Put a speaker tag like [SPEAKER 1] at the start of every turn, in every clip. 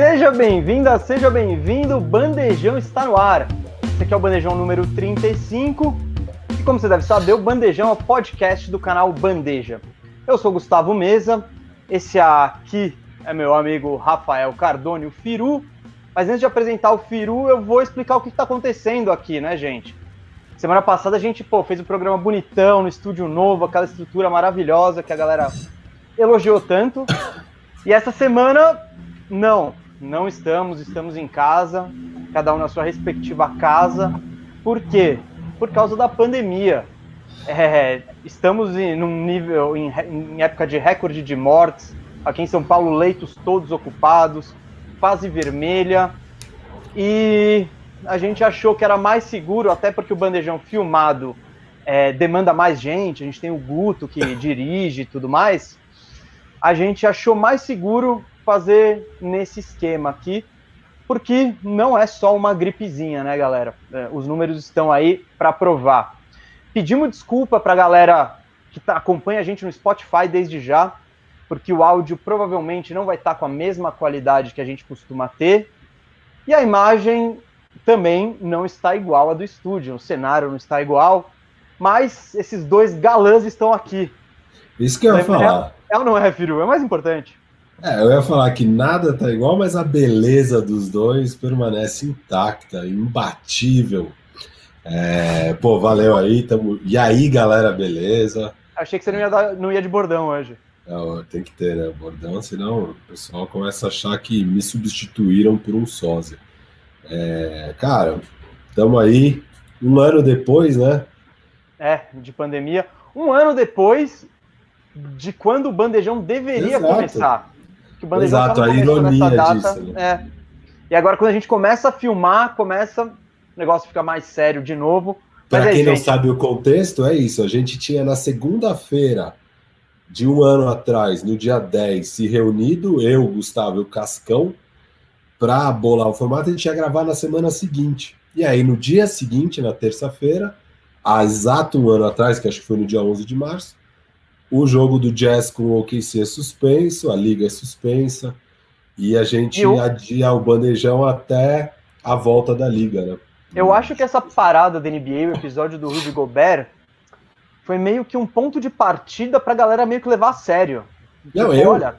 [SPEAKER 1] Seja bem-vinda, seja bem-vindo, Bandejão está no ar. Esse aqui é o Bandejão número 35 e como você deve saber, o Bandejão é o podcast do canal Bandeja. Eu sou Gustavo Mesa, esse aqui é meu amigo Rafael Cardone, o Firu. Mas antes de apresentar o Firu, eu vou explicar o que está acontecendo aqui, né, gente? Semana passada a gente pô, fez um programa bonitão, no estúdio novo, aquela estrutura maravilhosa que a galera elogiou tanto. E essa semana, não, não estamos, estamos em casa, cada um na sua respectiva casa. Por quê? Por causa da pandemia. É, estamos em num nível, em, em época de recorde de mortes. Aqui em São Paulo, leitos todos ocupados, fase vermelha. E a gente achou que era mais seguro, até porque o bandejão filmado é, demanda mais gente, a gente tem o Guto que dirige e tudo mais a gente achou mais seguro fazer nesse esquema aqui, porque não é só uma gripezinha, né, galera? É, os números estão aí para provar. Pedimos desculpa para a galera que tá, acompanha a gente no Spotify desde já, porque o áudio provavelmente não vai estar tá com a mesma qualidade que a gente costuma ter, e a imagem também não está igual à do estúdio, o cenário não está igual, mas esses dois galãs estão aqui.
[SPEAKER 2] Isso que eu ia falar.
[SPEAKER 1] É ou não é, Firu? É mais importante.
[SPEAKER 2] É, eu ia falar que nada tá igual, mas a beleza dos dois permanece intacta, imbatível. É, pô, valeu aí. Tamo... E aí, galera, beleza?
[SPEAKER 1] Achei que você não ia, dar, não ia de bordão hoje.
[SPEAKER 2] É, tem que ter, né? Bordão, senão o pessoal começa a achar que me substituíram por um sósia. É, cara, estamos aí um ano depois, né?
[SPEAKER 1] É, de pandemia. Um ano depois, de quando o bandejão deveria
[SPEAKER 2] Exato.
[SPEAKER 1] começar.
[SPEAKER 2] Que o Exato, a ironia data, disso. Né?
[SPEAKER 1] É. E agora, quando a gente começa a filmar, começa o negócio fica mais sério de novo.
[SPEAKER 2] Para quem gente... não sabe o contexto, é isso. A gente tinha na segunda-feira de um ano atrás, no dia 10, se reunido, eu, Gustavo e o Cascão, para bolar o formato, a gente ia gravar na semana seguinte. E aí, no dia seguinte, na terça-feira, há exato um ano atrás, que acho que foi no dia 11 de março, o jogo do Jazz com o OKC é suspenso, a liga é suspensa, e a gente eu... adia o bandejão até a volta da liga, né?
[SPEAKER 1] Eu acho que essa parada da NBA, o episódio do Rudy Gobert, foi meio que um ponto de partida pra galera meio que levar a sério.
[SPEAKER 2] Não, tipo, eu, olha,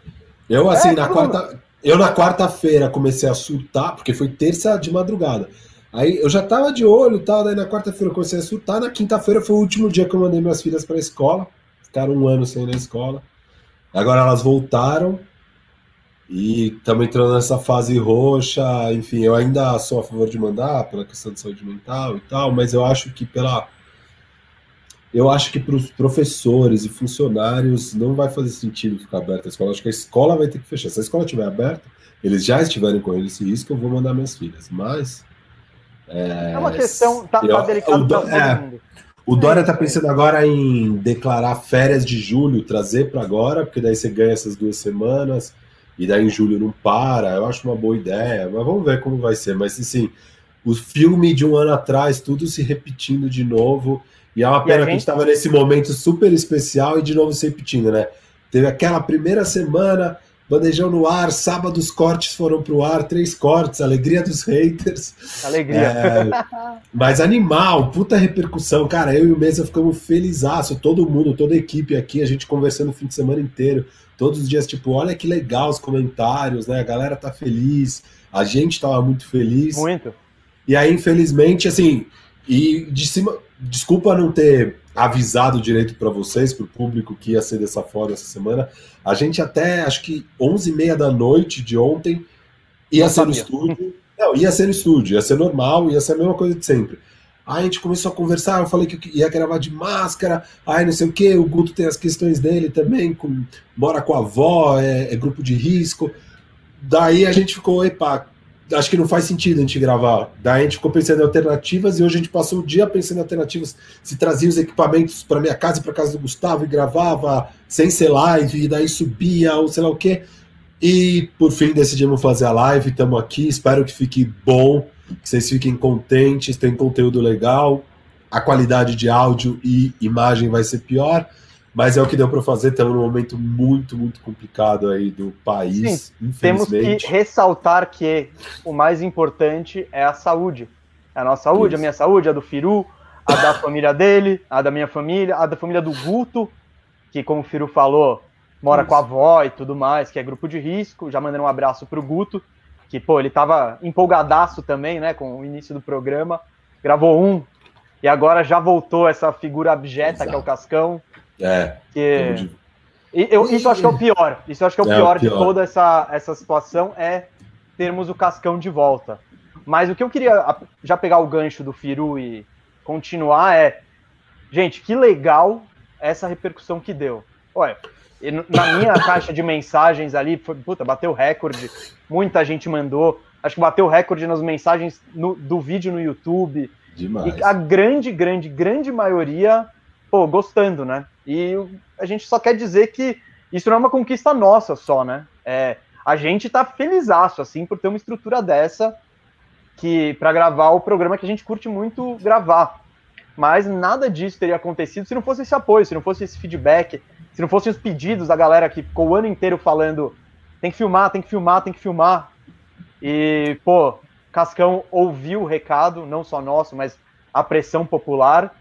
[SPEAKER 2] eu assim, é, na quarta, eu na quarta-feira comecei a surtar, porque foi terça de madrugada. Aí eu já tava de olho e tal, daí na quarta-feira eu comecei a surtar, na quinta-feira foi o último dia que eu mandei minhas filhas pra escola ficaram um ano sem ir na escola. Agora elas voltaram e estamos entrando nessa fase roxa. Enfim, eu ainda sou a favor de mandar pela questão de saúde mental e tal, mas eu acho que pela. Eu acho que para os professores e funcionários não vai fazer sentido ficar aberta a escola. Eu acho que a escola vai ter que fechar. Se a escola estiver aberta, eles já estiverem com esse risco, eu vou mandar minhas filhas. Mas.
[SPEAKER 1] É, é uma questão. Tá, tá delicado para todo
[SPEAKER 2] é, mundo. O Dória está pensando agora em declarar férias de julho, trazer para agora, porque daí você ganha essas duas semanas, e daí em julho não para. Eu acho uma boa ideia, mas vamos ver como vai ser. Mas assim, o filme de um ano atrás, tudo se repetindo de novo, e é uma pena a gente... que a gente estava nesse momento super especial e de novo se repetindo, né? Teve aquela primeira semana, Bandejão no ar, sábado os cortes foram pro ar, três cortes, alegria dos haters.
[SPEAKER 1] Alegria.
[SPEAKER 2] É, mas animal, puta repercussão. Cara, eu e o Mesa ficamos felizaço, todo mundo, toda a equipe aqui, a gente conversando o fim de semana inteiro, todos os dias, tipo, olha que legal os comentários, né? A galera tá feliz, a gente tava muito feliz.
[SPEAKER 1] Muito.
[SPEAKER 2] E aí, infelizmente, assim, e de cima, desculpa não ter avisado direito para vocês, para o público que ia ser dessa forma essa semana. A gente até, acho que 11h30 da noite de ontem, ia Não ser sabia. no estúdio. Não, ia ser no estúdio, ia ser normal, ia ser a mesma coisa de sempre. Aí a gente começou a conversar, eu falei que ia gravar de máscara, aí não sei o que, o Guto tem as questões dele também, com, mora com a avó, é, é grupo de risco. Daí a gente ficou, epa, acho que não faz sentido a gente gravar. Daí a gente ficou pensando em alternativas e hoje a gente passou o dia pensando em alternativas. Se trazia os equipamentos para minha casa e para casa do Gustavo e gravava sem ser live, e daí subia ou sei lá o quê. E por fim decidimos fazer a live, estamos aqui. Espero que fique bom, que vocês fiquem contentes, tem conteúdo legal. A qualidade de áudio e imagem vai ser pior, mas é o que deu para fazer. Estamos num momento muito, muito complicado aí do país.
[SPEAKER 1] Sim, temos que ressaltar que o mais importante é a saúde. É a nossa saúde, Isso. a minha saúde, a do Firu, a da família dele, a da minha família, a da família do Guto, que, como o Firu falou, mora Isso. com a avó e tudo mais, que é grupo de risco. Já mandando um abraço pro Guto, que, pô, ele tava empolgadaço também, né, com o início do programa. Gravou um, e agora já voltou essa figura abjeta Exato. que é o Cascão.
[SPEAKER 2] É.
[SPEAKER 1] Que... E eu, isso eu acho que é o pior. Isso eu acho que é o, é pior, o pior, de toda essa, essa situação é termos o Cascão de volta. Mas o que eu queria já pegar o gancho do Firu e continuar é, gente, que legal essa repercussão que deu. Olha, na minha caixa de mensagens ali, foi, puta, bateu recorde, muita gente mandou. Acho que bateu recorde nas mensagens no, do vídeo no YouTube.
[SPEAKER 2] Demais.
[SPEAKER 1] E a grande, grande, grande maioria, pô, gostando, né? E a gente só quer dizer que isso não é uma conquista nossa só, né? É, a gente tá felizaço, assim, por ter uma estrutura dessa que para gravar o programa que a gente curte muito gravar. Mas nada disso teria acontecido se não fosse esse apoio, se não fosse esse feedback, se não fossem os pedidos da galera que ficou o ano inteiro falando tem que filmar, tem que filmar, tem que filmar. E, pô, Cascão ouviu o recado, não só nosso, mas a pressão popular.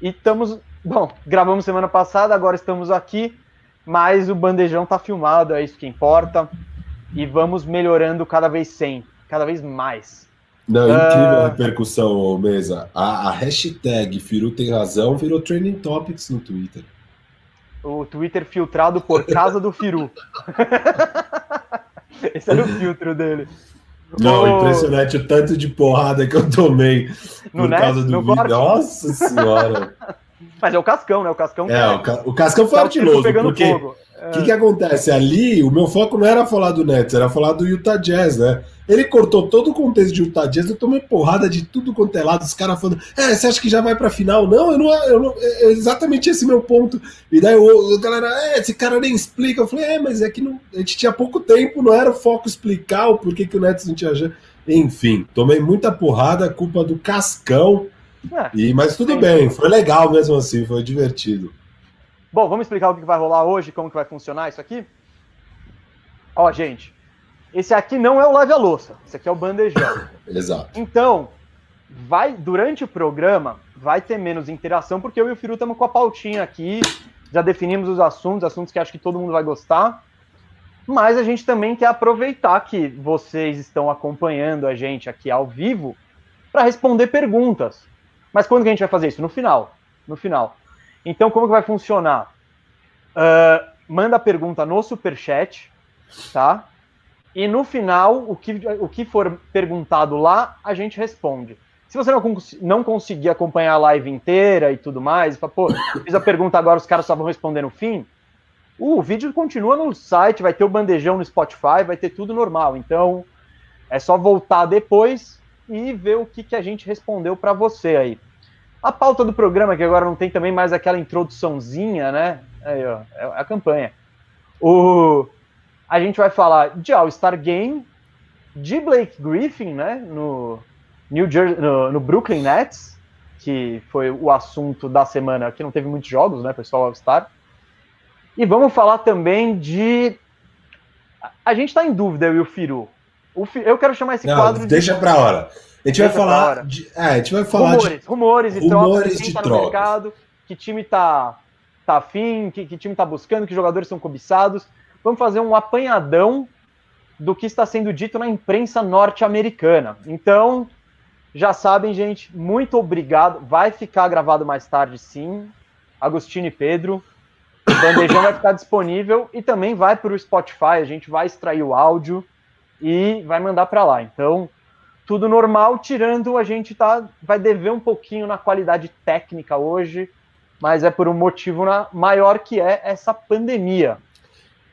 [SPEAKER 1] E estamos, bom, gravamos semana passada, agora estamos aqui, mas o bandejão tá filmado, é isso que importa. E vamos melhorando cada vez sem, cada vez mais.
[SPEAKER 2] Não, incrível uh... a repercussão, Mesa. A, a hashtag Firu tem razão virou trending topics no Twitter.
[SPEAKER 1] O Twitter filtrado por casa do Firu. Esse era o filtro dele.
[SPEAKER 2] Não, oh. impressionante o tanto de porrada que eu tomei no por causa do vídeo. Nossa senhora!
[SPEAKER 1] Mas é o Cascão, né? O Cascão.
[SPEAKER 2] É, o, ca... o Cascão foi artiloso, porque o é. que, que acontece? Ali, o meu foco não era falar do Nets, era falar do Utah Jazz, né? Ele cortou todo o contexto de Utah Jazz, eu tomei porrada de tudo quanto é lado, os caras falando, é, você acha que já vai pra final? Não, eu não, eu não é, é exatamente esse meu ponto. E daí o, galera, é, esse cara nem explica. Eu falei, é, mas é que não, a gente tinha pouco tempo, não era o foco explicar o porquê que o Nets não tinha. Enfim, tomei muita porrada, culpa do Cascão. É, e, mas tudo bem, foi legal mesmo assim, foi divertido.
[SPEAKER 1] Bom, vamos explicar o que vai rolar hoje, como que vai funcionar isso aqui? Ó, gente, esse aqui não é o Lave a Louça, esse aqui é o bandejão.
[SPEAKER 2] Exato.
[SPEAKER 1] Então, vai durante o programa vai ter menos interação, porque eu e o Firu estamos com a pautinha aqui, já definimos os assuntos, assuntos que acho que todo mundo vai gostar. Mas a gente também quer aproveitar que vocês estão acompanhando a gente aqui ao vivo para responder perguntas. Mas quando que a gente vai fazer isso? No final. No final. Então, como que vai funcionar? Uh, manda a pergunta no superchat, tá? E no final, o que, o que for perguntado lá, a gente responde. Se você não, não conseguir acompanhar a live inteira e tudo mais, fala, pô, fiz a pergunta agora, os caras só vão responder no fim. o vídeo continua no site, vai ter o bandejão no Spotify, vai ter tudo normal. Então, é só voltar depois e ver o que, que a gente respondeu para você aí. A pauta do programa, que agora não tem também mais aquela introduçãozinha, né? Aí, ó, é a campanha. O, a gente vai falar de All-Star Game, de Blake Griffin, né, no, New Jersey, no, no, Brooklyn Nets, que foi o assunto da semana, que não teve muitos jogos, né, pessoal All-Star. E vamos falar também de... A gente está em dúvida, eu e o Firu. O Fi... Eu quero chamar esse não, quadro
[SPEAKER 2] deixa
[SPEAKER 1] de...
[SPEAKER 2] para hora. A gente vai falar de... É, a gente vai falar
[SPEAKER 1] rumores,
[SPEAKER 2] de...
[SPEAKER 1] rumores
[SPEAKER 2] e rumores trocas,
[SPEAKER 1] de
[SPEAKER 2] tá trocas.
[SPEAKER 1] mercado, que time tá, tá afim, que, que time tá buscando, que jogadores são cobiçados vamos fazer um apanhadão do que está sendo dito na imprensa norte-americana. Então, já sabem, gente, muito obrigado. Vai ficar gravado mais tarde, sim. Agostinho e Pedro. O bandejão vai ficar disponível e também vai para o Spotify. A gente vai extrair o áudio e vai mandar para lá. Então, tudo normal, tirando a gente tá, vai dever um pouquinho na qualidade técnica hoje, mas é por um motivo na, maior que é essa pandemia.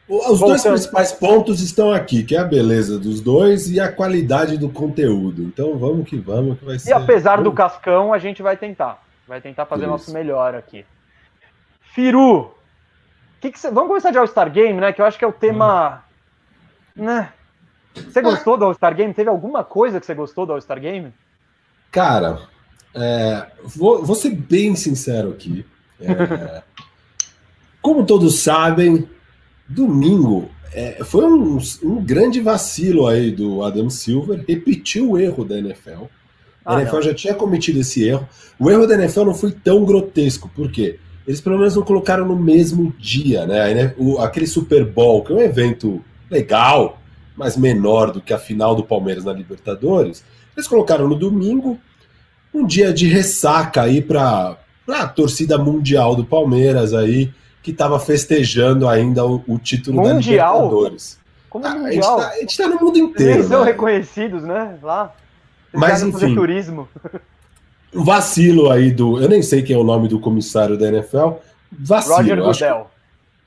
[SPEAKER 2] Os dois principais pontos estão aqui, que é a beleza dos dois e a qualidade do conteúdo. Então vamos que vamos, que vai ser.
[SPEAKER 1] E apesar do cascão, a gente vai tentar. Vai tentar fazer o nosso melhor aqui. Firu, que que cê... vamos começar de All-Star Game, né? Que eu acho que é o tema. Hum. Né? Você gostou do All-Star Game? Teve alguma coisa que você gostou do All-Star Game?
[SPEAKER 2] Cara, é... vou, vou, ser bem sincero aqui. É... Como todos sabem, domingo é, foi um, um, grande vacilo aí do Adam Silver, repetiu o erro da NFL. A ah, NFL não. já tinha cometido esse erro. O erro da NFL não foi tão grotesco, por quê? Eles pelo menos não colocaram no mesmo dia, né? O, aquele Super Bowl, que é um evento legal, mas menor do que a final do Palmeiras na Libertadores, eles colocaram no domingo, um dia de ressaca aí para a torcida mundial do Palmeiras aí, que estava festejando ainda o, o título mundial? da Libertadores.
[SPEAKER 1] Como ah, mundial?
[SPEAKER 2] A gente, está tá no mundo inteiro. Eles
[SPEAKER 1] são né? reconhecidos, né? Lá.
[SPEAKER 2] Eles Mas enfim.
[SPEAKER 1] turismo.
[SPEAKER 2] Um vacilo aí do. Eu nem sei quem é o nome do comissário da NFL. Vacilo.
[SPEAKER 1] Roger
[SPEAKER 2] Goodell. Acho,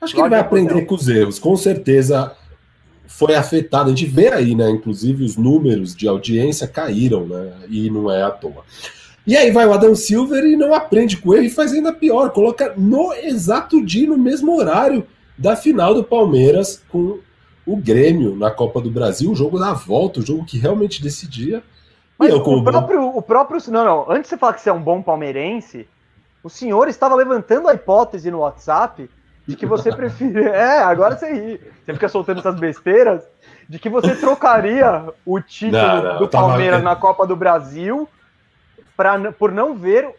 [SPEAKER 2] acho que Roger ele vai aprender Goodell. com os erros. Com certeza foi afetado. A gente vê aí, né? Inclusive, os números de audiência caíram, né? E não é à toa. E aí vai o Adam Silver e não aprende com ele e faz ainda pior, coloca no exato dia, no mesmo horário da final do Palmeiras com o Grêmio na Copa do Brasil, o jogo da volta, o jogo que realmente decidia.
[SPEAKER 1] Mas eu, o, próprio, o próprio. Não, não. Antes de você falar que você é um bom palmeirense, o senhor estava levantando a hipótese no WhatsApp de que você prefere. É, agora você ri. Você fica soltando essas besteiras de que você trocaria o título não, não, do Palmeiras na Copa do Brasil pra, por não ver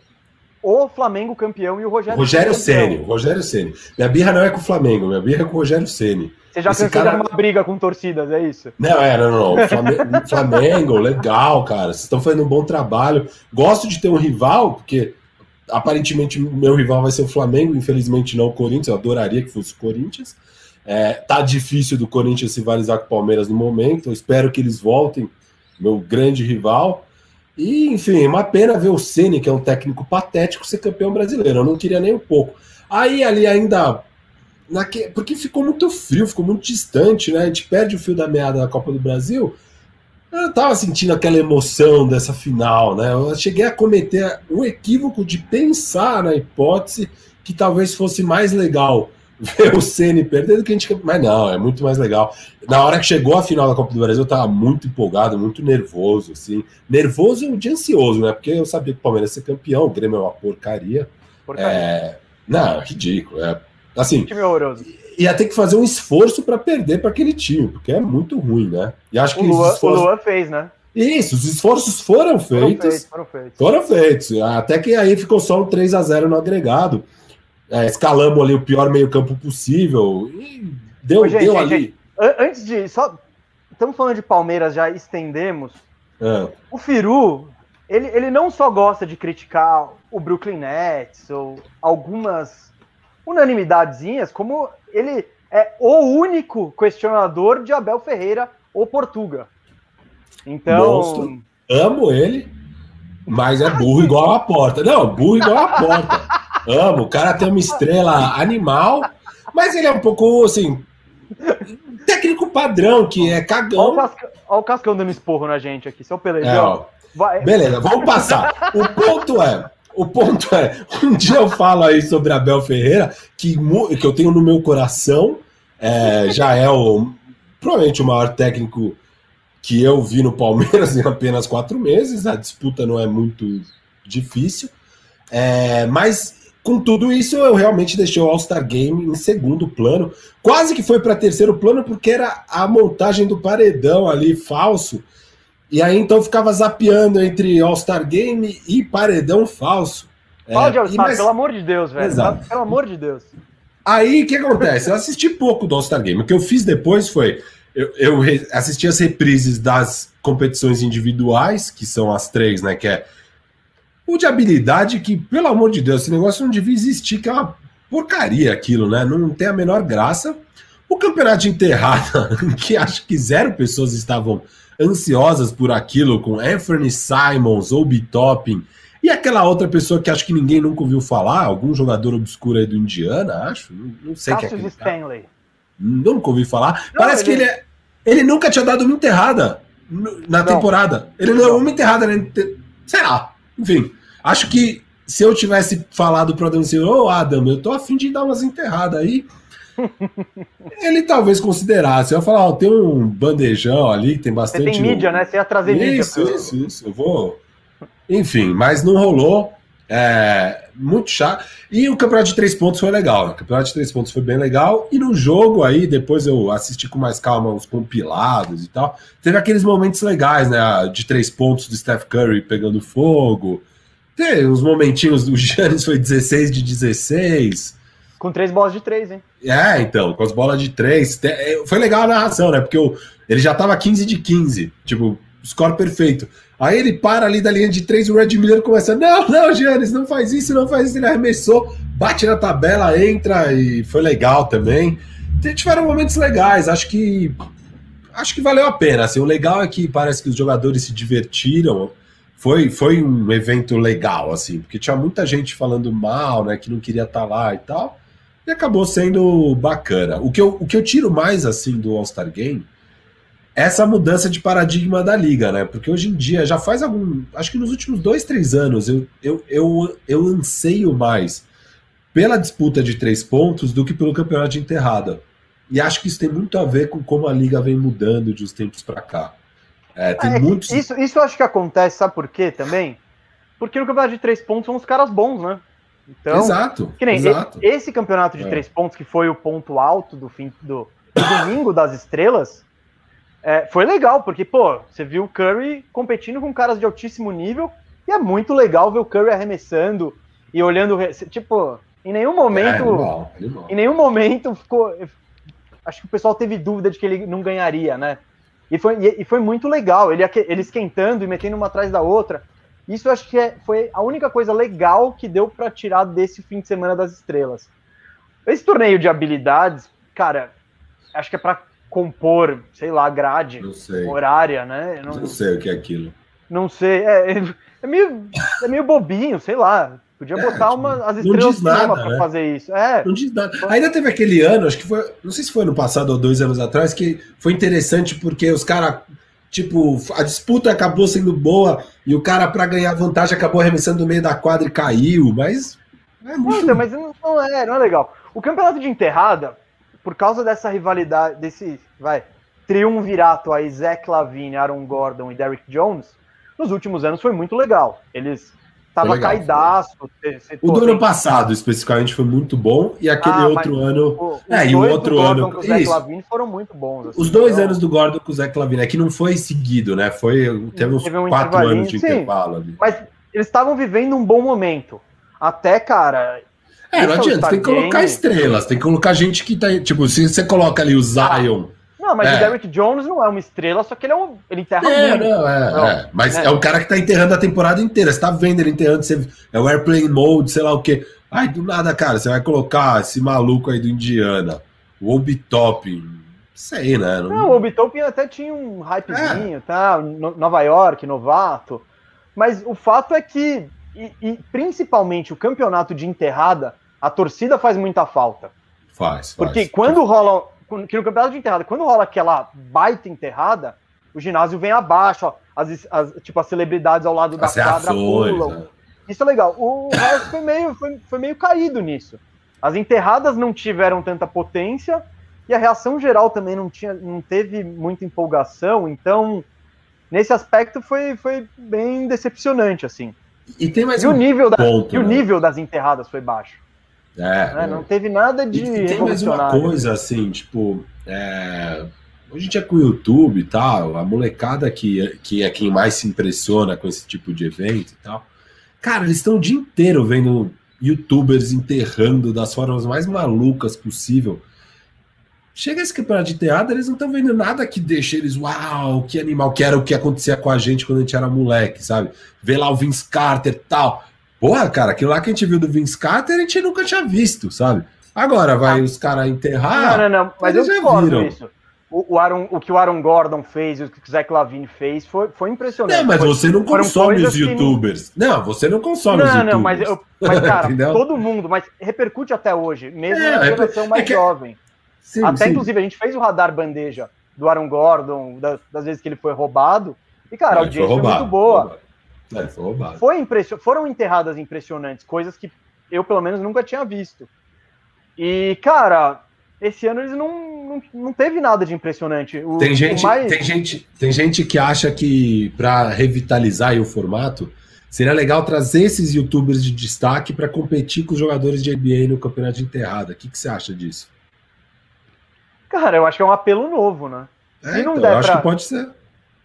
[SPEAKER 1] o Flamengo campeão e o Rogério
[SPEAKER 2] Rogério Ceni, Rogério Ceni. Minha birra não é com o Flamengo, minha birra é com o Rogério Ceni.
[SPEAKER 1] Você já Esse cansou cara... de uma briga com torcidas, é isso?
[SPEAKER 2] Não, é, não, não. não. Flamengo, Flamengo, legal, cara. Vocês estão fazendo um bom trabalho. Gosto de ter um rival, porque aparentemente meu rival vai ser o Flamengo, infelizmente não o Corinthians. Eu adoraria que fosse o Corinthians. É, tá difícil do Corinthians se rivalizar com o Palmeiras no momento. Eu espero que eles voltem, meu grande rival. E, enfim, uma pena ver o Ceni, que é um técnico patético, ser campeão brasileiro. Eu não queria nem um pouco. Aí ali ainda. Naque... Porque ficou muito frio, ficou muito distante, né? A gente perde o fio da meada da Copa do Brasil. Eu não tava sentindo aquela emoção dessa final, né? Eu cheguei a cometer o equívoco de pensar na hipótese que talvez fosse mais legal ver o Ceni perder do que a gente. Mas não, é muito mais legal. Na hora que chegou a final da Copa do Brasil, eu tava muito empolgado, muito nervoso, assim. Nervoso e ansioso, né? Porque eu sabia que o Palmeiras ia ser campeão, o Grêmio é uma porcaria. porcaria. É... Não, é ridículo. É... Assim.
[SPEAKER 1] time horroroso.
[SPEAKER 2] Ia ter que fazer um esforço para perder para aquele time, porque é muito ruim, né? E acho que
[SPEAKER 1] o Luan, esforços... o Luan fez, né?
[SPEAKER 2] Isso, os esforços foram feitos. Foram feitos, foram feitos. Foram feitos. Até que aí ficou só um 3 a 0 no agregado é, escalamos ali o pior meio-campo possível. E deu, Ô, gente, deu gente, ali. Gente,
[SPEAKER 1] antes de. Só, estamos falando de Palmeiras, já estendemos. É. O Firu, ele, ele não só gosta de criticar o Brooklyn Nets ou algumas unanimidadezinhas, como ele é o único questionador de Abel Ferreira ou Portuga. Então. Monstro.
[SPEAKER 2] Amo ele, mas é burro igual a porta. Não, burro igual a porta. Amo, o cara tem uma estrela animal, mas ele é um pouco assim. Técnico padrão, que é cagão.
[SPEAKER 1] Olha o, Cascão, dando esporro na gente aqui, seu pelejão.
[SPEAKER 2] É, Beleza, vamos passar. O ponto é. O ponto é, um dia eu falo aí sobre Abel Ferreira, que, que eu tenho no meu coração, é, já é o provavelmente o maior técnico que eu vi no Palmeiras em apenas quatro meses. A disputa não é muito difícil. É, mas com tudo isso, eu realmente deixei o All-Star Game em segundo plano. Quase que foi para terceiro plano, porque era a montagem do paredão ali falso. E aí então ficava zapeando entre All-Star Game e paredão falso.
[SPEAKER 1] É, All-Star, mas... pelo amor de Deus, velho. Exato. Pelo amor de Deus.
[SPEAKER 2] Aí o que acontece? Eu assisti pouco do All-Star Game. O que eu fiz depois foi. Eu, eu assisti as reprises das competições individuais, que são as três, né? Que é o de habilidade que, pelo amor de Deus, esse negócio não devia existir, que é uma porcaria aquilo, né? Não tem a menor graça. O campeonato de enterrada, que acho que zero pessoas estavam ansiosas por aquilo, com Anthony Simons ou Toppin, e aquela outra pessoa que acho que ninguém nunca ouviu falar, algum jogador obscuro aí do Indiana, acho, não, não sei quem é Stanley. Cara. Nunca ouvi falar. Não, Parece ele... que ele, é, ele nunca tinha dado uma enterrada na não. temporada. Ele não, uma enterrada, né? Sei lá, enfim, acho que se eu tivesse falado pro Adam Silva, ô oh, Adam, eu tô afim de dar umas enterradas aí, ele talvez considerasse. Eu ia falar, ó, tem um bandejão ali que tem bastante. Você
[SPEAKER 1] tem mídia, né? Você ia trazer
[SPEAKER 2] isso,
[SPEAKER 1] mídia.
[SPEAKER 2] Isso, isso, isso. Eu vou. Enfim, mas não rolou. É, muito chato. E o campeonato de três pontos foi legal. Né? O campeonato de três pontos foi bem legal. E no jogo aí, depois eu assisti com mais calma os compilados e tal. Teve aqueles momentos legais, né? De três pontos do Steph Curry pegando fogo. Teve uns momentinhos do Giannis foi 16 de 16.
[SPEAKER 1] Com três bolas de três, hein?
[SPEAKER 2] É, então, com as bolas de três. É, foi legal a narração, né? Porque ele já tava 15 de 15. Tipo, score perfeito. Aí ele para ali da linha de três, o Red Miller começa: Não, não, Giannis, não faz isso, não faz isso. Ele arremessou, bate na tabela, entra e foi legal também. Tiveram momentos legais, acho que. Acho que valeu a pena. Assim, o legal é que parece que os jogadores se divertiram. Foi, foi um evento legal, assim, porque tinha muita gente falando mal, né? Que não queria estar tá lá e tal. E acabou sendo bacana. O que eu, o que eu tiro mais assim do All-Star Game essa mudança de paradigma da liga, né? Porque hoje em dia, já faz algum. Acho que nos últimos dois, três anos, eu, eu, eu, eu anseio mais pela disputa de três pontos do que pelo campeonato de enterrada. E acho que isso tem muito a ver com como a liga vem mudando de uns tempos para cá.
[SPEAKER 1] É, tem é, muitos... isso, isso eu acho que acontece, sabe por quê também? Porque no campeonato de três pontos são os caras bons, né?
[SPEAKER 2] Então, exato.
[SPEAKER 1] Nem
[SPEAKER 2] exato.
[SPEAKER 1] Esse campeonato de é. três pontos, que foi o ponto alto do fim do, do domingo das estrelas, é, foi legal, porque, pô, você viu o Curry competindo com caras de altíssimo nível, e é muito legal ver o Curry arremessando e olhando. Tipo, em nenhum momento. É, animal, animal. Em nenhum momento ficou. Acho que o pessoal teve dúvida de que ele não ganharia, né? E foi, e foi muito legal, ele, ele esquentando e metendo uma atrás da outra. Isso eu acho que é, foi a única coisa legal que deu para tirar desse fim de semana das estrelas. Esse torneio de habilidades, cara, acho que é para compor, sei lá, grade horária, né?
[SPEAKER 2] Não, não, sei o que é aquilo.
[SPEAKER 1] Não sei, é, é, meio, é meio bobinho, sei lá. Podia é, botar tipo, uma, as estrelas nada, para né? fazer isso. É.
[SPEAKER 2] Não diz nada. Ainda teve aquele ano, acho que foi, não sei se foi ano passado ou dois anos atrás, que foi interessante porque os caras, tipo, a disputa acabou sendo boa e o cara, para ganhar vantagem, acabou arremessando no meio da quadra e caiu, mas.
[SPEAKER 1] É muito... Não, mas não, não, é, não é legal. O campeonato de enterrada, por causa dessa rivalidade, desse, vai, triunvirato aí, Zach Lavine, Aaron Gordon e Derrick Jones, nos últimos anos foi muito legal. Eles tava legal, caidaço.
[SPEAKER 2] o do ano passado, especificamente, foi muito bom, e aquele ah, outro ano. O, é, e o outro ano.
[SPEAKER 1] Com o Zach Lavine foram muito bons.
[SPEAKER 2] Assim, os dois então... anos do Gordon com o Zach Lavine, é que não foi seguido, né? Foi, teve uns teve um quatro anos de intervalo ali.
[SPEAKER 1] Mas eles estavam vivendo um bom momento. Até, cara,
[SPEAKER 2] é, não adianta, tem que colocar estrelas, tem que colocar gente que tá. Tipo, se você coloca ali o Zion.
[SPEAKER 1] Não, mas é. o Derrick Jones não é uma estrela, só que ele é um. Ele enterra
[SPEAKER 2] é, muito. Não, é, não, é. Mas é. é. o cara que tá enterrando a temporada inteira. Você tá vendo ele enterrando, você, é o airplane mode, sei lá o quê. Ai, do nada, cara, você vai colocar esse maluco aí do Indiana, o Obi Top. Sei, né?
[SPEAKER 1] Não, não o Obi Top até tinha um hypezinho, é. tá? Nova York, novato. Mas o fato é que, e, e principalmente o campeonato de enterrada, a torcida faz muita falta.
[SPEAKER 2] Faz.
[SPEAKER 1] Porque quando rola. Que no campeonato de enterrada, quando rola aquela baita enterrada, o ginásio vem abaixo, ó, as, as, tipo, as celebridades ao lado as da quadra pulam. Né? Isso é legal. O resto foi meio, foi, foi meio caído nisso. As enterradas não tiveram tanta potência e a reação geral também não, tinha, não teve muita empolgação, então nesse aspecto foi, foi bem decepcionante, assim.
[SPEAKER 2] E tem mais
[SPEAKER 1] e um o nível ponto, da, E o né? nível das enterradas foi baixo.
[SPEAKER 2] É,
[SPEAKER 1] né? Não teve nada de.
[SPEAKER 2] E tem mais uma coisa assim, tipo. É... Hoje em dia com o YouTube e tal, a molecada que, que é quem mais se impressiona com esse tipo de evento e tal. Cara, eles estão o dia inteiro vendo youtubers enterrando das formas mais malucas possível. Chega esse campeonato de teatro, eles não estão vendo nada que deixe eles, uau, que animal, que era o que acontecia com a gente quando a gente era moleque, sabe? Ver lá o Vince Carter e tal. Porra, cara, aquilo lá que a gente viu do Vince Carter a gente nunca tinha visto, sabe? Agora vai ah. os caras enterrar.
[SPEAKER 1] Não, não, não, mas eu discordo isso. O, o, Aaron, o que o Aaron Gordon fez, o que o Zach Lavine fez, foi, foi impressionante.
[SPEAKER 2] Não, mas foi, você não consome os youtubers. Que... Não, você não consome não, os youtubers. Não,
[SPEAKER 1] mas, eu, mas cara, todo mundo, mas repercute até hoje, mesmo é, na geração é, mais é que... jovem. Sim, até, sim. inclusive, a gente fez o radar bandeja do Aaron Gordon, das, das vezes que ele foi roubado, e, cara, a audiência foi, foi muito boa.
[SPEAKER 2] É, foi roubado.
[SPEAKER 1] Foi impression... Foram enterradas impressionantes, coisas que eu, pelo menos, nunca tinha visto. E, cara, esse ano eles não, não, não teve nada de impressionante.
[SPEAKER 2] O, tem, gente, mais... tem, gente, tem gente que acha que para revitalizar o formato Seria legal trazer esses youtubers de destaque para competir com os jogadores de NBA no campeonato de enterrada. O que, que você acha disso?
[SPEAKER 1] Cara, eu acho que é um apelo novo, né?
[SPEAKER 2] É, então, eu acho pra... que pode ser.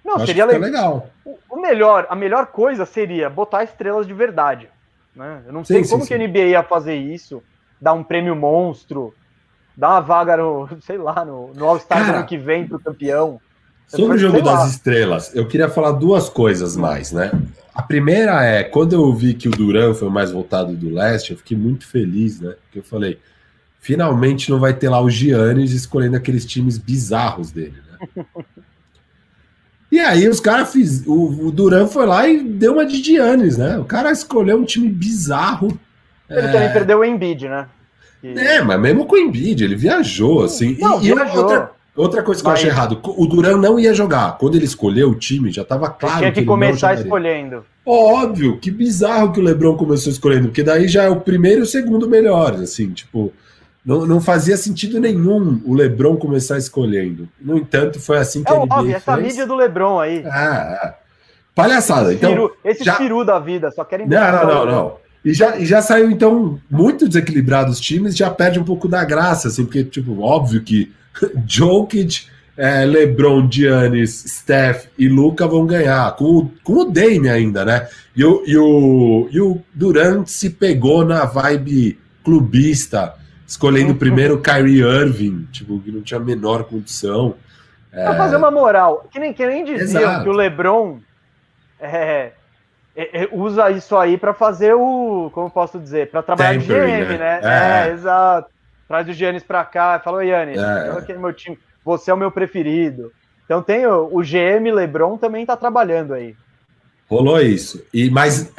[SPEAKER 1] Não, seria legal. O, melhor, a melhor coisa seria botar estrelas de verdade. Né? Eu não sei sim, como sim, que a NBA ia fazer isso, dar um prêmio monstro, dar uma vaga no, sei lá, no, no All-Star ano que vem pro campeão.
[SPEAKER 2] Sobre o jogo das estrelas, eu queria falar duas coisas mais, né? A primeira é, quando eu vi que o Duran foi o mais voltado do leste, eu fiquei muito feliz, né? Porque eu falei, finalmente não vai ter lá o Giannis escolhendo aqueles times bizarros dele, né? E aí os caras fiz, o, o Duran foi lá e deu uma de Giannis, né? O cara escolheu um time bizarro.
[SPEAKER 1] Ele é... também perdeu o Embiid, né?
[SPEAKER 2] E... É, mas mesmo com o Embiid, ele viajou, assim.
[SPEAKER 1] Não,
[SPEAKER 2] e,
[SPEAKER 1] viajou.
[SPEAKER 2] outra, outra coisa que mas... eu achei errado, o Duran não ia jogar. Quando ele escolheu o time, já estava claro
[SPEAKER 1] tinha
[SPEAKER 2] que,
[SPEAKER 1] que começar escolhendo.
[SPEAKER 2] Óbvio, que bizarro que o LeBron começou escolhendo, porque daí já é o primeiro e o segundo melhor, assim, tipo... Não, não fazia sentido nenhum o LeBron começar escolhendo. No entanto, foi assim que
[SPEAKER 1] é a NBA óbvio, essa mídia do LeBron aí.
[SPEAKER 2] Ah, é. Palhaçada. Esse então,
[SPEAKER 1] piru, esse já... piru da vida, só querem...
[SPEAKER 2] Não, não, não, não. E já, e já saiu, então, muito desequilibrado os times, já perde um pouco da graça, assim, porque, tipo, óbvio que Jokic, é, LeBron, Giannis, Steph e Luca vão ganhar, com, com o Dame ainda, né? E o, e, o, e o Durant se pegou na vibe clubista, escolhendo primeiro o Kyrie Irving, tipo, que não tinha a menor condição.
[SPEAKER 1] Pra é... fazer uma moral, que nem, que nem diziam Exato. que o LeBron é, é, é usa isso aí para fazer o, como posso dizer, para trabalhar de GM, né? né? É. é. exato. Traz o Giannis para cá, falou, Giannis, é. eu aqui no meu time, você é o meu preferido. Então tem o, o GM LeBron também tá trabalhando aí.
[SPEAKER 2] Rolou isso. E mas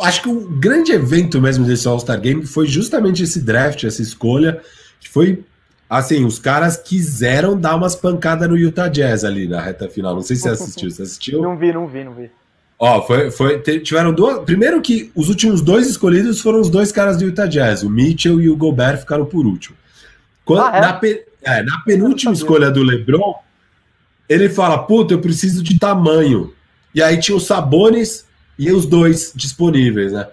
[SPEAKER 2] acho que o grande evento mesmo desse All-Star Game foi justamente esse draft, essa escolha, que foi assim, os caras quiseram dar umas pancadas no Utah Jazz ali na reta final. Não sei se você assistiu. Você assistiu?
[SPEAKER 1] Não vi, não vi, não vi.
[SPEAKER 2] Ó, foi, foi, tiveram duas. Primeiro que os últimos dois escolhidos foram os dois caras do Utah Jazz, o Mitchell e o Gobert ficaram por último. Quando, ah, é? Na, pe, é, na penúltima escolha do LeBron, ele fala: Puta, eu preciso de tamanho. E aí tinha o Sabonis e os dois disponíveis, né?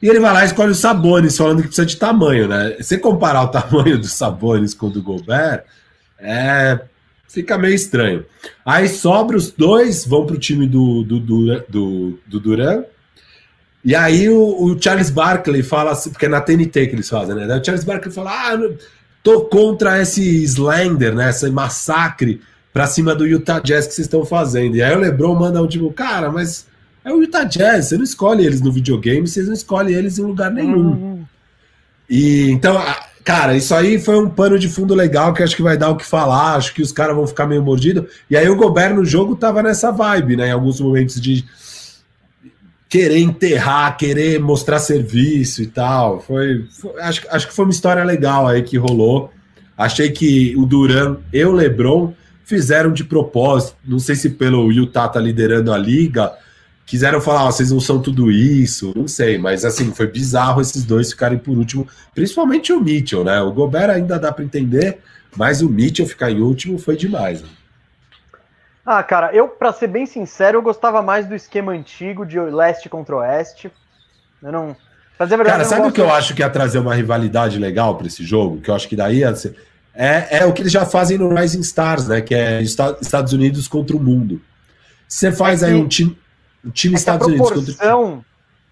[SPEAKER 2] E ele vai lá e escolhe o Sabonis, falando que precisa de tamanho, né? Se comparar o tamanho do Sabonis com o do Gobert, é, fica meio estranho. Aí sobra os dois, vão para o time do, do, do, do, do Duran. E aí o, o, Charles Barkley fala assim, porque é na TNT que eles fazem, né? O Charles Barkley fala: Ah, tô contra esse slender, né? Esse massacre para cima do Utah Jazz que vocês estão fazendo. E aí o LeBron manda um tipo, cara, mas é o Utah Jazz, você não escolhe eles no videogame, vocês não escolhem eles em lugar nenhum. Uhum. E então, cara, isso aí foi um pano de fundo legal que acho que vai dar o que falar, acho que os caras vão ficar meio mordidos. E aí o Gobert no jogo tava nessa vibe, né? Em alguns momentos de querer enterrar, querer mostrar serviço e tal. Foi, foi acho, acho que foi uma história legal aí que rolou. Achei que o Duran e o LeBron fizeram de propósito. Não sei se pelo Utah tá liderando a liga quiseram falar, oh, vocês não são tudo isso, não sei, mas assim, foi bizarro esses dois ficarem por último, principalmente o Mitchell, né? O Gobert ainda dá para entender, mas o Mitchell ficar em último foi demais. Né?
[SPEAKER 1] Ah, cara, eu, para ser bem sincero, eu gostava mais do esquema antigo de leste contra oeste. Eu não.
[SPEAKER 2] Fazer verdade, cara, sabe o que eu acho que ia trazer uma rivalidade legal para esse jogo? Que eu acho que daí ia ser... é, é o que eles já fazem no Rising Stars, né? Que é Estados Unidos contra o mundo. Você faz é aí um time o time é Estados
[SPEAKER 1] a proporção, Unidos.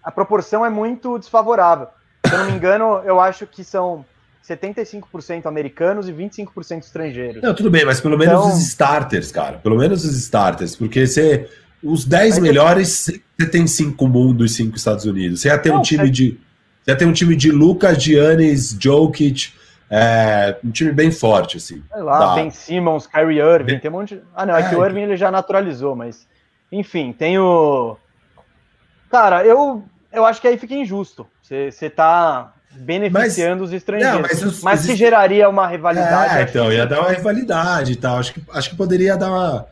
[SPEAKER 1] A proporção é muito desfavorável. Se eu não me engano, eu acho que são 75% americanos e 25% estrangeiros.
[SPEAKER 2] Não, tudo bem, mas pelo menos então... os starters, cara. Pelo menos os starters. Porque você. Os 10 melhores, você tem 5 mundo e 5 Estados Unidos. Você ia ter não, um time é... de. Você ia ter um time de Lucas, Giannis, Jokic. É, um time bem forte, assim.
[SPEAKER 1] Sei lá, da... tem Simmons, Kyrie Irving, tem um monte de... Ah, não, é, é que o Irving ele já naturalizou, mas enfim, tem o. Cara, eu, eu acho que aí fica injusto. Você tá beneficiando mas, os estrangeiros. Não, mas, os, mas os... se geraria uma rivalidade.
[SPEAKER 2] É, então, ia dar uma rivalidade e tal. Acho que, acho que poderia dar uma,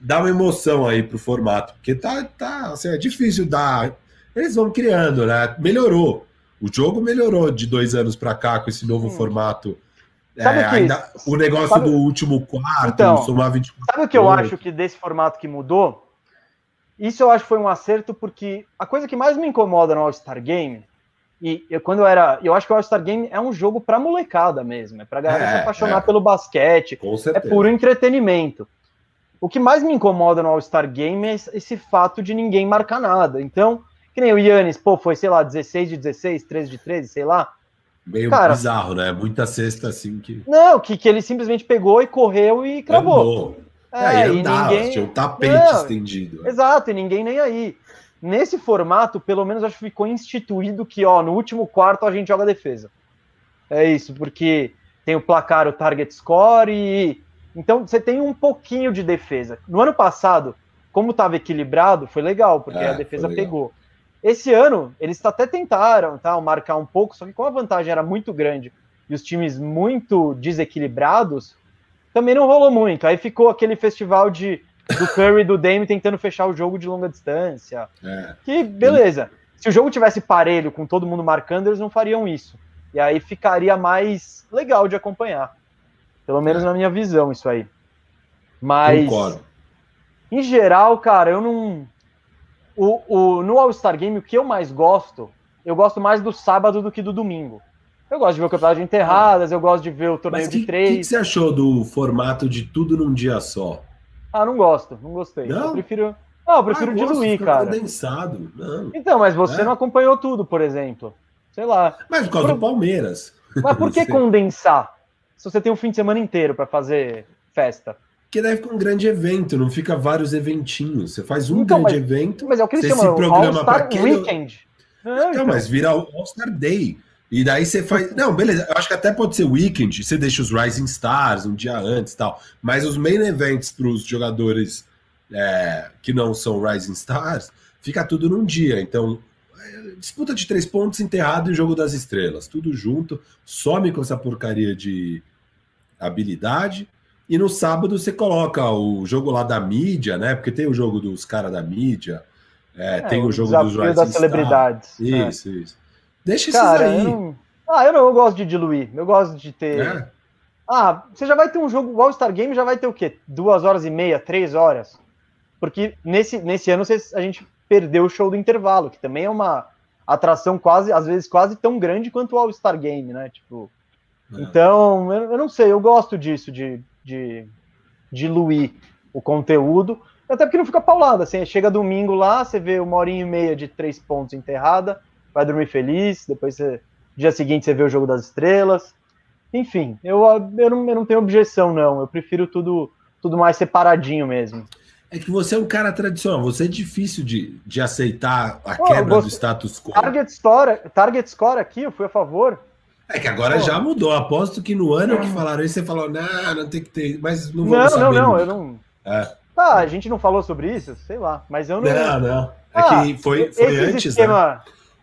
[SPEAKER 2] dar uma emoção aí pro formato. Porque tá, tá assim, é difícil dar. Eles vão criando, né? Melhorou. O jogo melhorou de dois anos para cá com esse novo hum. formato. É, ainda, o negócio sabe... do último quarto,
[SPEAKER 1] então, somar 24 Sabe o que eu acho que desse formato que mudou? Isso eu acho que foi um acerto, porque a coisa que mais me incomoda no All-Star Game, e eu, quando eu era. Eu acho que o All-Star Game é um jogo pra molecada mesmo, é pra galera
[SPEAKER 2] É,
[SPEAKER 1] se apaixonar
[SPEAKER 2] é.
[SPEAKER 1] pelo basquete, é puro entretenimento. O que mais me incomoda no All-Star Game é esse fato de ninguém marcar nada. Então, que nem o Yannis, pô, foi, sei lá, 16 de 16, 13 de 13, sei lá.
[SPEAKER 2] Meio
[SPEAKER 1] Cara-
[SPEAKER 2] bizarro, né? Muita cesta assim que.
[SPEAKER 1] Não, que, que ele simplesmente pegou e correu e cravou.
[SPEAKER 2] Andou.
[SPEAKER 1] É, e
[SPEAKER 2] andava,
[SPEAKER 1] ninguém.
[SPEAKER 2] tinha um tapete
[SPEAKER 1] Não,
[SPEAKER 2] estendido. né?
[SPEAKER 1] Exato, e ninguém nem aí. Nesse formato, pelo menos acho que ficou instituído que, ó, no último quarto a gente joga defesa. É isso, porque tem o placar, o target score e. Então você tem um pouquinho de defesa. No ano passado, como estava equilibrado, foi legal, porque
[SPEAKER 2] É,
[SPEAKER 1] a defesa pegou. Esse ano, eles até tentaram tal, marcar um pouco, só que como a vantagem era muito grande e os times muito desequilibrados, também não rolou muito. Aí ficou aquele festival de do Curry e do Dame tentando fechar o jogo de longa distância.
[SPEAKER 2] É.
[SPEAKER 1] Que beleza. Se o jogo tivesse parelho com todo mundo marcando, eles não fariam isso. E aí ficaria mais legal de acompanhar. Pelo menos
[SPEAKER 2] É.
[SPEAKER 1] na minha visão, isso aí. Mas,
[SPEAKER 2] Concordo.
[SPEAKER 1] em geral, cara, eu não. O, o, no All-Star Game, o que eu mais gosto, eu gosto mais do sábado do que do domingo. Eu gosto de ver o campeonato de enterradas, eu gosto de ver o torneio
[SPEAKER 2] Mas o
[SPEAKER 1] de
[SPEAKER 2] que, que,
[SPEAKER 1] três.
[SPEAKER 2] que você achou do formato de tudo num dia só?
[SPEAKER 1] Ah, não gosto, não gostei.
[SPEAKER 2] Não?
[SPEAKER 1] Eu prefiro. Não, eu prefiro
[SPEAKER 2] Ah,
[SPEAKER 1] diluir, cara.
[SPEAKER 2] condensado. Não.
[SPEAKER 1] Então, mas você
[SPEAKER 2] É.
[SPEAKER 1] não acompanhou tudo, por exemplo. Sei lá.
[SPEAKER 2] Mas por causa
[SPEAKER 1] Por-
[SPEAKER 2] do Palmeiras.
[SPEAKER 1] Mas por que condensar? Se você tem um fim de semana inteiro para fazer festa.
[SPEAKER 2] Porque daí fica um grande evento, não fica vários eventinhos. Você faz um
[SPEAKER 1] Então,
[SPEAKER 2] grande evento,
[SPEAKER 1] Mas é o que eles
[SPEAKER 2] se
[SPEAKER 1] chamam
[SPEAKER 2] programa
[SPEAKER 1] All-Star
[SPEAKER 2] pra aquele-
[SPEAKER 1] Weekend. Não,
[SPEAKER 2] não,
[SPEAKER 1] então.
[SPEAKER 2] mas vira o All-Star Day. E daí você faz. Não, beleza. Eu acho que até pode ser weekend. Você deixa os Rising Stars um dia antes e tal. Mas os main events para os jogadores é, que não são Rising Stars, fica tudo num dia. Então, é, disputa de três pontos enterrado e jogo das estrelas. Tudo junto. Some com essa porcaria de habilidade. E no sábado você coloca o jogo lá da mídia, né? Porque tem o jogo dos caras da mídia. é, tem o jogo dos Rising
[SPEAKER 1] das
[SPEAKER 2] Stars.
[SPEAKER 1] celebridades. é.
[SPEAKER 2] Isso, isso. Deixa esses
[SPEAKER 1] Cara,
[SPEAKER 2] aí.
[SPEAKER 1] eu não... Ah, eu não eu gosto de diluir. Eu gosto de ter.
[SPEAKER 2] né?
[SPEAKER 1] Ah, você já vai ter um jogo, o All-Star Game já vai ter o quê? Duas horas e meia, três horas? Porque nesse, nesse ano a gente perdeu o show do intervalo, que também é uma atração quase, às vezes, quase tão grande quanto o All-Star Game, né? Tipo,
[SPEAKER 2] É.
[SPEAKER 1] então, eu, eu não sei, eu gosto disso, de, de diluir o conteúdo, até porque não fica paulado, assim, chega domingo lá, você vê uma horinha e meia de três pontos enterrada, vai dormir feliz, depois você, dia seguinte você vê o Jogo das Estrelas, enfim, eu, eu, não, eu não tenho objeção, não, eu prefiro tudo, tudo mais separadinho mesmo.
[SPEAKER 2] É que você é um cara tradicional, você é difícil de, de aceitar a
[SPEAKER 1] Pô,
[SPEAKER 2] quebra
[SPEAKER 1] você-
[SPEAKER 2] do status quo.
[SPEAKER 1] Target Score, target score aqui, eu fui a favor,
[SPEAKER 2] É que agora
[SPEAKER 1] Pô.
[SPEAKER 2] já mudou. Aposto que no ano que falaram isso, você falou, não, não tem que ter. Mas não
[SPEAKER 1] não, não,
[SPEAKER 2] saber.
[SPEAKER 1] não,
[SPEAKER 2] nunca.
[SPEAKER 1] eu não...
[SPEAKER 2] É.
[SPEAKER 1] Ah, a gente não falou sobre isso? Sei lá, mas eu não...
[SPEAKER 2] Não, não. É
[SPEAKER 1] Ah,
[SPEAKER 2] que foi, foi antes, né?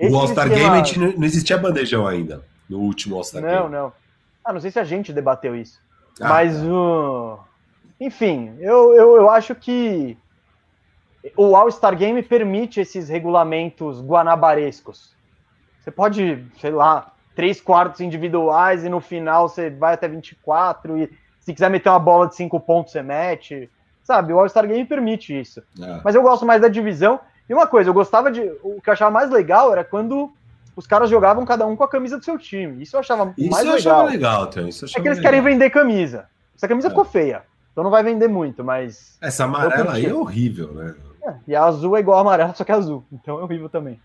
[SPEAKER 1] Esse
[SPEAKER 2] O All-Star
[SPEAKER 1] esquema-
[SPEAKER 2] Game a gente não, não existia bandejão ainda. No último All-Star
[SPEAKER 1] Não,
[SPEAKER 2] Game.
[SPEAKER 1] não. Ah, não sei se a gente debateu isso.
[SPEAKER 2] Ah,
[SPEAKER 1] mas
[SPEAKER 2] tá.
[SPEAKER 1] o. Enfim, eu, eu, eu acho que o All-Star Game permite esses regulamentos guanabarescos. Você pode, sei lá, três quartos individuais e no final você vai até 24 e se quiser meter uma bola de cinco pontos você mete. Sabe, o All-Star Game permite isso.
[SPEAKER 2] É.
[SPEAKER 1] Mas eu gosto mais da divisão. E uma coisa, eu gostava de. O que eu achava mais legal era quando os caras jogavam cada um com a camisa do seu time. Isso eu achava
[SPEAKER 2] Isso
[SPEAKER 1] mais
[SPEAKER 2] eu
[SPEAKER 1] legal.
[SPEAKER 2] achava legal, Tão. Isso eu
[SPEAKER 1] É
[SPEAKER 2] achava
[SPEAKER 1] que eles
[SPEAKER 2] legal.
[SPEAKER 1] querem vender camisa. Essa camisa
[SPEAKER 2] É.
[SPEAKER 1] ficou feia. Então não vai vender muito, mas.
[SPEAKER 2] Essa amarela aí é horrível, né?
[SPEAKER 1] é, e a azul é igual a amarela, só que é azul. Então é horrível também.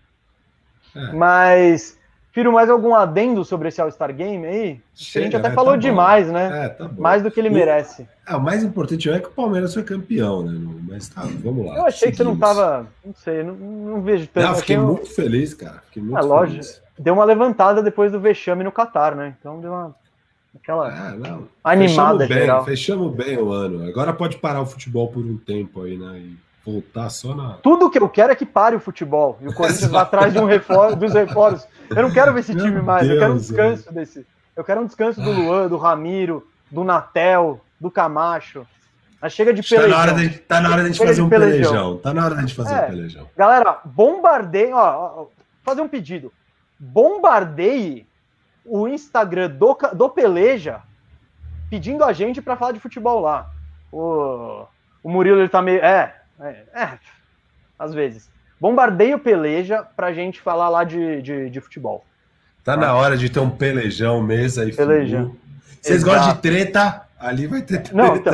[SPEAKER 2] É.
[SPEAKER 1] Mas. Firo mais algum adendo sobre esse All-Star Game aí? a gente
[SPEAKER 2] Chega,
[SPEAKER 1] até
[SPEAKER 2] né?
[SPEAKER 1] falou
[SPEAKER 2] Tá
[SPEAKER 1] demais, né?
[SPEAKER 2] É, tá.
[SPEAKER 1] Mais do que ele merece.
[SPEAKER 2] Ah, o mais importante é que o Palmeiras foi campeão, né? Mas tá, vamos lá.
[SPEAKER 1] Eu achei que você não
[SPEAKER 2] seguimos.
[SPEAKER 1] tava. Não sei, não, não vejo tanto.
[SPEAKER 2] Não, fiquei
[SPEAKER 1] um-
[SPEAKER 2] muito feliz, cara. Fiquei muito
[SPEAKER 1] Ah, lógico.
[SPEAKER 2] feliz.
[SPEAKER 1] Deu uma levantada depois do vexame no Qatar, né? Então deu uma. Aquela.
[SPEAKER 2] Ah, não.
[SPEAKER 1] Animada,
[SPEAKER 2] fechamos bem,
[SPEAKER 1] geral.
[SPEAKER 2] fechamos bem o ano. Agora pode parar o futebol por um tempo aí, né? E voltar só na.
[SPEAKER 1] Tudo que eu quero é que pare o futebol. E o Corinthians vá atrás de um refor dos reforços. Eu não quero ver esse
[SPEAKER 2] Meu
[SPEAKER 1] time mais. eu quero um
[SPEAKER 2] Deus,
[SPEAKER 1] descanso desse. Eu quero um descanso do Luan, do Ramiro, do Natel, do Camacho. Mas chega de
[SPEAKER 2] Tá na
[SPEAKER 1] pelejão.
[SPEAKER 2] hora de, tá na hora de a gente fazer
[SPEAKER 1] de
[SPEAKER 2] um
[SPEAKER 1] pelejão.
[SPEAKER 2] pelejão. Tá na hora de a gente fazer
[SPEAKER 1] É.
[SPEAKER 2] um pelejão.
[SPEAKER 1] Galera, bombardeie. Ó, fazer um pedido. Bombardeie o Instagram do, do Peleja pedindo a gente pra falar de futebol lá. O, o Murilo ele tá meio. É, é, é. às vezes. Bombardeio peleja pra gente falar lá de, de, de futebol.
[SPEAKER 2] Tá na hora de ter um pelejão, mesa e
[SPEAKER 1] Pelejão.
[SPEAKER 2] Vocês gostam de treta? Ali vai ter treta.
[SPEAKER 1] Não, então,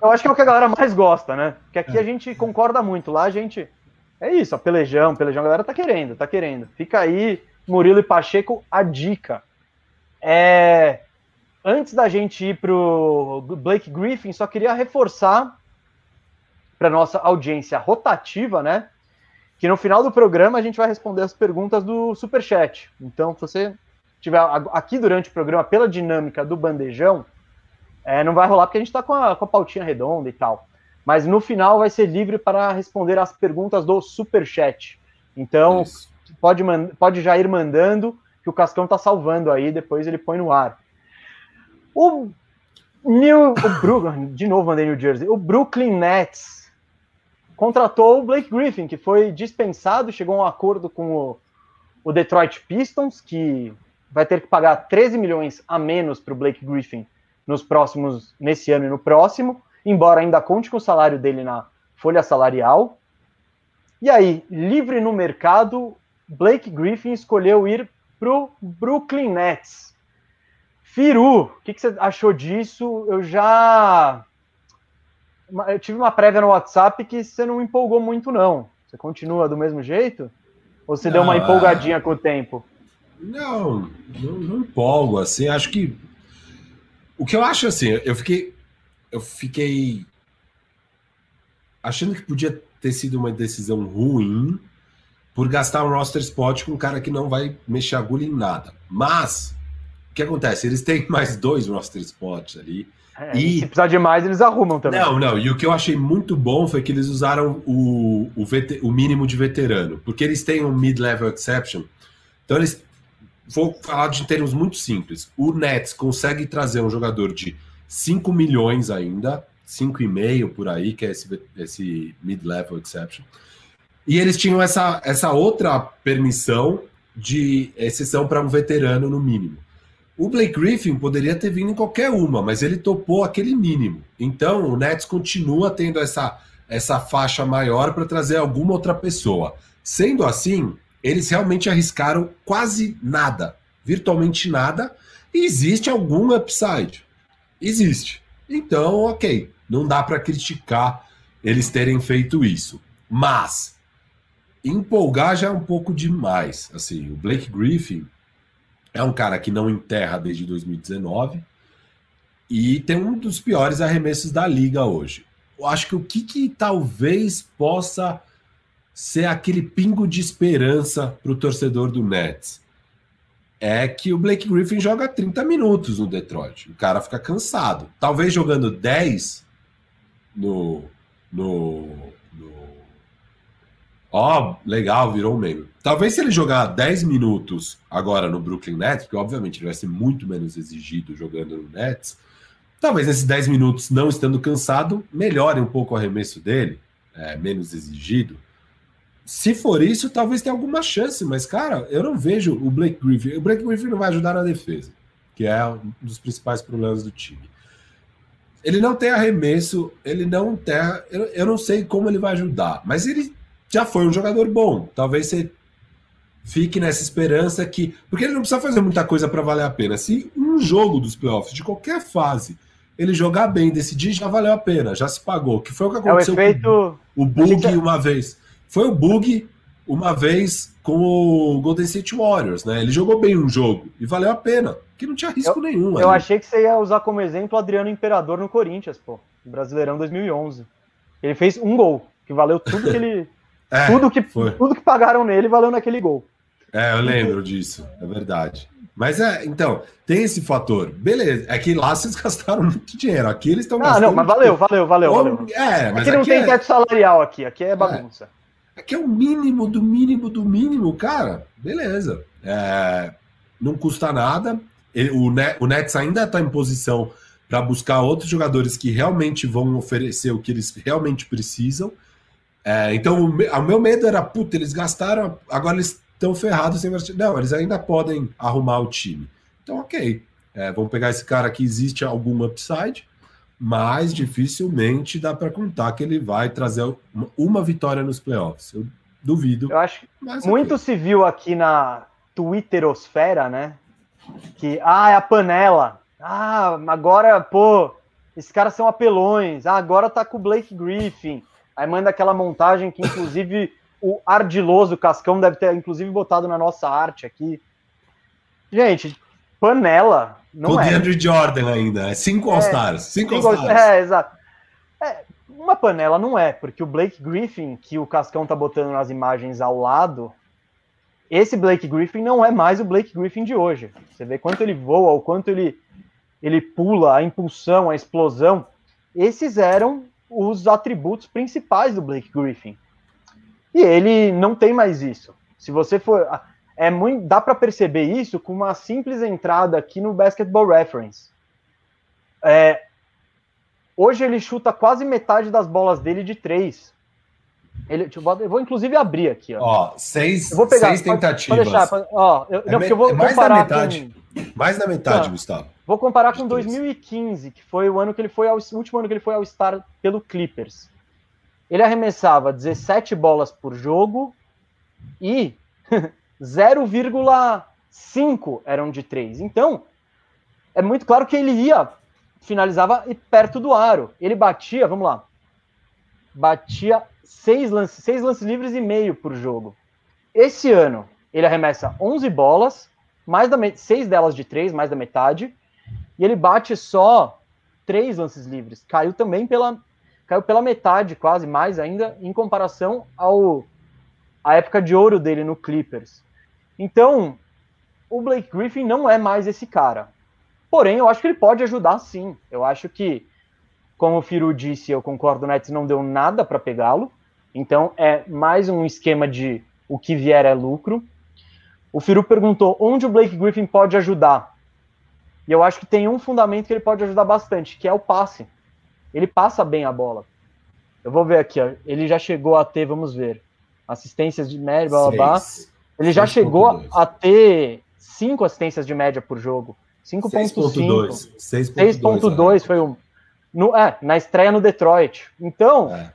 [SPEAKER 1] eu acho que é o que a galera mais gosta, né? Porque aqui a gente concorda muito. Lá a gente. É isso, a pelejão, pelejão, a galera tá querendo, tá querendo. Fica aí, Murilo e Pacheco, a dica. É, antes da gente ir pro Blake Griffin, só queria reforçar para nossa audiência rotativa, né? Que no final do programa a gente vai responder as perguntas do Superchat. Então, se você tiver aqui durante o programa, pela dinâmica do bandejão, é, não vai rolar porque a gente está com a, com a pautinha redonda e tal. Mas no final vai ser livre para responder as perguntas do Superchat. Então, pode, pode já ir mandando que o Cascão tá salvando aí, depois ele põe no ar. O New, o Brooklyn, de novo andei New Jersey, o Brooklyn Nets contratou o Blake Griffin, que foi dispensado, chegou a um acordo com o, o Detroit Pistons, que vai ter que pagar 13 milhões a menos para o Blake Griffin nos próximos, nesse ano e no próximo, embora ainda conte com o salário dele na folha salarial. E aí, livre no mercado, Blake Griffin escolheu ir pro Brooklyn Nets. Firu, o que, que, você achou disso? Eu já. Eu tive uma prévia no WhatsApp que você não empolgou muito, não. Você continua do mesmo jeito? Ou você não, deu uma empolgadinha é... com o tempo?
[SPEAKER 2] Não, não, não empolgo, assim, acho que. O que eu acho assim, eu fiquei. Eu fiquei. Achando que podia ter sido uma decisão ruim por gastar um roster spot com um cara que não vai mexer agulha em nada. Mas, o que acontece? Eles têm mais dois roster spots ali.
[SPEAKER 1] É, e se precisar de mais, eles arrumam também.
[SPEAKER 2] Não, não. E o que eu achei muito bom foi que eles usaram o, o, o mínimo de veterano. Porque eles têm um mid-level exception. Então, eles. Vou falar de termos muito simples. O Nets consegue trazer um jogador de 5 milhões ainda, 5,5 por aí, que é esse, esse mid-level exception e eles tinham essa, essa outra permissão de exceção para um veterano, no mínimo. O Blake Griffin poderia ter vindo em qualquer uma, mas ele topou aquele mínimo. Então o Nets continua tendo essa, essa faixa maior para trazer alguma outra pessoa. Sendo assim, eles realmente arriscaram quase nada, virtualmente nada, e existe algum upside. Existe. Então, ok, não dá para criticar eles terem feito isso. Mas empolgar já é um pouco demais. Assim, o Blake Griffin é um cara que não enterra desde 2019 e tem um dos piores arremessos da liga hoje. Eu acho que o que, que talvez possa ser aquele pingo de esperança para o torcedor do Nets é que o Blake Griffin joga 30 minutos no Detroit. O cara fica cansado. Talvez jogando 10 no, no Ó, oh, legal, virou um meme. Talvez se ele jogar 10 minutos agora no Brooklyn Nets, porque obviamente ele vai ser muito menos exigido jogando no Nets, talvez nesses 10 minutos, não estando cansado, melhore um pouco o arremesso dele, é, menos exigido. Se for isso, talvez tenha alguma chance, mas, cara, eu não vejo o Blake Griffin. O Blake Griffin não vai ajudar na defesa, que é um dos principais problemas do time. Ele não tem arremesso, ele não tem. Eu, eu não sei como ele vai ajudar, mas ele já foi um jogador bom. Talvez você fique nessa esperança que. Porque ele não precisa fazer muita coisa para valer a pena. Se um jogo dos playoffs, de qualquer fase, ele jogar bem, decidir, já valeu a pena, já se pagou. Que foi o que aconteceu
[SPEAKER 1] é o efeito... com
[SPEAKER 2] o Bug uma vez. Foi o Bug uma vez com o Golden State Warriors, né? Ele jogou bem um jogo e valeu a pena, que não tinha risco
[SPEAKER 1] eu,
[SPEAKER 2] nenhum.
[SPEAKER 1] Eu ali. achei que você ia usar como exemplo o Adriano Imperador no Corinthians, pô, Brasileirão 2011. Ele fez um gol, que valeu tudo que ele é, tudo, que, tudo que pagaram nele valeu naquele gol.
[SPEAKER 2] É, eu lembro disso, é verdade. Mas é, então, tem esse fator. Beleza, é que lá vocês gastaram muito dinheiro. Aqui eles estão
[SPEAKER 1] gastando. Ah, não, mas valeu, valeu, valeu, valeu.
[SPEAKER 2] É, mas
[SPEAKER 1] aqui não aqui tem é... teto salarial aqui, aqui é bagunça.
[SPEAKER 2] É, aqui é o mínimo do mínimo do mínimo, cara. Beleza. É, não custa nada. Ele, o, Net, o Nets ainda está em posição para buscar outros jogadores que realmente vão oferecer o que eles realmente precisam. É, então, o, meu medo era, puta, eles gastaram, agora eles estão ferrados sem Não, eles ainda podem arrumar o time. Então, ok. É, vamos pegar esse cara que existe algum upside, mas dificilmente dá para contar que ele vai trazer uma, vitória nos playoffs. Eu duvido.
[SPEAKER 1] Eu acho que muito okay. se viu aqui na Twitterosfera, né? Que, ah, é a panela. Ah, agora, pô, esses caras são apelões. Ah, agora tá com o Blake Griffin. Aí manda aquela montagem que, inclusive, o ardiloso Cascão deve ter, inclusive, botado na nossa arte aqui. Gente, panela não
[SPEAKER 2] Com é. o DeAndre Jordan ainda, é cinco é, All-Stars. Cinco,
[SPEAKER 1] cinco All-Stars. É, exato. É, uma panela não é, porque o Blake Griffin, que o Cascão tá botando nas imagens ao lado, esse Blake Griffin não é mais o Blake Griffin de hoje. Você vê quanto ele voa, o quanto ele, ele pula, a impulsão, a explosão. Esses eram os atributos principais do Blake Griffin. E ele não tem mais isso. Se você for é muito, dá para perceber isso com uma simples entrada aqui no Basketball Reference. É, hoje ele chuta quase metade das bolas dele de três. Ele, eu vou inclusive abrir aqui.
[SPEAKER 2] Ó, ó seis, eu vou pegar, seis tentativas. Pode, deixar,
[SPEAKER 1] pode, ó, eu, é, não, eu vou é mais
[SPEAKER 2] da metade. Com, mais da metade, Gustavo.
[SPEAKER 1] Vou comparar com 2015, que foi o ano que ele foi ao, o último ano que ele foi ao Star pelo Clippers. Ele arremessava 17 bolas por jogo e 0,5 eram de 3. Então, é muito claro que ele ia, finalizava perto do aro. Ele batia, vamos lá, batia seis lances, seis lances livres e meio por jogo. Esse ano, ele arremessa 11 bolas, mais da seis delas de três, mais da metade, e ele bate só três lances livres. Caiu também pela caiu pela metade, quase mais ainda, em comparação ao a época de ouro dele no Clippers. Então, o Blake Griffin não é mais esse cara. Porém, eu acho que ele pode ajudar sim. Eu acho que, como o Firu disse, eu concordo, o Nets não deu nada para pegá-lo. Então, é mais um esquema de o que vier é lucro. O Firu perguntou onde o Blake Griffin pode ajudar. E eu acho que tem um fundamento que ele pode ajudar bastante, que é o passe. Ele passa bem a bola. Eu vou ver aqui, ó. ele já chegou a ter, vamos ver, assistências de média, blá, blá, blá. Ele já chegou 2. a ter cinco assistências de média por jogo. 5.5. 6.2 foi um. No, é, na estreia no Detroit. Então, é.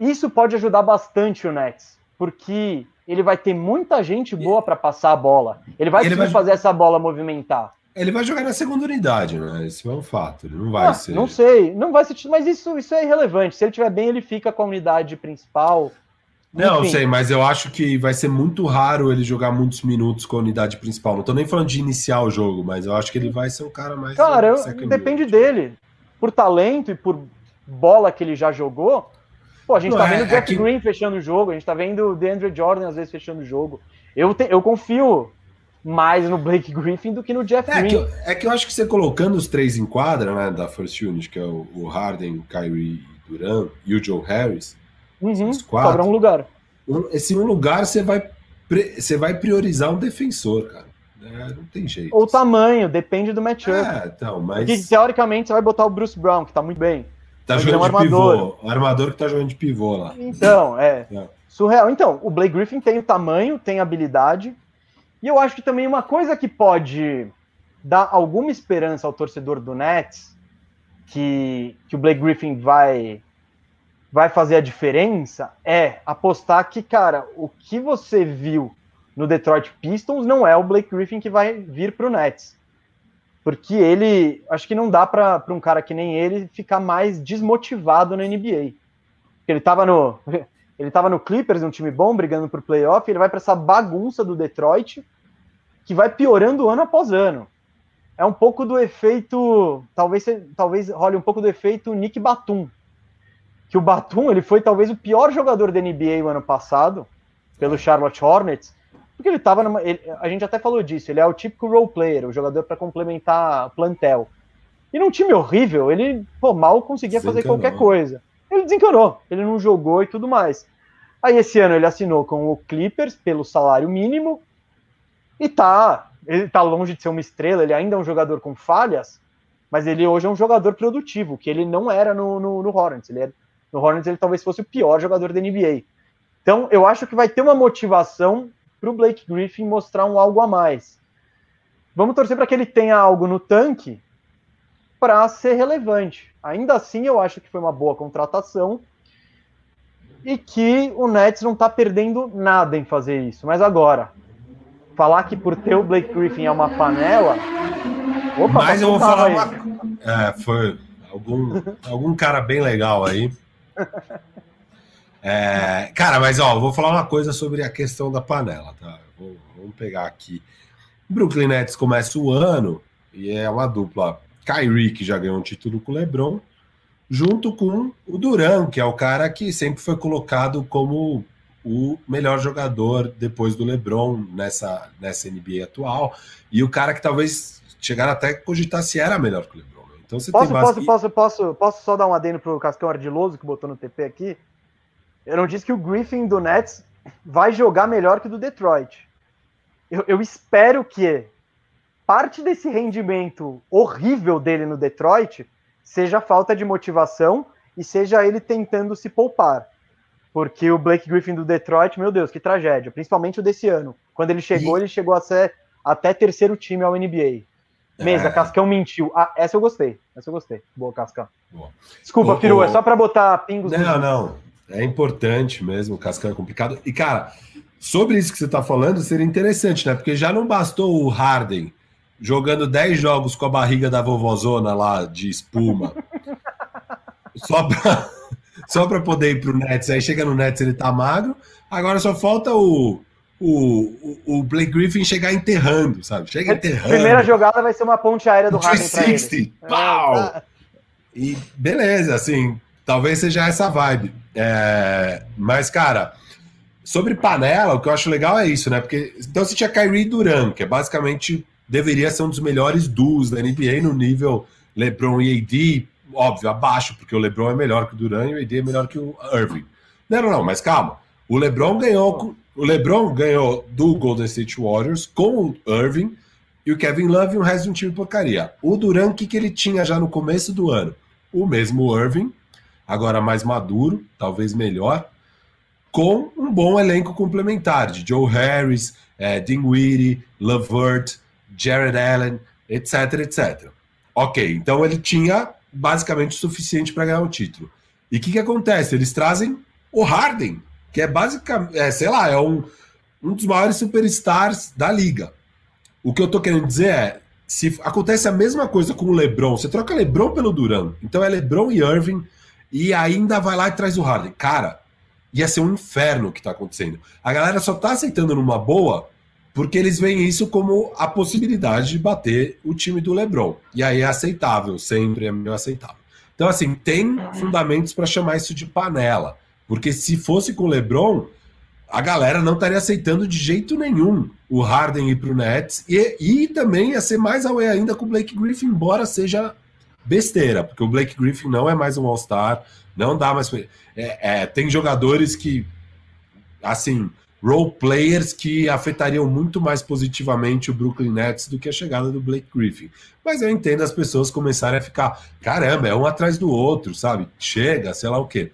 [SPEAKER 1] isso pode ajudar bastante o Nets, porque ele vai ter muita gente boa para passar a bola. Ele vai ele vai... fazer essa bola movimentar.
[SPEAKER 2] Ele vai jogar na segunda unidade, né? Esse é um fato. Ele não vai
[SPEAKER 1] ah,
[SPEAKER 2] ser.
[SPEAKER 1] Não sei, não vai ser. Mas isso, isso é irrelevante. Se ele estiver bem, ele fica com a unidade principal.
[SPEAKER 2] Não, Enfim. sei, mas eu acho que vai ser muito raro ele jogar muitos minutos com a unidade principal. Não tô nem falando de iniciar o jogo, mas eu acho que ele vai ser um cara mais.
[SPEAKER 1] Cara, eu, depende dele. Por talento e por bola que ele já jogou. Pô, a gente Não, tá vendo o é, Jeff é que... Green fechando o jogo, a gente tá vendo o DeAndre Jordan às vezes fechando o jogo. Eu, te, eu confio mais no Blake Griffin do que no Jeff
[SPEAKER 2] é
[SPEAKER 1] Green.
[SPEAKER 2] Que eu, é que eu acho que você colocando os três em quadra, né, da First Unit, que é o, o Harden, o Kyrie e Duran e o Joe Harris,
[SPEAKER 1] Uhum, quatro, sobra um lugar.
[SPEAKER 2] esse um lugar você vai, você vai priorizar um defensor, cara. É, não tem jeito.
[SPEAKER 1] Ou tamanho, depende do matchup.
[SPEAKER 2] É, então, mas...
[SPEAKER 1] Porque, teoricamente, você vai botar o Bruce Brown, que tá muito bem.
[SPEAKER 2] Tá jogando um de armador. pivô. O armador que tá jogando de pivô lá.
[SPEAKER 1] Então, é. é. Surreal. Então, o Blake Griffin tem o tamanho, tem habilidade. E eu acho que também uma coisa que pode dar alguma esperança ao torcedor do Nets, que, que o Blake Griffin vai vai fazer a diferença é apostar que, cara, o que você viu no Detroit Pistons não é o Blake Griffin que vai vir para o Nets. Porque ele, acho que não dá para um cara que nem ele ficar mais desmotivado na NBA. Ele estava no, ele tava no Clippers, um time bom, brigando por playoff, ele vai para essa bagunça do Detroit, que vai piorando ano após ano. É um pouco do efeito, talvez, talvez role um pouco do efeito Nick Batum, que o Batum ele foi talvez o pior jogador da NBA o ano passado, pelo Charlotte Hornets, porque ele estava a gente até falou disso, ele é o típico role player, o jogador para complementar plantel. E num time horrível, ele pô, mal conseguia fazer qualquer coisa. Ele desencanou, ele não jogou e tudo mais. Aí esse ano ele assinou com o Clippers pelo salário mínimo e tá, ele tá longe de ser uma estrela, ele ainda é um jogador com falhas, mas ele hoje é um jogador produtivo, que ele não era no, no, no Hornets, ele era, no Hornets ele talvez fosse o pior jogador da NBA. Então eu acho que vai ter uma motivação para o Blake Griffin mostrar um algo a mais. Vamos torcer para que ele tenha algo no tanque para ser relevante. Ainda assim, eu acho que foi uma boa contratação e que o Nets não está perdendo nada em fazer isso. Mas agora, falar que por ter o Blake Griffin é uma panela.
[SPEAKER 2] Opa, Mas eu vou falar aí. uma. É, foi algum, algum cara bem legal aí. É, cara, mas ó, vou falar uma coisa sobre a questão da panela, tá? Vou, vamos pegar aqui. O Brooklyn Nets começa o ano e é uma dupla. Kyrie, que já ganhou um título com o LeBron, junto com o Duran, que é o cara que sempre foi colocado como o melhor jogador depois do LeBron nessa, nessa NBA atual, e o cara que talvez chegar até cogitar se era melhor que o LeBron. Né?
[SPEAKER 1] Então você posso, tem posso, posso, posso, posso só dar um adendo pro Cascão Ardiloso que botou no TP aqui? Eu não disse que o Griffin do Nets vai jogar melhor que o do Detroit. Eu, eu espero que parte desse rendimento horrível dele no Detroit seja falta de motivação e seja ele tentando se poupar. Porque o Blake Griffin do Detroit, meu Deus, que tragédia. Principalmente o desse ano. Quando ele chegou, e... ele chegou a ser até terceiro time ao NBA. Mesa, é. Cascão mentiu. Ah, essa eu gostei. Essa eu gostei. Boa, Cascão. Boa. Desculpa, Firu, é só para botar pingos.
[SPEAKER 2] Não, não. É importante mesmo, o Cascão é complicado. E, cara, sobre isso que você está falando, seria interessante, né? Porque já não bastou o Harden jogando 10 jogos com a barriga da vovozona lá de espuma. só para só para poder ir pro Nets. Aí chega no Nets, ele tá magro. Agora só falta o o, o Blake Griffin chegar enterrando, sabe? Chega enterrando.
[SPEAKER 1] Primeira jogada vai ser uma ponte aérea do Harden 360,
[SPEAKER 2] pau! É, tá. E beleza, assim, talvez seja essa vibe. É, mas, cara, sobre panela, o que eu acho legal é isso, né? Porque então você tinha Kyrie Durant, que é basicamente deveria ser um dos melhores duos da NBA no nível LeBron e AD, óbvio, abaixo, porque o LeBron é melhor que o Durant e o AD é melhor que o Irving. Não, não, mas calma. O LeBron ganhou, o LeBron ganhou do Golden State Warriors com o Irving e o Kevin Love e o resto de um time porcaria. O Durant, o que, que ele tinha já no começo do ano? O mesmo Irving, agora mais maduro, talvez melhor, com um bom elenco complementar de Joe Harris, é, Dinwiddie, Lavert, Jared Allen, etc, etc. Ok, então ele tinha basicamente o suficiente para ganhar o título. E o que, que acontece? Eles trazem o Harden, que é basicamente, é, sei lá, é um, um dos maiores superstars da liga. O que eu tô querendo dizer é, se acontece a mesma coisa com o LeBron, você troca LeBron pelo Duran, então é LeBron e Irving, e ainda vai lá e traz o Harden. Cara, ia ser um inferno o que tá acontecendo. A galera só tá aceitando numa boa porque eles veem isso como a possibilidade de bater o time do LeBron. E aí é aceitável, sempre é meio aceitável. Então, assim, tem fundamentos para chamar isso de panela. Porque se fosse com o LeBron, a galera não estaria aceitando de jeito nenhum o Harden ir para o Nets. E, e também ia ser mais away ainda com o Blake Griffin, embora seja besteira, porque o Blake Griffin não é mais um All-Star, não dá mais. É, é, tem jogadores que, assim, role players que afetariam muito mais positivamente o Brooklyn Nets do que a chegada do Blake Griffin. Mas eu entendo as pessoas começarem a ficar, caramba, é um atrás do outro, sabe? Chega, sei lá o quê.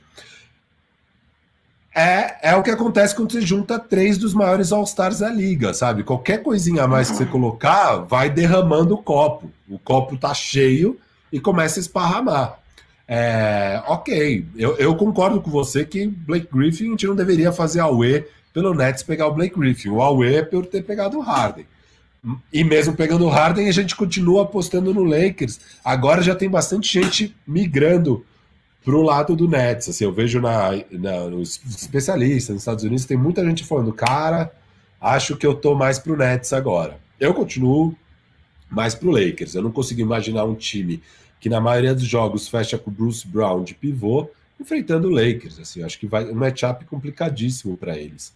[SPEAKER 2] É, é o que acontece quando você junta três dos maiores All-Stars da liga, sabe? Qualquer coisinha a mais que você colocar vai derramando o copo. O copo tá cheio e começa a esparramar. É, ok, eu, eu concordo com você que Blake Griffin a gente não deveria fazer a UE pelo Nets pegar o Blake Griffin. O Aue é por ter pegado o Harden. E mesmo pegando o Harden, a gente continua apostando no Lakers. Agora já tem bastante gente migrando para o lado do Nets. Assim, eu vejo na, na, nos especialistas nos Estados Unidos, tem muita gente falando, cara, acho que eu tô mais pro Nets agora. Eu continuo mais pro Lakers. Eu não consigo imaginar um time que na maioria dos jogos fecha com o Bruce Brown de pivô enfrentando o Lakers. Assim, acho que vai um matchup complicadíssimo para eles.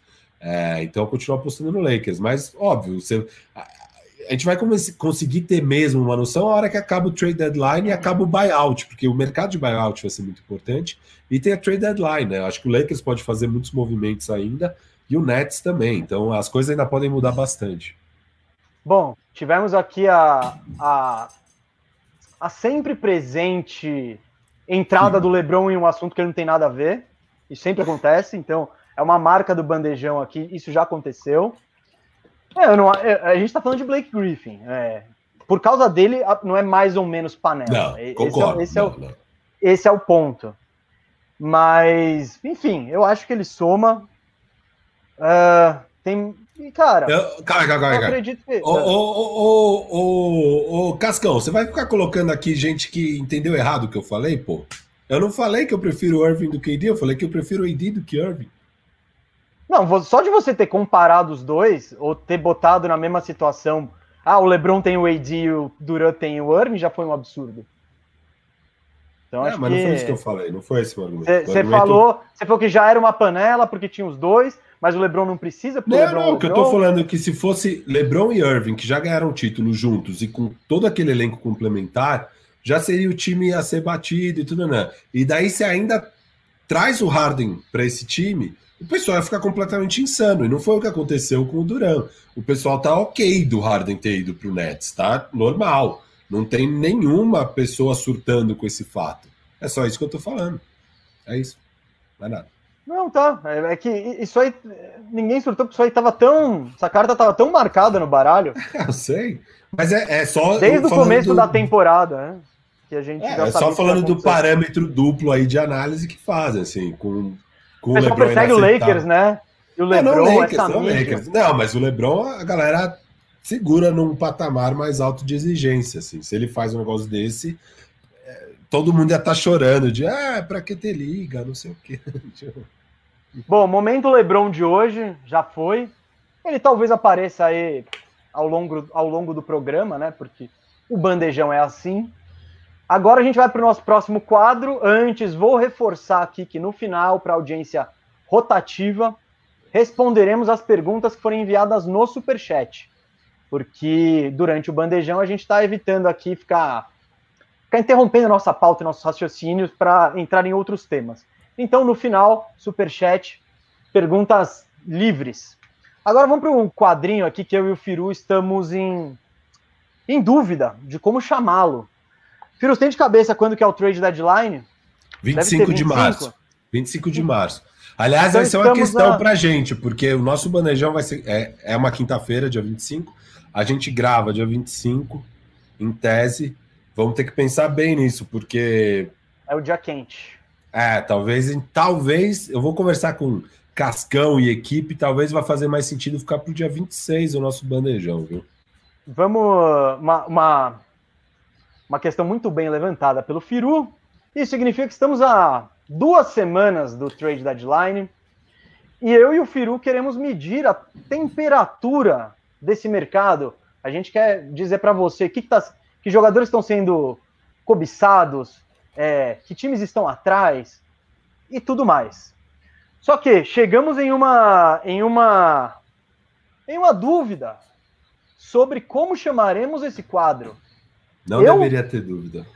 [SPEAKER 2] É, então eu continuo apostando no Lakers, mas óbvio, você, a gente vai conseguir ter mesmo uma noção a hora que acaba o trade deadline e acaba o buyout, porque o mercado de buyout vai ser muito importante e tem a trade deadline, né? Acho que o Lakers pode fazer muitos movimentos ainda e o Nets também, então as coisas ainda podem mudar bastante.
[SPEAKER 1] Bom, tivemos aqui a, a, a sempre presente entrada do LeBron em um assunto que não tem nada a ver, e sempre acontece, então é uma marca do bandejão aqui, isso já aconteceu. É, não, é, a gente está falando de Blake Griffin. É, por causa dele, não é mais ou menos panela.
[SPEAKER 2] Não, esse concordo.
[SPEAKER 1] É, esse, não, é o, esse é o ponto. Mas, enfim, eu acho que ele soma. Uh, tem. Cara.
[SPEAKER 2] Eu, calma, calma. Eu acredito que. Ô, ô, ô, ô, Cascão, você vai ficar colocando aqui gente que entendeu errado o que eu falei, pô? Eu não falei que eu prefiro o Irving do que o AD, eu falei que eu prefiro o AD do que o Irving.
[SPEAKER 1] Não, só de você ter comparado os dois, ou ter botado na mesma situação, ah, o LeBron tem o AD e o Durant tem o Irving, já foi um absurdo.
[SPEAKER 2] Então, é, mas que... não foi isso que eu falei, não foi esse o argumento.
[SPEAKER 1] Você falou, você falou que já era uma panela porque tinha os dois, mas o LeBron não precisa.
[SPEAKER 2] Não, LeBron, não, o que eu tô falando é que se fosse LeBron e Irving, que já ganharam título juntos e com todo aquele elenco complementar, já seria o time a ser batido e tudo, né? E daí você ainda traz o Harden para esse time, o pessoal vai ficar completamente insano. E não foi o que aconteceu com o Duran. O pessoal tá ok do Harden ter ido pro Nets, tá normal. Não tem nenhuma pessoa surtando com esse fato. É só isso que eu tô falando. É isso. Não é nada.
[SPEAKER 1] Não, tá. É, é que isso aí. Ninguém surtou porque isso aí tava tão. Essa carta tava tão marcada no baralho.
[SPEAKER 2] eu sei. Mas é, é só.
[SPEAKER 1] Desde o começo do... da temporada, né?
[SPEAKER 2] Que a gente é, é só falando do parâmetro duplo aí de análise que fazem, assim, com, com o,
[SPEAKER 1] persegue o Lakers, né?
[SPEAKER 2] E o LeBron, não, não, Lakers, não, Lakers. não, mas o LeBron, a galera segura num patamar mais alto de exigência, assim. Se ele faz um negócio desse, é, todo mundo ia estar tá chorando de, ah, pra que ter liga, não sei o quê.
[SPEAKER 1] Bom, momento LeBron de hoje já foi. Ele talvez apareça aí ao longo, ao longo do programa, né? Porque o bandejão é assim. Agora a gente vai para o nosso próximo quadro. Antes, vou reforçar aqui que no final, para audiência rotativa, responderemos as perguntas que forem enviadas no Superchat. Porque durante o bandejão a gente está evitando aqui ficar, ficar interrompendo nossa pauta e nossos raciocínios para entrar em outros temas. Então, no final, Superchat, perguntas livres. Agora vamos para um quadrinho aqui que eu e o Firu estamos em, em dúvida de como chamá-lo. Firu, tem de cabeça quando que é o trade deadline?
[SPEAKER 2] 25, 25? de março. 25 de março. Aliás, então, essa é uma questão na... para a gente, porque o nosso banejão vai ser. É, é uma quinta-feira, dia 25. A gente grava dia 25, em tese. Vamos ter que pensar bem nisso, porque.
[SPEAKER 1] É o dia quente.
[SPEAKER 2] É, talvez. Talvez. Eu vou conversar com Cascão e equipe. Talvez vá fazer mais sentido ficar para o dia 26 o nosso bandejão, viu?
[SPEAKER 1] Vamos. Uma, uma uma questão muito bem levantada pelo Firu. Isso significa que estamos a duas semanas do trade deadline e eu e o Firu queremos medir a temperatura desse mercado. A gente quer dizer para você que, que, tá, que, jogadores estão sendo cobiçados, é, que times estão atrás e tudo mais. Só que chegamos em uma em uma em uma dúvida sobre como chamaremos esse quadro.
[SPEAKER 2] Não eu... deveria ter dúvida.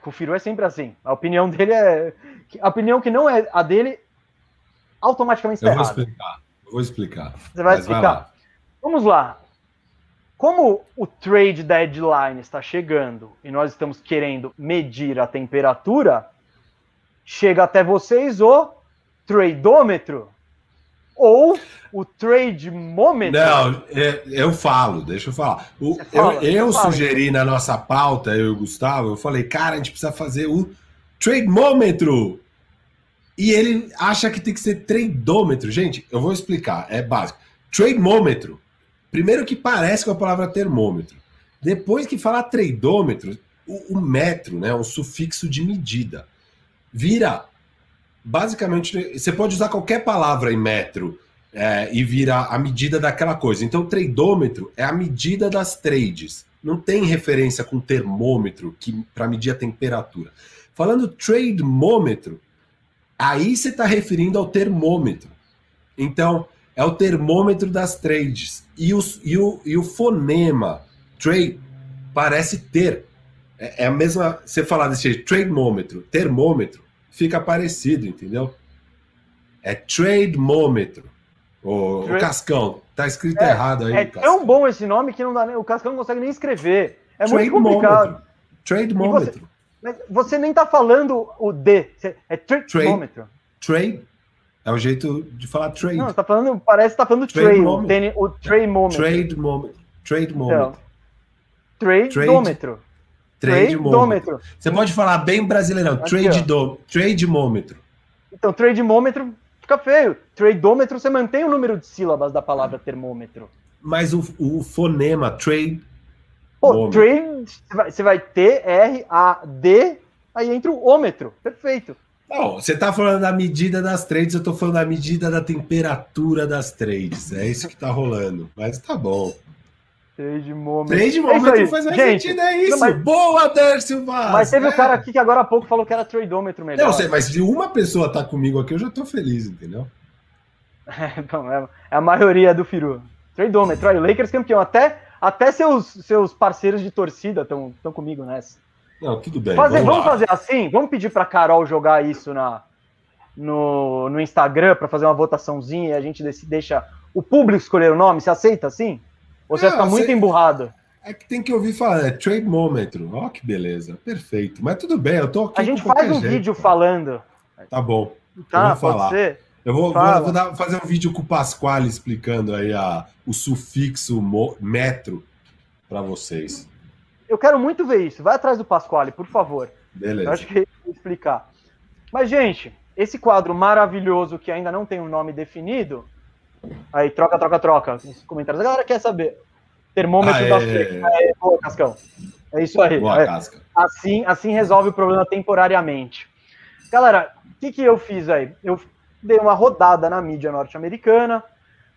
[SPEAKER 1] Com o Firu é sempre assim. A opinião dele é. A opinião que não é a dele, automaticamente
[SPEAKER 2] está errada. Vou explicar. vou explicar.
[SPEAKER 1] Você vai explicar. Vai lá. Vamos lá. Como o trade deadline está chegando e nós estamos querendo medir a temperatura, chega até vocês o tradômetro ou o trade moment.
[SPEAKER 2] Não, é, eu falo, deixa eu falar. O, fala, eu, eu sugeri na nossa pauta, eu e o Gustavo, eu falei, cara, a gente precisa fazer o trademômetro. E ele acha que tem que ser tradômetro. Gente, eu vou explicar, é básico. Trademômetro. Primeiro que parece com a palavra termômetro. Depois que falar tradômetro, o, o metro, né, um sufixo de medida, vira basicamente, você pode usar qualquer palavra em metro é, e virar a medida daquela coisa. Então, tradômetro é a medida das trades. Não tem referência com termômetro que para medir a temperatura. Falando trademômetro, aí você está referindo ao termômetro. Então, é o termômetro das trades. E, os, e, o, e o fonema trade parece ter. É, é a mesma. Você falar desse jeito, trademômetro, termômetro, fica parecido, entendeu? É trademômetro. O, Tra o Cascão, tá escrito é, errado aí.
[SPEAKER 1] É tão bom esse nome que não dá nem, o Cascão não consegue nem escrever. É Trade muito complicado.
[SPEAKER 2] Trademômetro.
[SPEAKER 1] Você, você, nem tá falando o D, é trademômetro.
[SPEAKER 2] Trade, é o jeito de falar trade. Não,
[SPEAKER 1] tá falando, parece que tá falando trade, trade o trade moment.
[SPEAKER 2] Trade moment. Trade moment. Então.
[SPEAKER 1] Tradeômetro.
[SPEAKER 2] Você pode falar bem brasileirão. Trade do, trademômetro.
[SPEAKER 1] Então, trademômetro fica feio. Tradeômetro, você mantém o número de sílabas da palavra termômetro.
[SPEAKER 2] Mas o, o fonema, trade.
[SPEAKER 1] Pô, trade, você vai ter R, A, D, aí entra o ômetro. Perfeito.
[SPEAKER 2] Não, você tá falando da medida das trades, eu tô falando da medida da temperatura das trades. É isso que tá rolando. Mas tá bom.
[SPEAKER 1] Trade moment.
[SPEAKER 2] Trade moment é faz mais Gente, sentido, é isso. Mas... Boa, Dércio Vaz.
[SPEAKER 1] Mas teve o é. um cara aqui que agora há pouco falou que era tradeômetro melhor.
[SPEAKER 2] Não sei, mas se uma pessoa tá comigo aqui, eu já tô feliz, entendeu?
[SPEAKER 1] É, bom, é, a maioria do Firu. Tradeômetro, olha, o Lakers campeão. Até, até seus, seus parceiros de torcida estão comigo nessa.
[SPEAKER 2] Não, tudo bem.
[SPEAKER 1] Fazer, vamos, vamos fazer assim? Vamos pedir pra Carol jogar isso na, no, no Instagram para fazer uma votaçãozinha e a gente deixa o público escolher o nome. Você aceita assim? Você fica muito emburrado?
[SPEAKER 2] É que tem que ouvir falar, é trademômetro. Ó, oh, que beleza. Perfeito. Mas tudo bem, eu tô aqui.
[SPEAKER 1] A gente faz um jeito. vídeo falando.
[SPEAKER 2] Tá bom.
[SPEAKER 1] Tá, eu vou falar. Ser?
[SPEAKER 2] Eu vou, vou, vou dar, fazer um vídeo com o Pasquale explicando aí a, o sufixo mo, metro para vocês.
[SPEAKER 1] Eu quero muito ver isso. Vai atrás do Pasquale, por favor.
[SPEAKER 2] Beleza.
[SPEAKER 1] Eu acho que vou explicar. Mas, gente, esse quadro maravilhoso que ainda não tem um nome definido, Aí, troca, troca, troca. Nos comentários. A galera quer saber. Termômetro ah, da é... é... boa, Cascão. É isso aí. Boa, é. Casca. Assim, assim resolve o problema temporariamente. Galera, o que, que eu fiz aí? Eu dei uma rodada na mídia norte-americana,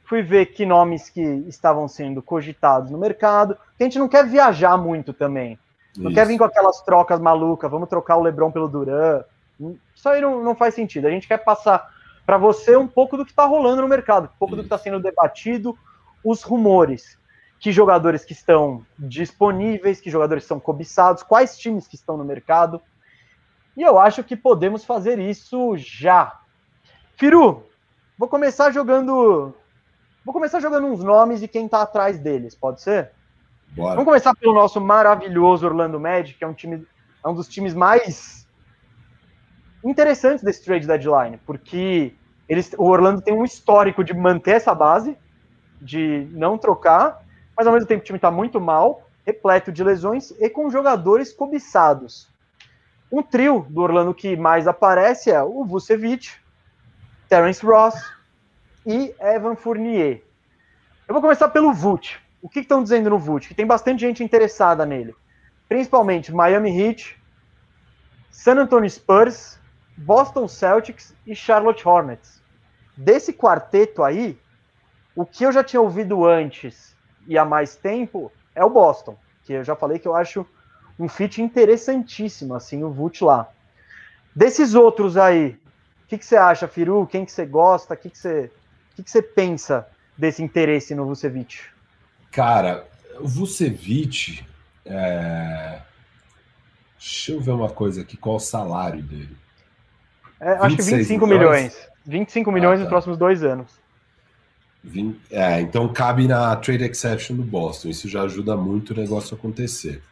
[SPEAKER 1] fui ver que nomes que estavam sendo cogitados no mercado. A gente não quer viajar muito também. Não Isso. quer vir com aquelas trocas malucas, vamos trocar o Lebron pelo Duran. Isso aí não, não faz sentido. A gente quer passar para você um pouco do que está rolando no mercado, um pouco do que está sendo debatido, os rumores, que jogadores que estão disponíveis, que jogadores são cobiçados, quais times que estão no mercado. E eu acho que podemos fazer isso já. Firu, vou começar jogando. Vou começar jogando uns nomes e quem está atrás deles, pode ser? Bora. Vamos começar pelo nosso maravilhoso Orlando Magic, que é um time, é um dos times mais interessantes desse trade deadline, porque eles, o Orlando tem um histórico de manter essa base, de não trocar, mas ao mesmo tempo o time está muito mal, repleto de lesões e com jogadores cobiçados. Um trio do Orlando que mais aparece é o Vucevic, Terence Ross e Evan Fournier. Eu vou começar pelo Vult. O que estão dizendo no Vult? Que tem bastante gente interessada nele. Principalmente Miami Heat, San Antonio Spurs, Boston Celtics e Charlotte Hornets. Desse quarteto aí, o que eu já tinha ouvido antes e há mais tempo é o Boston, que eu já falei que eu acho um fit interessantíssimo, assim, o Vult lá. Desses outros aí, o que, que, você acha, Firu? Quem que você gosta? O que, que, você, que, que você pensa desse interesse no Vucevic?
[SPEAKER 2] Cara, o Vucevic, é... deixa eu ver uma coisa aqui, qual o salário dele?
[SPEAKER 1] É, acho que 25 milhões. milhões. 25 milhões ah, tá. nos próximos dois anos.
[SPEAKER 2] 20, é, então cabe na trade exception do Boston. Isso já ajuda muito o negócio a acontecer.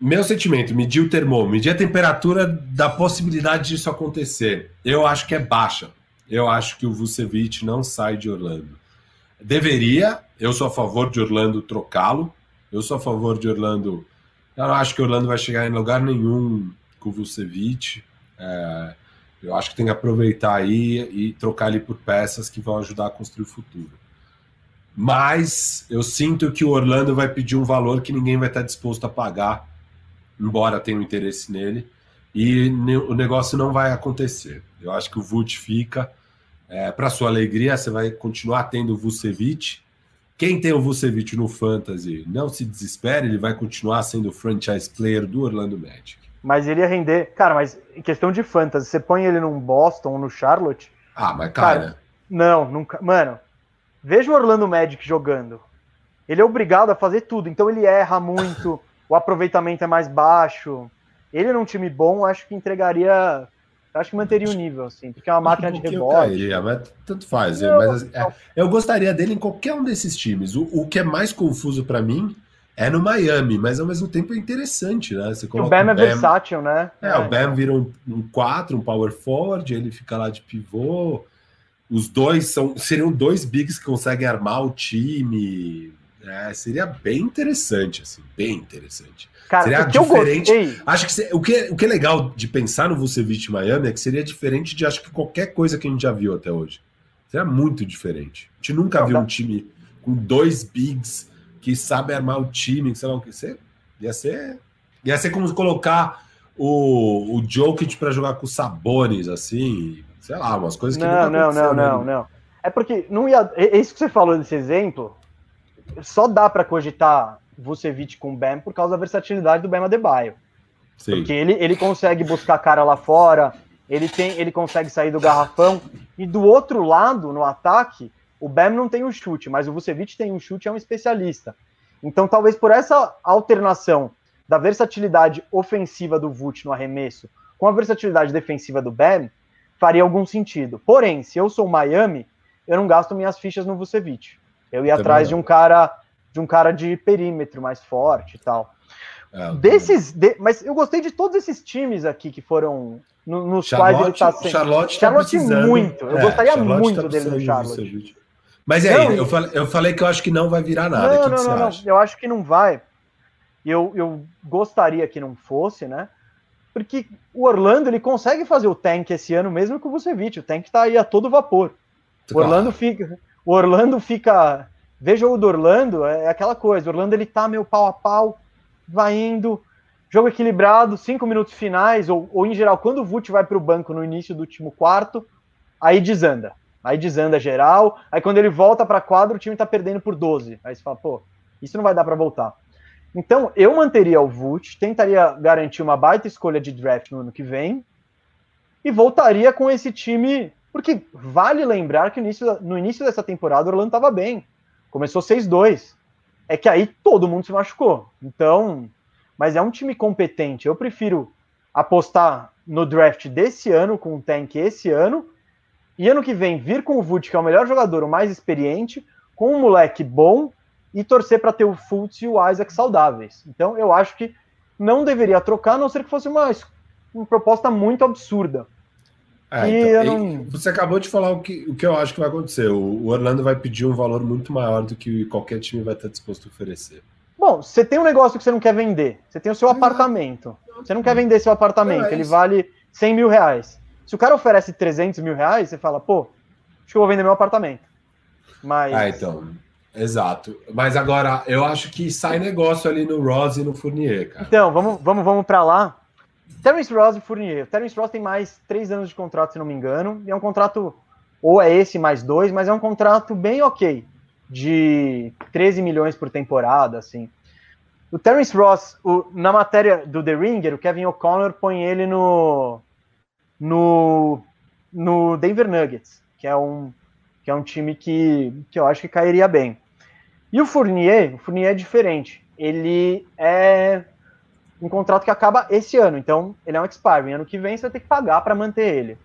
[SPEAKER 2] Meu sentimento, medir o termômetro, medir a temperatura da possibilidade disso acontecer. Eu acho que é baixa. Eu acho que o Vucevic não sai de Orlando. Deveria, eu sou a favor de Orlando trocá-lo. Eu sou a favor de Orlando. Eu não acho que Orlando vai chegar em lugar nenhum com o Vucevic. É, eu acho que tem que aproveitar aí e trocar ele por peças que vão ajudar a construir o futuro. Mas eu sinto que o Orlando vai pedir um valor que ninguém vai estar disposto a pagar, embora tenha um interesse nele, e o negócio não vai acontecer. Eu acho que o Vult fica. É, Para sua alegria, você vai continuar tendo o Vucevic. Quem tem o Vucevic no Fantasy, não se desespere, ele vai continuar sendo o franchise player do Orlando Magic.
[SPEAKER 1] Mas ele ia render. Cara, mas em questão de fantasy, você põe ele num Boston ou no Charlotte.
[SPEAKER 2] Ah, mas cara. cara
[SPEAKER 1] não, nunca. Mano, veja o Orlando Magic jogando. Ele é obrigado a fazer tudo, então ele erra muito, o aproveitamento é mais baixo. Ele num time bom, acho que entregaria. Acho que manteria o nível, assim, porque é uma máquina de rebote. Cairia,
[SPEAKER 2] mas tanto faz. Não, mas, é, eu gostaria dele em qualquer um desses times. O, o que é mais confuso para mim é no Miami, mas ao mesmo tempo é interessante, né? Você
[SPEAKER 1] coloca o Bam, é versátil, né?
[SPEAKER 2] É, é, o Bam vira um, um 4, um power forward, ele fica lá de pivô. Os dois são seriam dois bigs que conseguem armar o time. É, seria bem interessante, assim, bem interessante.
[SPEAKER 1] Cara,
[SPEAKER 2] seria
[SPEAKER 1] o diferente. Gostei...
[SPEAKER 2] Acho que se, o, que o que é legal de pensar no Vucevic Miami é que seria diferente de acho que qualquer coisa que a gente já viu até hoje. Seria muito diferente. A gente nunca Não, viu um time com dois bigs que sabe armar o time, sei lá o que. Ia ser. Ia ser como colocar o, o Jokic para jogar com Sabones, assim, sei lá, umas coisas que
[SPEAKER 1] não, não, não, não, não. É porque não ia. É, é isso que você falou desse exemplo. Só dá para cogitar Vucevic com o Bam por causa da versatilidade do Bam Adebayo. Sim. Porque ele, ele consegue buscar cara lá fora, ele tem, ele consegue sair do garrafão. E do outro lado, no ataque, o Bam não tem um chute, mas o Vucevic tem um chute, é um especialista. Então, talvez por essa alternação da versatilidade ofensiva do Vult no arremesso com a versatilidade defensiva do Bam, faria algum sentido. Porém, se eu sou Miami, eu não gasto minhas fichas no Vucevic. Eu ia atrás de um cara de um cara de perímetro mais forte e tal. É, Desses, de, mas eu gostei de todos esses times aqui que foram no, nos Charlotte, quais ele está
[SPEAKER 2] sendo. Charlotte, tá Charlotte
[SPEAKER 1] muito. Eu é, gostaria Charlotte muito tá dele no Charlotte.
[SPEAKER 2] Mas é, não, eu, falei, eu falei que eu acho que não vai virar nada.
[SPEAKER 1] Não, não, não, não, Eu acho que não vai. Eu, eu gostaria que não fosse, né? Porque o Orlando ele consegue fazer o tank esse ano mesmo com o Vucevic. O tank tá aí a todo vapor. O Orlando fica, o Orlando fica. Veja o do Orlando, é aquela coisa. O Orlando ele tá meio pau a pau, vai indo, jogo equilibrado, cinco minutos finais, ou, ou em geral, quando o Vult vai para o banco no início do último quarto, aí desanda. Aí desanda geral. Aí quando ele volta para quadro, o time tá perdendo por 12. Aí você fala, pô, isso não vai dar para voltar. Então, eu manteria o Vult, tentaria garantir uma baita escolha de draft no ano que vem e voltaria com esse time, porque vale lembrar que no início, no início dessa temporada o Orlando estava bem. Começou 6-2. É que aí todo mundo se machucou. Então, mas é um time competente. Eu prefiro apostar no draft desse ano, com o tank esse ano, e ano que vem vir com o Vult, que é o melhor jogador, o mais experiente, com um moleque bom e torcer para ter o Fultz e o Isaac saudáveis. Então eu acho que não deveria trocar, a não ser que fosse uma, uma proposta muito absurda.
[SPEAKER 2] É, então, não... Você acabou de falar o que, o que eu acho que vai acontecer. O, Orlando vai pedir um valor muito maior do que qualquer time vai estar disposto a oferecer.
[SPEAKER 1] Bom, você tem um negócio que você não quer vender. Você tem o seu apartamento. Você não quer vender seu apartamento. É ele vale 100 mil reais. Se o cara oferece 300 mil reais, você fala, pô, acho que eu vou vender meu apartamento. Mas.
[SPEAKER 2] Ah, então. Exato. Mas agora, eu acho que sai negócio ali no Ross e no Fournier, cara.
[SPEAKER 1] Então, vamos, vamos, vamos para lá. Terence Ross e Fournier. Terence Ross tem mais três anos de contrato, se não me engano. E é um contrato, ou é esse mais dois, mas é um contrato bem ok. De 13 milhões por temporada, assim. O Terence Ross, o, na matéria do The Ringer, o Kevin O'Connor põe ele no, no, no Denver Nuggets, que é um, que é um time que, que eu acho que cairia bem. E o Fournier, o Fournier é diferente. Ele é um contrato que acaba esse ano, então ele é um expiring. Ano que vem você vai ter que pagar para manter ele.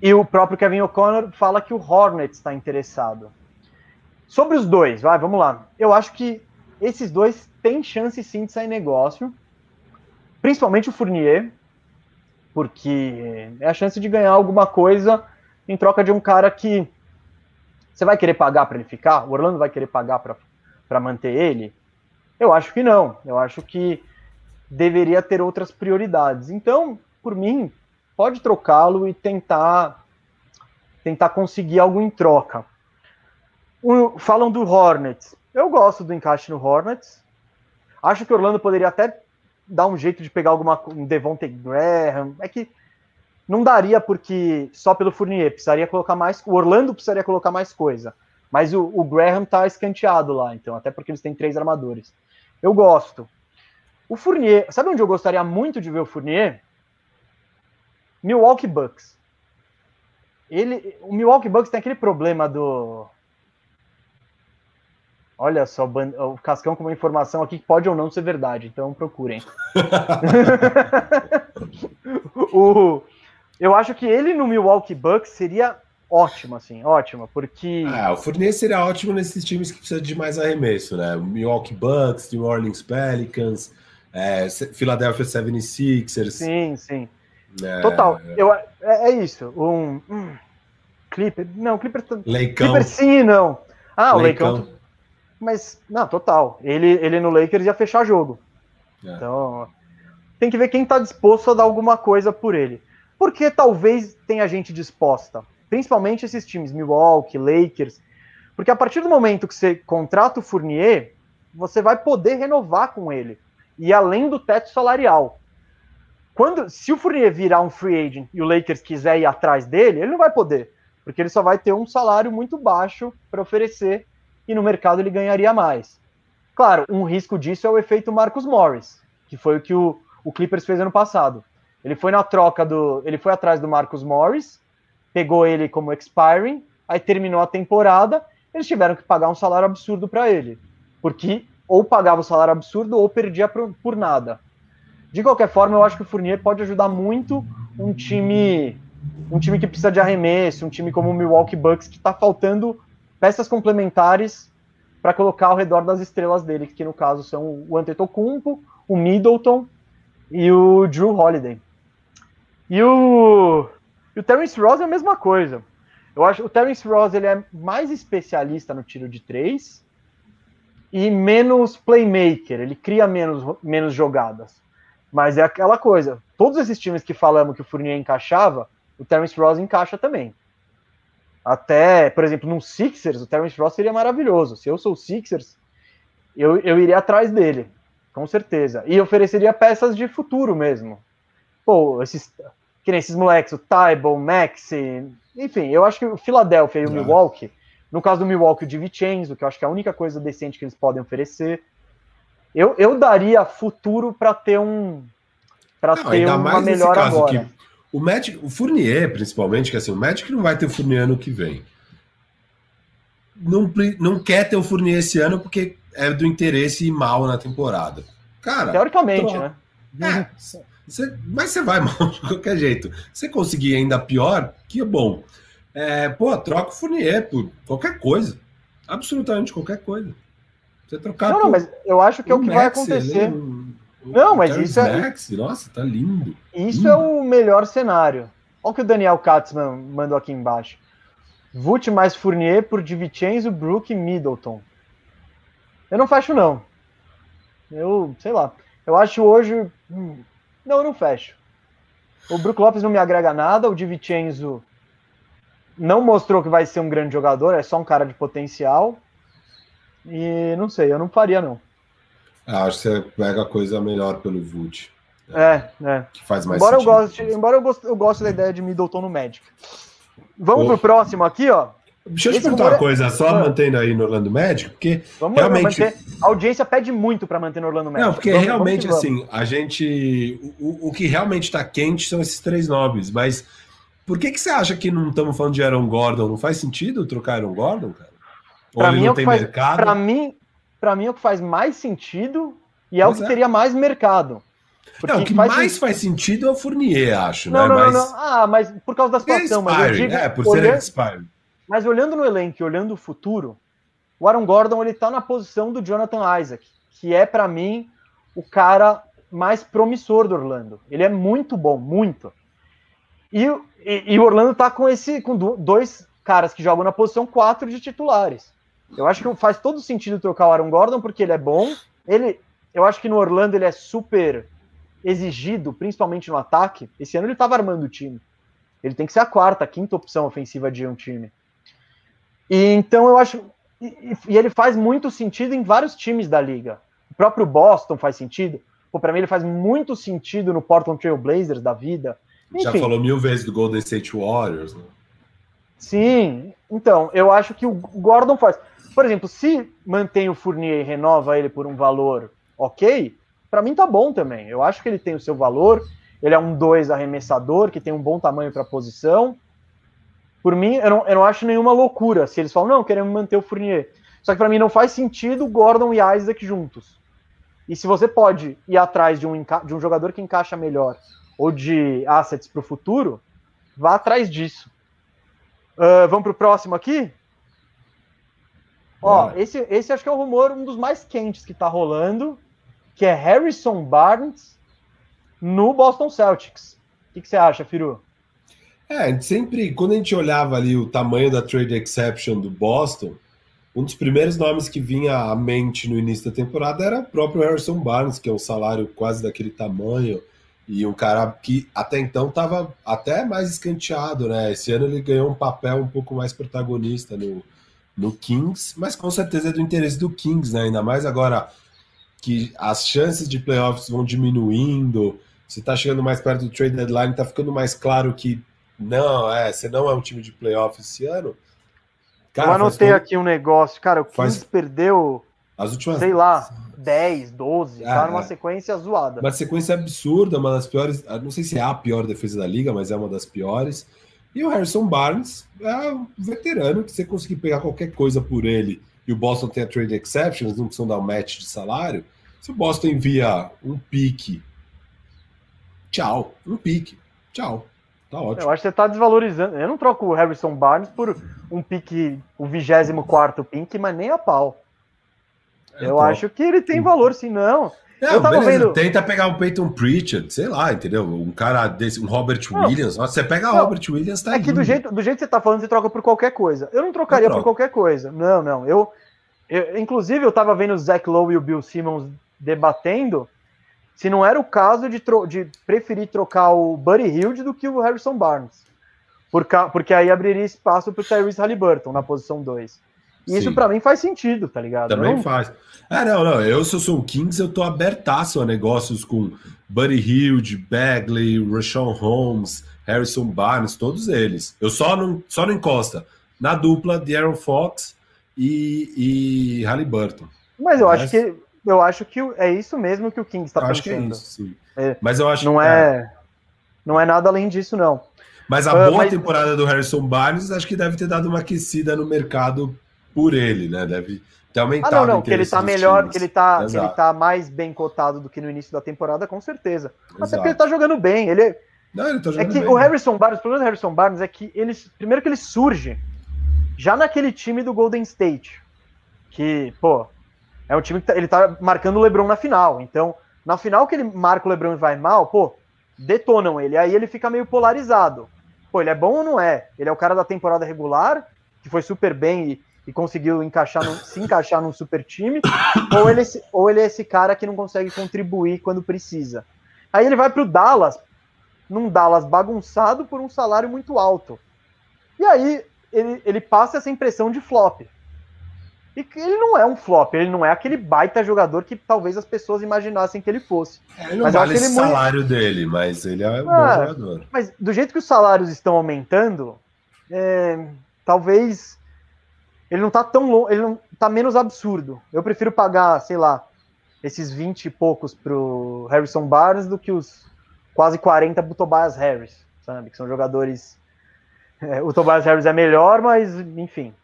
[SPEAKER 1] E o próprio Kevin O'Connor fala que o Hornets está interessado. Sobre os dois, vai, vamos lá. Eu acho que esses dois têm chance sim de sair negócio, principalmente o Fournier, porque é a chance de ganhar alguma coisa em troca de um cara que você vai querer pagar para ele ficar? O Orlando vai querer pagar para manter ele? Eu acho que não. Eu acho que deveria ter outras prioridades. Então, por mim, pode trocá-lo e tentar tentar conseguir algo em troca. O, falam do Hornets. Eu gosto do encaixe no Hornets. Acho que o Orlando poderia até dar um jeito de pegar alguma um Devontae Graham. É que não daria porque só pelo Fournier precisaria colocar mais. O Orlando precisaria colocar mais coisa. Mas o, o Graham tá escanteado lá, então, até porque eles têm três armadores. Eu gosto. O Fournier, sabe onde eu gostaria muito de ver o Fournier? Milwaukee Bucks. Ele, o Milwaukee Bucks tem aquele problema do Olha só, o Cascão com uma informação aqui que pode ou não ser verdade, então procurem. o, eu acho que ele no Milwaukee Bucks seria ótimo, assim, ótimo, porque.
[SPEAKER 2] Ah, o Fournier seria ótimo nesses times que precisam de mais arremesso, né? Milwaukee Bucks, New Orleans Pelicans, é, Philadelphia 76ers.
[SPEAKER 1] Sim, sim. É... Total. Eu, é, é isso. Um, um, Clipper. Não, Clipper.
[SPEAKER 2] Leicão.
[SPEAKER 1] Clipper sim, não. Ah, o Leicão. Leicão mas, não, total. Ele, ele no Lakers ia fechar jogo. É. Então, tem que ver quem está disposto a dar alguma coisa por ele. Porque talvez tenha gente disposta. Principalmente esses times, Milwaukee, Lakers. Porque a partir do momento que você contrata o Fournier, você vai poder renovar com ele. E além do teto salarial. Quando, se o Fournier virar um free agent e o Lakers quiser ir atrás dele, ele não vai poder. Porque ele só vai ter um salário muito baixo para oferecer e no mercado ele ganharia mais. Claro, um risco disso é o efeito Marcus Morris, que foi o que o, o Clippers fez ano passado. Ele foi na troca do. Ele foi atrás do Marcus Morris, pegou ele como expiring, aí terminou a temporada, eles tiveram que pagar um salário absurdo para ele. Porque ou pagava o salário absurdo ou perdia por, por nada. De qualquer forma, eu acho que o Fournier pode ajudar muito um time um time que precisa de arremesso, um time como o Milwaukee Bucks que está faltando peças complementares para colocar ao redor das estrelas dele, que no caso são o Antetokounmpo, o Middleton e o Drew Holiday. E o, e o Terence Ross é a mesma coisa. Eu acho o Terence Ross ele é mais especialista no tiro de três e menos playmaker, ele cria menos, menos jogadas. Mas é aquela coisa, todos esses times que falamos que o Fournier encaixava, o Terence Ross encaixa também. Até, por exemplo, no Sixers, o Terence Ross seria maravilhoso. Se eu sou o Sixers, eu, eu iria atrás dele, com certeza. E ofereceria peças de futuro mesmo. Pô, esses, que nem esses moleques, o Tybo, o Maxi, enfim, eu acho que o Philadelphia e o Milwaukee, no caso do Milwaukee, o Di Vincenzo, que eu acho que é a única coisa decente que eles podem oferecer. Eu, eu daria futuro para ter um para ter uma melhor agora. Que
[SPEAKER 2] o Magic, o Fournier, principalmente, que assim, o Magic não vai ter o Fournier ano que vem. Não, não quer ter o Fournier esse ano porque é do interesse ir mal na temporada. Cara.
[SPEAKER 1] Teoricamente, troca.
[SPEAKER 2] né? É, você, mas você vai mal de qualquer jeito. Se você conseguir ainda pior, que é bom. É, pô, troca o Fournier por qualquer coisa. Absolutamente qualquer coisa.
[SPEAKER 1] Você trocar não, por, não, mas eu acho que é o que Max, vai acontecer. Um, não, mas isso é.
[SPEAKER 2] Max, nossa, tá lindo.
[SPEAKER 1] Isso
[SPEAKER 2] lindo.
[SPEAKER 1] é o melhor cenário. Olha o que o Daniel Katzman mandou aqui embaixo. Vult mais Fournier por DiVincenzo, Brook e Middleton. Eu não fecho, não. Eu, sei lá. Eu acho hoje. Hum, não, eu não fecho. O Brook Lopes não me agrega nada. O DiVincenzo não mostrou que vai ser um grande jogador. É só um cara de potencial. E não sei, eu não faria, não.
[SPEAKER 2] Ah, acho que você pega a coisa melhor pelo Vult.
[SPEAKER 1] É, é.
[SPEAKER 2] Que faz mais
[SPEAKER 1] embora sentido. Eu goste, embora eu goste, eu goste da ideia de Middleton no Magic. Vamos oh. pro próximo aqui, ó.
[SPEAKER 2] Deixa eu te perguntar uma coisa, só ah. mantendo aí no Orlando Magic, porque vamos realmente... Manter,
[SPEAKER 1] a audiência pede muito para manter no Orlando Magic.
[SPEAKER 2] Não, porque vamos, realmente, vamos assim, a gente... O, o que realmente está quente são esses três nomes, mas por que, que você acha que não estamos falando de Aaron Gordon? Não faz sentido trocar Aaron Gordon, cara?
[SPEAKER 1] Ou pra ele mim, não é tem faz, mercado? Para mim, para mim, é o que faz mais sentido e é pois o que é. teria mais mercado.
[SPEAKER 2] Não, o que faz mais faz sentido é o Fournier, acho,
[SPEAKER 1] não,
[SPEAKER 2] né?
[SPEAKER 1] Não, mas... não, Ah, mas por causa da situação. É mas digo,
[SPEAKER 2] é, por olhando, ser
[SPEAKER 1] Mas olhando no elenco e olhando o futuro, o Aaron Gordon ele tá na posição do Jonathan Isaac, que é para mim o cara mais promissor do Orlando. Ele é muito bom, muito. E, e, e o Orlando tá com esse com dois caras que jogam na posição 4 de titulares. Eu acho que faz todo sentido trocar o Aaron Gordon, porque ele é bom. Ele, eu acho que no Orlando ele é super exigido, principalmente no ataque. Esse ano ele estava armando o time. Ele tem que ser a quarta, a quinta opção ofensiva de um time. E então eu acho. E, e ele faz muito sentido em vários times da liga. O próprio Boston faz sentido. Para mim, ele faz muito sentido no Portland Trail Blazers da vida.
[SPEAKER 2] Enfim. Já falou mil vezes do Golden State Warriors, né?
[SPEAKER 1] Sim, então, eu acho que o Gordon faz. Por exemplo, se mantém o Fournier e renova ele por um valor ok, para mim tá bom também. Eu acho que ele tem o seu valor. Ele é um 2 arremessador que tem um bom tamanho para posição. Por mim, eu não, eu não acho nenhuma loucura se eles falam, não, queremos manter o Fournier. Só que para mim não faz sentido Gordon e Isaac juntos. E se você pode ir atrás de um, de um jogador que encaixa melhor ou de assets para o futuro, vá atrás disso. Uh, vamos para o próximo aqui? Ó, esse, esse acho que é o rumor, um dos mais quentes que tá rolando, que é Harrison Barnes no Boston Celtics. O que, que você acha, Firu?
[SPEAKER 2] É, sempre, quando a gente olhava ali o tamanho da trade exception do Boston, um dos primeiros nomes que vinha à mente no início da temporada era o próprio Harrison Barnes, que é um salário quase daquele tamanho, e um cara que até então estava até mais escanteado, né? Esse ano ele ganhou um papel um pouco mais protagonista no, no Kings, mas com certeza é do interesse do Kings, né? Ainda mais agora que as chances de playoffs vão diminuindo, você está chegando mais perto do trade deadline, está ficando mais claro que não, é, você não é um time de playoff esse ano.
[SPEAKER 1] Cara, eu anotei aqui um negócio, cara, o Kings faz... perdeu
[SPEAKER 2] as últimas,
[SPEAKER 1] sei lá, 10, 12, é, tá numa é. sequência zoada.
[SPEAKER 2] Uma sequência absurda, uma das piores, não sei se é a pior defesa da liga, mas é uma das piores. E o Harrison Barnes é um veterano que você conseguir pegar qualquer coisa por ele e o Boston tem a trade exception, eles não precisam dar um match de salário. Se o Boston envia um pique, tchau, um pique, tchau. Tá ótimo.
[SPEAKER 1] Eu acho que você tá desvalorizando. Eu não troco o Harrison Barnes por um pique, o 24 pique, mas nem a pau. Eu, eu acho que ele tem valor, sim, não.
[SPEAKER 2] Eu tava beleza, vendo... Tenta pegar um Peyton Pritchard, sei lá, entendeu? Um cara desse, um Robert não, Williams. Você pega o Robert Williams, tá
[SPEAKER 1] É que do jeito, do jeito que você tá falando, você troca por qualquer coisa. Eu não trocaria por qualquer coisa. Não, não. Eu, eu, inclusive, eu tava vendo o Zach Lowe e o Bill Simmons debatendo se não era o caso de, de preferir trocar o Buddy Hilde do que o Harrison Barnes. Por porque aí abriria espaço para o Tyrese Halliburton na posição 2. E isso para mim faz sentido, tá ligado?
[SPEAKER 2] Também não... faz. Ah, não, não. Eu, se eu sou o Kings, eu tô abertaço a negócios com Buddy Hilde, Bagley, Rashawn Holmes, Harrison Barnes, todos eles. Eu só não, só não encosta na dupla de Aaron Fox e, e Halliburton.
[SPEAKER 1] Mas eu Mas... acho que eu acho que é isso mesmo que o Kings está pensando.
[SPEAKER 2] Acho que é isso, sim. É, mas eu acho
[SPEAKER 1] não que, é, é, não é nada além disso, não.
[SPEAKER 2] Mas a uh, boa mas... temporada do Harrison Barnes acho que deve ter dado uma aquecida no mercado por ele, né? Deve ter aumentado.
[SPEAKER 1] Ah, não, não, que ele tá melhor, times. que ele tá, que ele tá mais bem cotado do que no início da temporada, com certeza. Mas é porque ele tá jogando bem. Ele,
[SPEAKER 2] não, ele tá
[SPEAKER 1] jogando é que bem. o Harrison Barnes, o problema do Harrison Barnes é que ele, primeiro que ele surge já naquele time do Golden State, que, pô, é um time que tá, ele tá marcando o LeBron na final. Então, na final que ele marca o LeBron e vai mal, pô, detonam ele. Aí ele fica meio polarizado. Pô, ele é bom ou não é? Ele é o cara da temporada regular, que foi super bem e, e conseguiu encaixar no, se encaixar num super time, ou ele, é ou ele é esse cara que não consegue contribuir quando precisa. Aí ele vai pro Dallas, num Dallas bagunçado por um salário muito alto. E aí ele, ele passa essa impressão de flop. E ele não é um flop, ele não é aquele baita jogador que talvez as pessoas imaginassem que ele fosse.
[SPEAKER 2] É, ele não mas vale ele salário muito... dele, mas ele é um ah, bom jogador.
[SPEAKER 1] Mas do jeito que os salários estão aumentando, é, talvez ele não tá tão longe, ele não tá menos absurdo. Eu prefiro pagar, sei lá, esses 20 e poucos pro Harrison Barnes do que os quase 40 pro Tobias Harris, sabe? Que são jogadores. É, o Tobias Harris é melhor, mas enfim,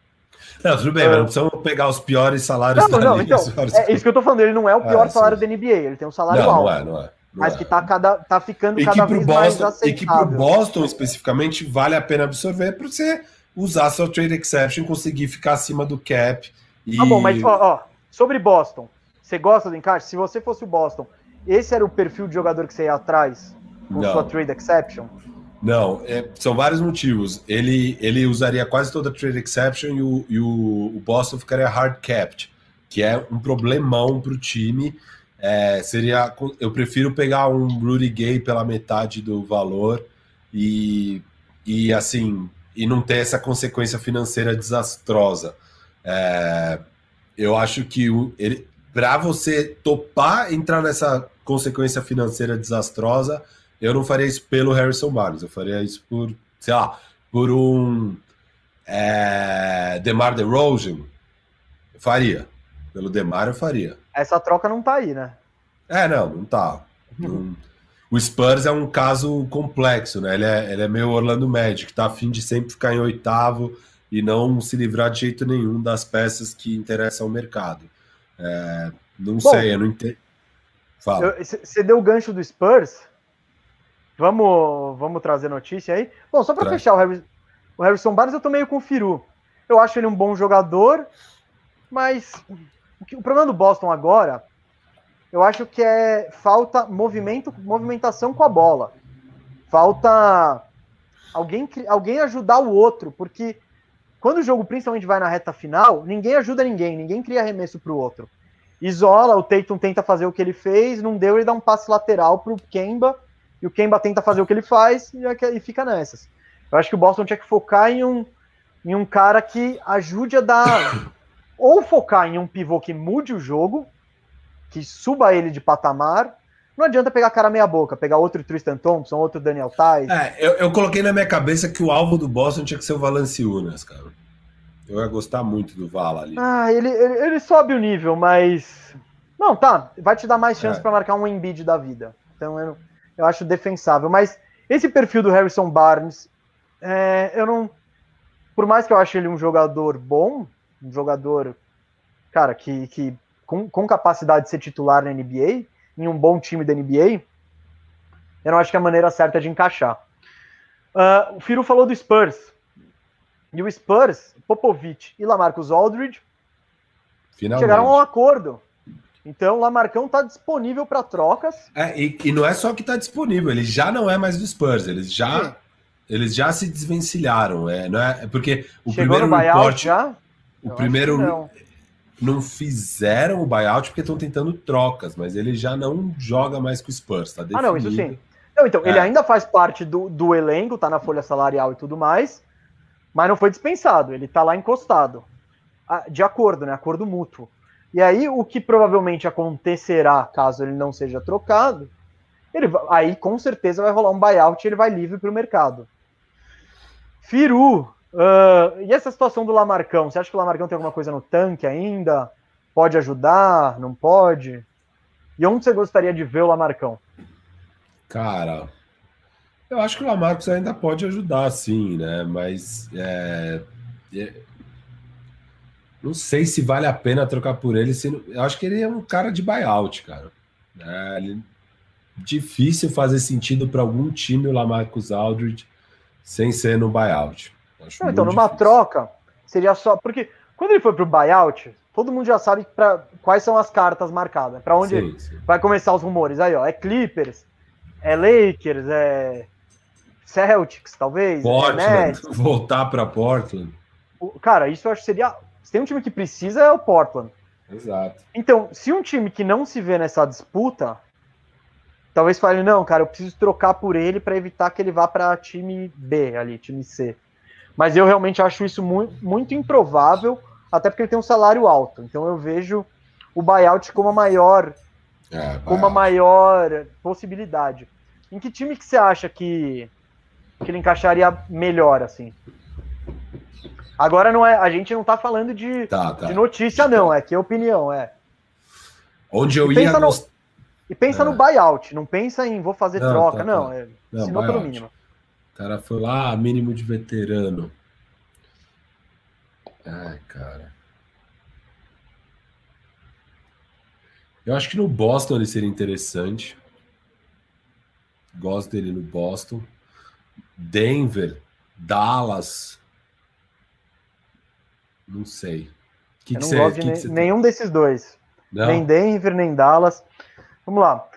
[SPEAKER 2] não, tudo bem, mas não precisamos pegar os piores salários
[SPEAKER 1] não, não, liga, então, É isso que eu tô falando, ele não é o pior é, salário sim. da NBA, ele tem um salário não, alto. Não é, não é. Não mas é. que tá, cada, tá ficando
[SPEAKER 2] e
[SPEAKER 1] cada vez
[SPEAKER 2] Boston,
[SPEAKER 1] mais aceitável.
[SPEAKER 2] E que pro Boston, especificamente, vale a pena absorver para você usar seu trade exception, conseguir ficar acima do cap.
[SPEAKER 1] E... Tá bom, mas ó, ó, sobre Boston, você gosta do encaixe? Se você fosse o Boston, esse era o perfil de jogador que você ia atrás com não. sua trade exception?
[SPEAKER 2] Não, é, são vários motivos. Ele, ele usaria quase toda a trade exception e o, e o, o Boston ficaria hard capped, que é um problemão para o time. É, seria, eu prefiro pegar um Rudy Gay pela metade do valor e, e assim e não ter essa consequência financeira desastrosa. É, eu acho que para você topar entrar nessa consequência financeira desastrosa, eu não faria isso pelo Harrison Barnes, eu faria isso por, sei lá, por um é, Demar DeRozan. Eu faria. Pelo Demar eu faria.
[SPEAKER 1] Essa troca não tá aí, né?
[SPEAKER 2] É, não, não tá. Não... O Spurs é um caso complexo, né? Ele é, ele é meio Orlando Magic, tá afim de sempre ficar em oitavo e não se livrar de jeito nenhum das peças que interessam ao mercado. É, não Bom, sei, eu não entendo.
[SPEAKER 1] Você deu o gancho do Spurs, Vamos, vamos trazer notícia aí. Bom, só para fechar o, o Harrison Barnes, eu tô meio com o Firu. Eu acho ele um bom jogador, mas o, que, o problema do Boston agora, eu acho que é falta movimento, movimentação com a bola. Falta alguém, alguém ajudar o outro, porque quando o jogo principalmente vai na reta final, ninguém ajuda ninguém, ninguém cria arremesso para o outro. Isola, o Tatum tenta fazer o que ele fez, não deu, ele dá um passe lateral para o Kemba, e o Kemba tenta fazer o que ele faz e, e fica nessas. Eu acho que o Boston tinha que focar em um, em um cara que ajude a dar. ou focar em um pivô que mude o jogo, que suba ele de patamar. Não adianta pegar cara meia boca, pegar outro Tristan Thompson, outro Daniel Tais.
[SPEAKER 2] É, eu, eu, coloquei na minha cabeça que o alvo do Boston tinha que ser o Valanciunas, cara. Eu ia gostar muito do Vala ali.
[SPEAKER 1] Ah, ele, ele, ele sobe o nível, mas. Não, tá. Vai te dar mais chance é. para marcar um Embiid da vida. Então eu, eu acho defensável. Mas esse perfil do Harrison Barnes, é, eu não. Por mais que eu ache ele um jogador bom, um jogador, cara, que, que com, com capacidade de ser titular na NBA, em um bom time da NBA, eu não acho que é a maneira certa de encaixar. Uh, o Firu falou do Spurs. E o Spurs, Popovich e Lamarcus Aldridge Finalmente. chegaram a um acordo. Então, o Lamarcão está disponível para trocas.
[SPEAKER 2] É, e, e, não é só que está disponível, ele já não é mais do Spurs, eles já, Sim. eles já se desvencilharam. É, não é, porque o Chegou primeiro
[SPEAKER 1] report, já?
[SPEAKER 2] O Eu primeiro não. fizeram o buyout porque estão tentando trocas, mas ele já não joga mais com o Spurs, tá
[SPEAKER 1] definido. Ah, não, isso sim. Não, então, é. ele ainda faz parte do, do elenco, tá na folha salarial e tudo mais, mas não foi dispensado, ele tá lá encostado. Ah, de acordo, né? Acordo mútuo. E aí, o que provavelmente acontecerá caso ele não seja trocado, ele, aí com certeza vai rolar um buyout e ele vai livre para o mercado. Firu, Uh, e essa situação do Lamarcão? Você acha que o Lamarcão tem alguma coisa no tanque ainda? Pode ajudar? Não pode? E onde você gostaria de ver o Lamarcão?
[SPEAKER 2] Cara, eu acho que o Lamarcos ainda pode ajudar, sim, né? Mas é, é, não sei se vale a pena trocar por ele. Eu acho que ele é um cara de buyout, cara. É, ele, difícil fazer sentido para algum time o Lamarcus Aldridge sem ser no buyout.
[SPEAKER 1] Não, então, numa difícil. troca, seria só. Porque quando ele foi pro buyout, todo mundo já sabe pra, quais são as cartas marcadas. Para onde sim, sim. vai começar os rumores. Aí, ó, é Clippers, é Lakers, é Celtics, talvez.
[SPEAKER 2] É Portland, é voltar para Portland.
[SPEAKER 1] Cara, isso eu acho que seria. Se tem um time que precisa, é o Portland.
[SPEAKER 2] Exato.
[SPEAKER 1] Então, se um time que não se vê nessa disputa, talvez fale, não, cara, eu preciso trocar por ele para evitar que ele vá para time B ali, time C. Mas eu realmente acho isso muito, muito improvável, até porque ele tem um salário alto. Então eu vejo o buyout como a maior, é, como a maior possibilidade. Em que time que você acha que, que ele encaixaria melhor, assim? Agora não é, a gente não tá falando de, tá, tá. de notícia, não, é que é opinião, é.
[SPEAKER 2] Onde eu ia.
[SPEAKER 1] No, e pensa é. no buyout, não pensa em vou fazer não, troca, tá, não, tá. é, não, pelo mínimo
[SPEAKER 2] cara foi lá, mínimo de veterano. Ai, cara. Eu acho que no Boston ele seria interessante. Gosto dele no Boston. Denver, Dallas. Não sei.
[SPEAKER 1] Que eu não que gosto de que nenhum desses dois. Não? Nem Denver, nem Dallas. Vamos lá.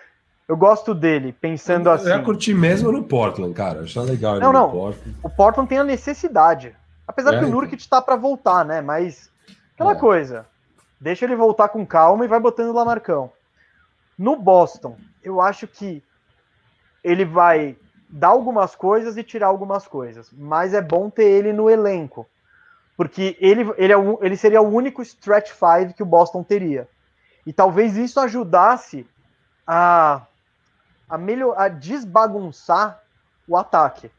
[SPEAKER 1] Eu gosto dele, pensando eu, assim. Eu
[SPEAKER 2] ia curtir mesmo no Portland, cara. Acho legal.
[SPEAKER 1] Não, não. Portland. O Portland tem a necessidade. Apesar é, que o Nurkic está para voltar, né? Mas aquela é. coisa. Deixa ele voltar com calma e vai botando lá Marcão. No Boston, eu acho que ele vai dar algumas coisas e tirar algumas coisas. Mas é bom ter ele no elenco. Porque ele, ele, é o, ele seria o único stretch five que o Boston teria. E talvez isso ajudasse a a, melhor, a desbagunçar o ataque.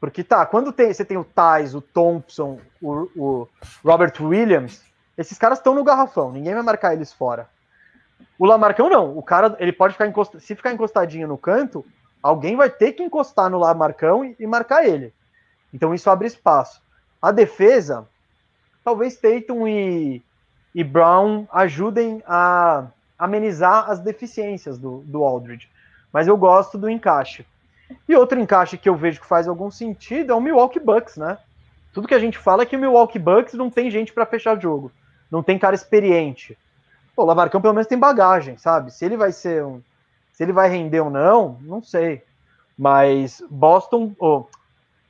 [SPEAKER 1] Porque tá, quando tem, você tem o Thais, o Thompson, o, o Robert Williams, esses caras estão no garrafão, ninguém vai marcar eles fora. O Lamarcão não, o cara, ele pode ficar encostado, se ficar encostadinho no canto, alguém vai ter que encostar no Lamarcão e, e marcar ele. Então isso abre espaço. A defesa, talvez Tatum e, e Brown ajudem a amenizar as deficiências do, do Aldridge mas eu gosto do encaixe. E outro encaixe que eu vejo que faz algum sentido é o Milwaukee Bucks, né? Tudo que a gente fala é que o Milwaukee Bucks não tem gente para fechar jogo, não tem cara experiente. Pô, o Lamarcão pelo menos tem bagagem, sabe? Se ele vai ser um, se ele vai render ou não, não sei. Mas Boston, oh,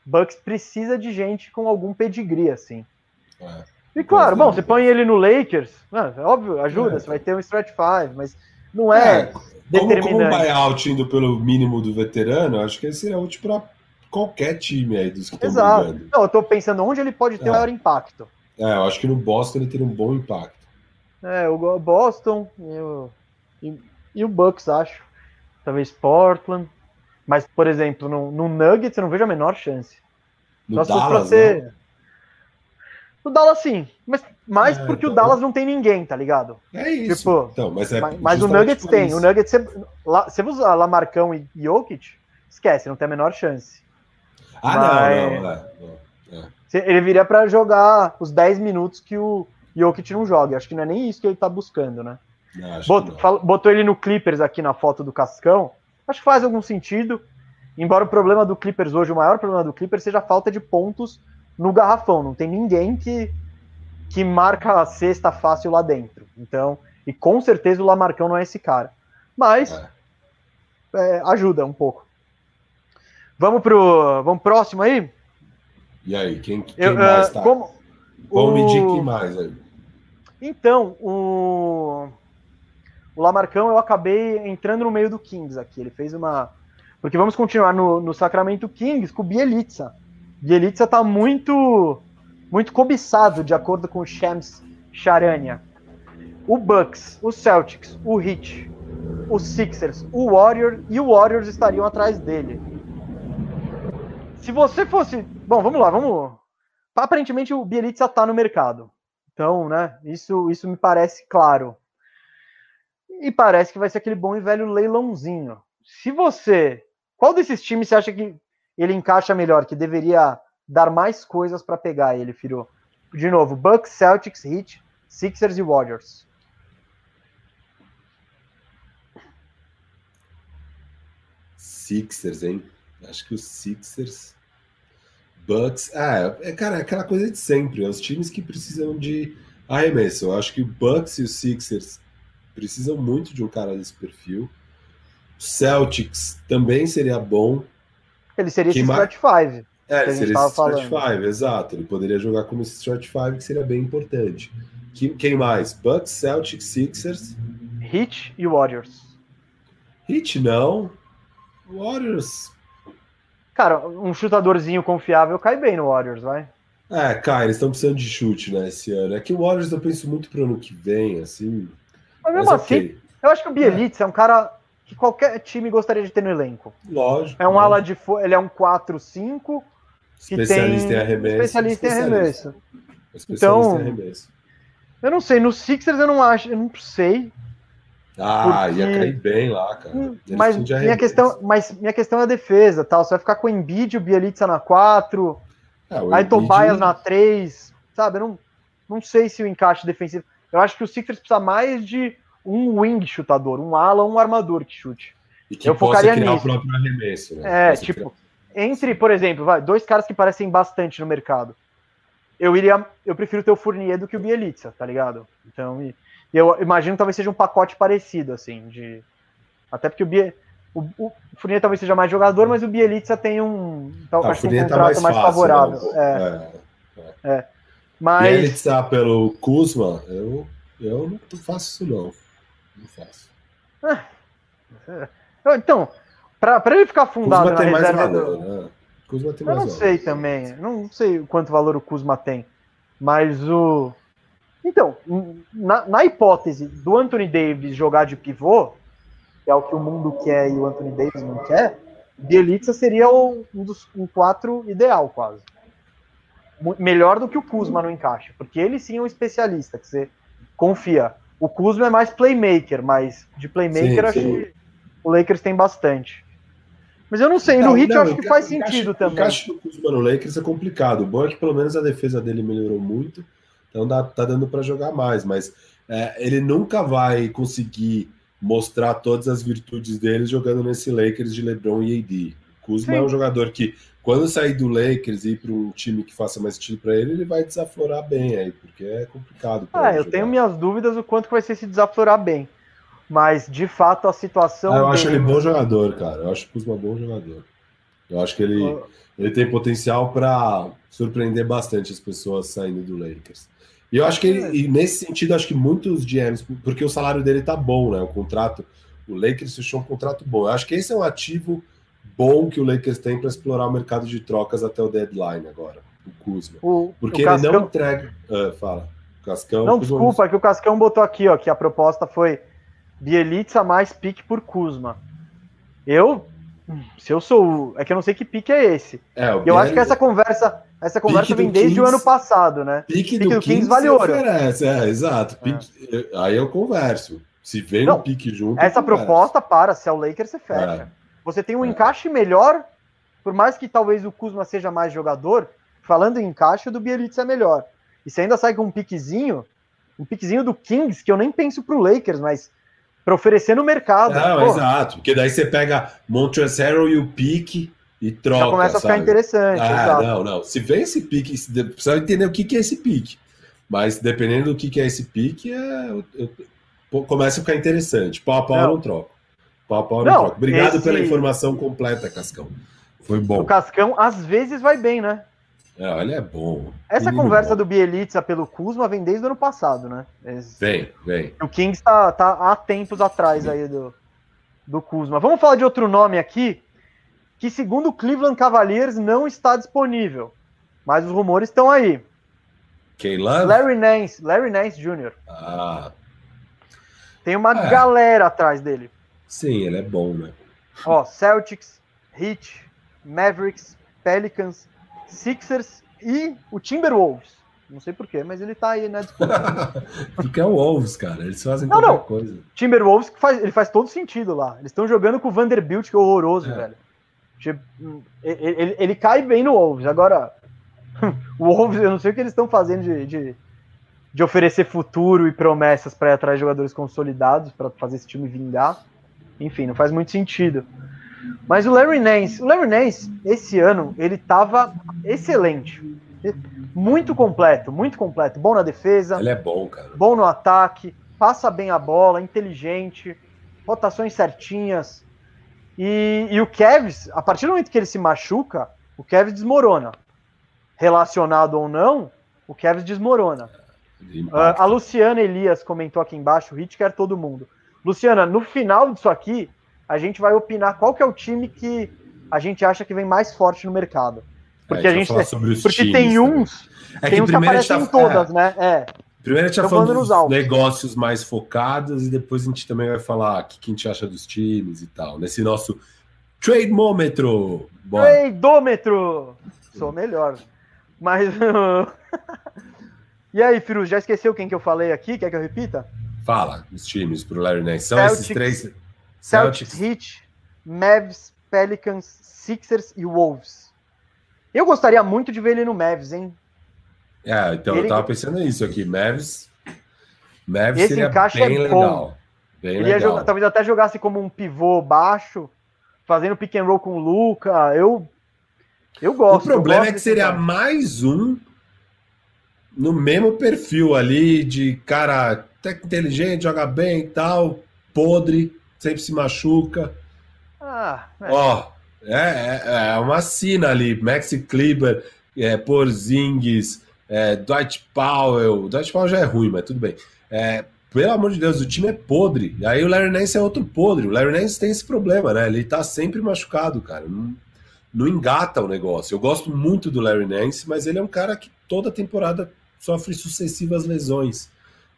[SPEAKER 1] Bucks precisa de gente com algum pedigree, assim.
[SPEAKER 2] É.
[SPEAKER 1] E claro, bom, você põe ele no Lakers, é óbvio, ajuda, é. você vai ter um stretch five, mas não é, é. Como, como
[SPEAKER 2] buyout indo pelo mínimo do veterano, acho que ele seria útil para qualquer time aí dos que estão brigando.
[SPEAKER 1] Não, eu tô pensando onde ele pode ter é. maior impacto.
[SPEAKER 2] É, eu acho que no Boston ele teria um bom impacto.
[SPEAKER 1] É, o Boston e o, e, e o Bucks, acho. Talvez Portland. Mas, por exemplo, no, no Nuggets eu não vejo a menor chance.
[SPEAKER 2] No Dallas, ser... Não.
[SPEAKER 1] No Dallas, sim. Mas mais é, porque então... o Dallas não tem ninguém, tá ligado?
[SPEAKER 2] É isso. Tipo, então, mas é
[SPEAKER 1] mas, mas o Nuggets tem. Isso. O Nuggets, você, você usa Lamarcão e Jokic, esquece, não tem a menor chance.
[SPEAKER 2] Ah, mas... não, não, é, não, é.
[SPEAKER 1] Ele viria para jogar os 10 minutos que o Jokic não joga. Acho que não é nem isso que ele tá buscando, né? Não, botou, botou ele no Clippers aqui na foto do Cascão. Acho que faz algum sentido. Embora o problema do Clippers hoje, o maior problema do Clippers seja a falta de pontos no garrafão. Não tem ninguém que, que marca a cesta fácil lá dentro. Então, e com certeza o Lamarcão não é esse cara. Mas é. É, ajuda um pouco. Vamos pro vamos próximo aí?
[SPEAKER 2] E aí, quem, quem Eu, mais tá? Como, Vamos o... medir quem mais aí.
[SPEAKER 1] Então, o o Lamarcão eu acabei entrando no meio do Kings aqui. Ele fez uma. Porque vamos continuar no, no Sacramento Kings com o Bielitsa. Bielitsa tá muito muito cobiçado, de acordo com o Shams Charania. O Bucks, o Celtics, o Heat, o Sixers, o Warrior e o Warriors estariam atrás dele. Se você fosse. Bom, vamos lá, vamos. Aparentemente o Bielitsa tá no mercado. Então, né, isso, isso me parece claro. E parece que vai ser aquele bom e velho leilãozinho. Se você. Qual desses times você acha que ele encaixa melhor, que deveria dar mais coisas para pegar ele, Firo? De novo, Bucks, Celtics, Heat, Sixers e Warriors.
[SPEAKER 2] Sixers, hein? Acho que os Sixers. Bucks. Ah, é, cara, é aquela coisa de sempre. É os times que precisam de arremesso. Eu acho que o Bucks e os Sixers precisam muito de um cara desse perfil. Celtics também seria bom.
[SPEAKER 1] Ele seria esse Strat 5.
[SPEAKER 2] É, ele seria esse Strat 5, exato. Ele poderia jogar como esse Strat 5, que seria bem importante. Quem mais? Bucks, Celtics, Sixers.
[SPEAKER 1] Heat e Warriors.
[SPEAKER 2] Heat não. Warriors.
[SPEAKER 1] Cara, um chutadorzinho confiável cai bem no Warriors, vai.
[SPEAKER 2] É, cai, eles estão precisando de chute, né, esse ano. É que o Warriors eu penso muito pro ano que vem, assim.
[SPEAKER 1] Mas mesmo Mas, assim, okay. eu acho que o Bielitz é. é. um cara que qualquer time gostaria de ter no elenco.
[SPEAKER 2] Lógico.
[SPEAKER 1] É um lógico. ala de ele é um 4-5
[SPEAKER 2] especialista em arremesso.
[SPEAKER 1] Especialista, em arremesso. Então, em arremesso. Eu não sei, no Sixers eu não acho, eu não sei.
[SPEAKER 2] Ah, porque... ia cair bem lá, cara. Hum,
[SPEAKER 1] mas minha questão, mas minha questão é a defesa, tal. Você vai ficar com o Embiid, o Bielitsa na 4, é, aí Embiid... Tobias na 3, sabe? Eu não, não sei se o encaixe defensivo. Eu acho que o Sixers precisa mais de um wing chutador, um ala, um armador que chute.
[SPEAKER 2] E que eu focaria criar nisso. o próprio arremesso,
[SPEAKER 1] né? É, tipo, criar... entre, por exemplo, vai, dois caras que parecem bastante no mercado. Eu iria, eu prefiro ter o Fournier do que o Bielitsa, tá ligado? Então, e, eu imagino que talvez seja um pacote parecido, assim, de até porque o Bie, o, o Fournier talvez seja mais jogador, mas o Bielitsa tem um,
[SPEAKER 2] então, ah, acho um tá contrato tá mais, mais fácil, favorável.
[SPEAKER 1] Né? É, é. é. Mas...
[SPEAKER 2] Bielitsa pelo Kuzma, eu, eu não faço isso não. Não faço.
[SPEAKER 1] É. Então, para ele ficar fundado na reserva valor, do... né?
[SPEAKER 2] Kuzma tem
[SPEAKER 1] eu não sei também, não sei quanto valor o Kuzma tem, mas o então, na, na, hipótese do Anthony Davis jogar de pivô, que é o que o mundo quer e o Anthony Davis não quer, Bielitsa seria o, um dos um quatro ideal, quase. Melhor do que o Kuzma no encaixe, porque ele sim é um especialista, que você confia. O Kuzma é mais playmaker, mas de playmaker sim, acho sim. que o Lakers tem bastante. Mas eu não sei, no Heat eu acho que faz sentido também. O
[SPEAKER 2] encaixe do Kuzma no Lakers é complicado. O bom é que pelo menos a defesa dele melhorou muito, então dá, tá dando para jogar mais, mas é, ele nunca vai conseguir mostrar todas as virtudes dele jogando nesse Lakers de LeBron e AD. Kuzma Sim. é um jogador que, quando sair do Lakers e ir para um time que faça mais estilo para ele, ele vai desaflorar bem aí, porque é complicado.
[SPEAKER 1] Ah, eu jogar. tenho minhas dúvidas o quanto vai ser se desaflorar bem. Mas, de fato, a situação. Ah,
[SPEAKER 2] eu dele... acho ele bom jogador, cara. Eu acho o Kuzma bom jogador. Eu acho que ele, ele tem potencial para surpreender bastante as pessoas saindo do Lakers. E eu acho que ele, e nesse sentido, acho que muitos GMs, porque o salário dele tá bom, né? O contrato, o Lakers fechou um contrato bom. Eu acho que esse é um ativo bom que o Lakers tem para explorar o mercado de trocas até o deadline agora, o Kuzma. O, porque o ele Cascão... não entrega. Uh, fala.
[SPEAKER 1] Cascão. Não, desculpa, é que o Cascão botou aqui, ó, que a proposta foi Bielitsa mais pique por Kuzma. Eu, se eu sou. É que eu não sei que pique é esse. É, eu Biel... acho que essa conversa. Essa conversa vem desde Kings, o ano passado, né?
[SPEAKER 2] Pique, pique do, do Kings, Kings vale ouro. Oferece, é, exato. Pique, é. Aí eu converso. Se vem não, um pique junto.
[SPEAKER 1] Essa proposta para, se é o Lakers, você fecha. É. Você tem um é. encaixe melhor, por mais que talvez o Kuzma seja mais jogador, falando em encaixe, o do Bielitsa é melhor. E você ainda sai com um piquezinho, um piquezinho do Kings, que eu nem penso pro Lakers, mas para oferecer no mercado.
[SPEAKER 2] Não, exato, porque daí você pega Montrezl e o pique e troca. Já
[SPEAKER 1] começa a ficar interessante.
[SPEAKER 2] Ah, não, não. Se vem esse pique, precisa entender o que, que é esse pique. Mas dependendo do que, que é esse pique, é, eu, eu, começa a ficar interessante. Pau a pau não, não troco. Pau a pau não, não troco. Obrigado esse... pela informação completa, Cascão. Foi bom. O
[SPEAKER 1] Cascão às vezes vai bem, né?
[SPEAKER 2] É, ele é bom.
[SPEAKER 1] Essa conversa bom. do Bielitsa pelo Kuzma vem desde o ano passado, né?
[SPEAKER 2] Esse... Vem, vem.
[SPEAKER 1] O Kings tá, tá há tempos atrás aí do, do Kuzma. Vamos falar de outro nome aqui, que segundo o Cleveland Cavaliers não está disponível. Mas os rumores estão aí.
[SPEAKER 2] Quem lá?
[SPEAKER 1] Larry Nance, Larry Nance Jr.
[SPEAKER 2] Ah.
[SPEAKER 1] Tem uma é. galera atrás dele.
[SPEAKER 2] Sim, ele é bom, né?
[SPEAKER 1] Ó, Celtics, Heat, Mavericks, Pelicans, Sixers e o Timberwolves. Não sei porquê, mas ele tá aí na disputa.
[SPEAKER 2] Porque é o Wolves, cara. Eles fazem não, qualquer não. coisa.
[SPEAKER 1] Timberwolves faz, ele faz todo sentido lá. Eles estão jogando com o Vanderbilt, que é horroroso, é. velho. Ele, ele, ele, cai bem no Wolves. Agora, o Wolves, eu não sei o que eles estão fazendo de, de, de, oferecer futuro e promessas para ir atrás de jogadores consolidados para fazer esse time vingar. Enfim, não faz muito sentido. Mas o Larry Nance, o Larry Nance, esse ano, ele estava excelente. Muito completo, muito completo. Bom na defesa.
[SPEAKER 2] Ele é bom, cara.
[SPEAKER 1] Bom no ataque, passa bem a bola, inteligente, rotações certinhas. E, e o Kevs, a partir do momento que ele se machuca, o Kevs desmorona. Relacionado ou não, o Kevs desmorona. Uh, a Luciana Elias comentou aqui embaixo, o Hit quer todo mundo. Luciana, no final disso aqui, a gente vai opinar qual que é o time que a gente acha que vem mais forte no mercado. Porque é, a gente porque tem uns, é tem uns que aparecem tá, em todas, é, né? É.
[SPEAKER 2] Primeiro a gente vai falando dos negócios mais focados e depois a gente também vai falar o que, que a gente acha dos times e tal. Nesse nosso Trademômetro.
[SPEAKER 1] Tradômetro! Sou melhor. Mas. e aí, Firu, já esqueceu quem que eu falei aqui? Quer que eu repita?
[SPEAKER 2] Fala, os times pro Larry Nance. São Celtics, esses três.
[SPEAKER 1] Celtics, Celtics, Heat, Mavs, Pelicans, Sixers e Wolves. Eu gostaria muito de ver ele no Mavs, hein?
[SPEAKER 2] É, então ele... eu tava pensando nisso aqui. Mavs, Mavs Esse seria encaixe bem é legal. Bem
[SPEAKER 1] ele legal. Jogar, talvez até jogasse como um pivô baixo, fazendo pick and roll com o Luca. Eu, eu gosto.
[SPEAKER 2] O problema
[SPEAKER 1] gosto
[SPEAKER 2] é que seria cara. mais um no mesmo perfil ali de cara até inteligente, joga bem e tal, podre, sempre se machuca. Ah, é. Ó, é, é, é uma sina ali. Maxi Kleber, é, Porzingis, é, Dwight Powell. Dwight Powell já é ruim, mas tudo bem. É, pelo amor de Deus, o time é podre. E aí o Larry Nance é outro podre. O Larry Nance tem esse problema, né? Ele tá sempre machucado, cara. Não, não engata o negócio. Eu gosto muito do Larry Nance, mas ele é um cara que toda temporada sofre sucessivas lesões.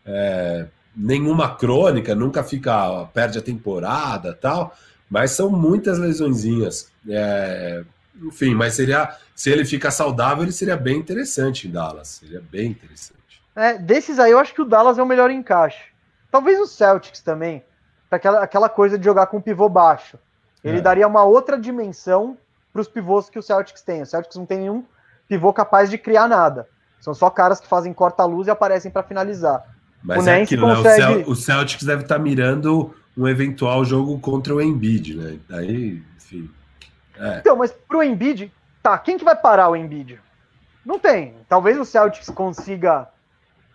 [SPEAKER 2] É, nenhuma crônica, nunca fica, perde a temporada tal, mas são muitas lesõezinhas. É, enfim, mas seria, se ele fica saudável, ele seria bem interessante em Dallas, seria bem interessante.
[SPEAKER 1] É, desses aí, eu acho que o Dallas é o melhor encaixe. Talvez o Celtics também, aquela, aquela coisa de jogar com o pivô baixo. Ele é. daria uma outra dimensão para os pivôs que o Celtics tem. O Celtics não tem nenhum pivô capaz de criar nada. São só caras que fazem corta-luz e aparecem para finalizar.
[SPEAKER 2] Mas o é aquilo, consegue... né? O, Celtics deve estar tá mirando um eventual jogo contra o Embiid, né? Daí, enfim.
[SPEAKER 1] É. Então, mas pro Embiid, tá, quem que vai parar o Embiid? Não tem. Talvez o Celtics consiga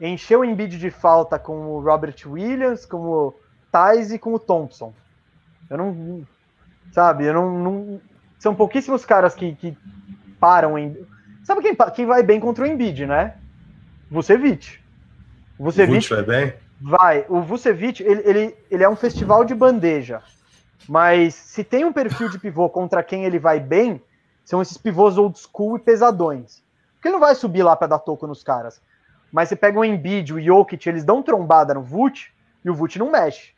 [SPEAKER 1] encher o Embiid de falta com o Robert Williams, com o Thais e com o Thompson. Eu não. Sabe, eu não, não, são pouquíssimos caras que, que param em. Sabe quem, quem vai bem contra o Embiid, né? Vucevic.
[SPEAKER 2] Vucevic vai bem?
[SPEAKER 1] Vai. O Vucevic, ele, ele, ele é um festival de bandeja. Mas se tem um perfil de pivô contra quem ele vai bem, são esses pivôs old school e pesadões. Porque ele não vai subir lá para dar toco nos caras. Mas você pega o Embiid, o Jokic, eles dão trombada no Vult e o Vult não mexe.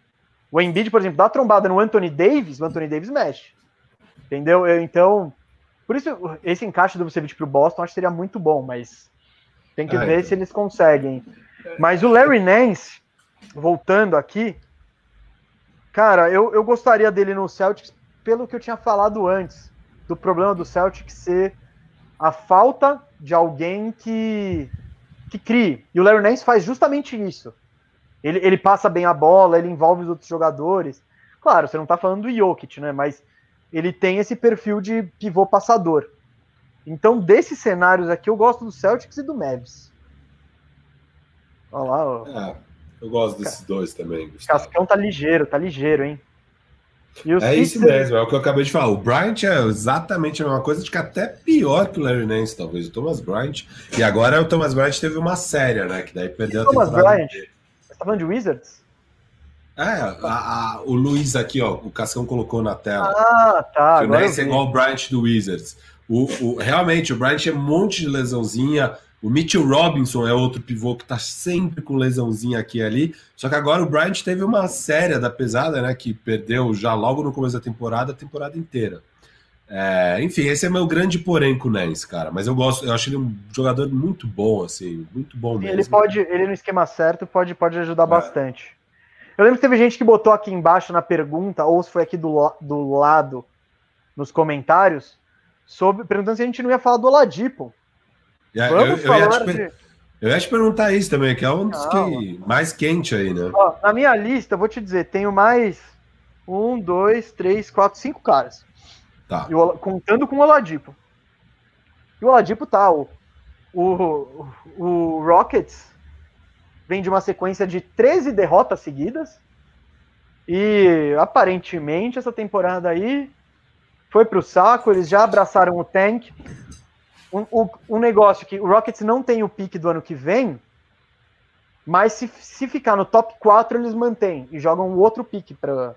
[SPEAKER 1] O Embiid, por exemplo, dá trombada no Anthony Davis, o Anthony Davis mexe. Entendeu? Então, por isso, esse encaixe do Vucevic pro Boston acho que seria muito bom, mas tem que ah, ver então. se eles conseguem. Mas o Larry Nance, voltando aqui, cara, eu, eu gostaria dele no Celtics pelo que eu tinha falado antes, do problema do Celtics ser a falta de alguém que, que crie. E o Larry Nance faz justamente isso. Ele, ele passa bem a bola, ele envolve os outros jogadores. Claro, você não está falando do Jokic, né? Mas ele tem esse perfil de pivô passador. Então, desses cenários aqui, eu gosto do Celtics e do Mavs.
[SPEAKER 2] Olha lá, ó. É, eu gosto desses dois também.
[SPEAKER 1] Gustavo. Cascão tá ligeiro, tá ligeiro, hein?
[SPEAKER 2] é isso mesmo, é o que eu acabei de falar. O Bryant é exatamente a mesma coisa, acho que até pior que o Larry Nance, talvez. O Thomas Bryant. E agora o Thomas Bryant teve uma séria, né? Que daí perdeu e a
[SPEAKER 1] Thomas Bryant? Dele. Você tá falando de Wizards?
[SPEAKER 2] É, a, a, o Luiz aqui, ó, o Cascão colocou na tela.
[SPEAKER 1] Ah, tá.
[SPEAKER 2] o Nance é igual o Bryant do Wizards. O, o, realmente, o Bryant é um monte de lesãozinha. O Mitchell Robinson é outro pivô que tá sempre com lesãozinha aqui e ali. Só que agora o Bryant teve uma séria da pesada, né? Que perdeu já logo no começo da temporada, a temporada inteira. É, enfim, esse é meu grande porém com o Nance, cara. Mas eu gosto, eu acho ele um jogador muito bom, assim, muito bom mesmo.
[SPEAKER 1] Ele pode, ele no esquema certo, pode, pode ajudar é. bastante. Eu lembro que teve gente que botou aqui embaixo na pergunta, ou se foi aqui do, do lado, nos comentários, sobre perguntando se a gente não ia falar do Oladipo.
[SPEAKER 2] É, Vamos eu, eu, ia te, eu ia te perguntar isso também, que é um dos que mais quente aí, né?
[SPEAKER 1] Ó, na minha lista, vou te dizer, tenho mais um, dois, três, quatro, cinco caras.
[SPEAKER 2] Tá.
[SPEAKER 1] O, contando com o Oladipo. E o Oladipo tá, o, o, o Rockets vem de uma sequência de 13 derrotas seguidas. E aparentemente essa temporada aí foi para o saco, eles já abraçaram o tank. Um, um, um, negócio que o Rockets não tem o pique do ano que vem, mas se, se ficar no top 4, eles mantêm e jogam outro pique para.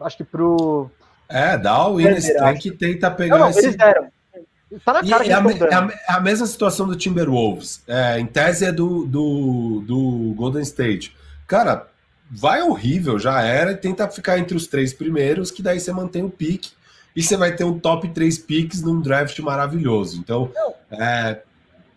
[SPEAKER 1] Acho que pro.
[SPEAKER 2] É, dá o Ines Tank tenta pegar não, não, esse. Eles deram. Tá na cara e que é a, é, a, é a, mesma situação do Timberwolves. É, em tese é do, do, do Golden State. Cara, vai horrível, já era, e tenta ficar entre os três primeiros, que daí você mantém o pique e você vai ter um top 3 picks num draft maravilhoso. Então, é,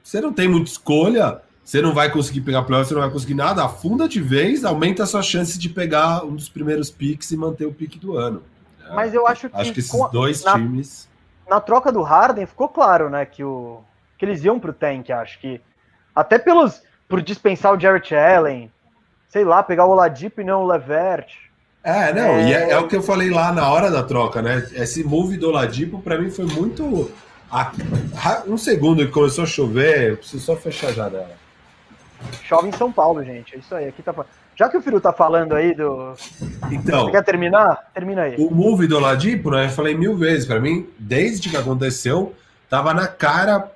[SPEAKER 2] você não tem muita escolha, você não vai conseguir pegar playoff, você não vai conseguir nada, afunda de vez, aumenta a sua chance de pegar um dos primeiros picks e manter o pique do ano.
[SPEAKER 1] É, Mas eu acho que.
[SPEAKER 2] Acho que esses dois na... times
[SPEAKER 1] na troca do Harden ficou claro, né, que, o, que eles iam pro tank, acho que até pelos por dispensar o Jarrett Allen, sei lá, pegar o Oladipo e não o Levert.
[SPEAKER 2] É, não, é... e é, é, o que eu falei lá na hora da troca, né? Esse move do Oladipo para mim foi muito um segundo que começou a chover, eu preciso só fechar a janela.
[SPEAKER 1] Chove em São Paulo, gente. É isso aí. Aqui tá já que o Firu tá falando aí do.
[SPEAKER 2] Então.
[SPEAKER 1] Você quer terminar? Termina aí.
[SPEAKER 2] O move do Oladipo, né? Eu falei mil vezes. Para mim, desde que aconteceu, tava na cara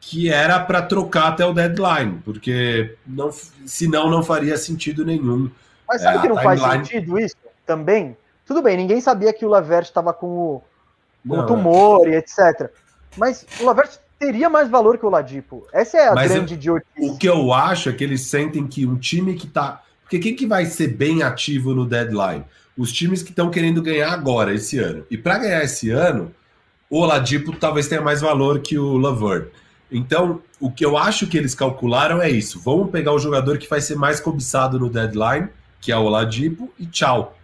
[SPEAKER 2] que era para trocar até o deadline, porque não, senão não faria sentido nenhum.
[SPEAKER 1] Mas sabe é, que não faz sentido isso também? Tudo bem, ninguém sabia que o Lavert estava com o, com não, tumor e etc. Mas o Lavert teria mais valor que o Ladipo. Essa é a Mas grande idiotice.
[SPEAKER 2] O que eu acho é que eles sentem que um time que tá porque quem que vai ser bem ativo no deadline? Os times que estão querendo ganhar agora, esse ano. E para ganhar esse ano, o Oladipo talvez tenha mais valor que o Laverne. Então, o que eu acho que eles calcularam é isso. Vamos pegar o jogador que vai ser mais cobiçado no deadline, que é o Oladipo, e tchau.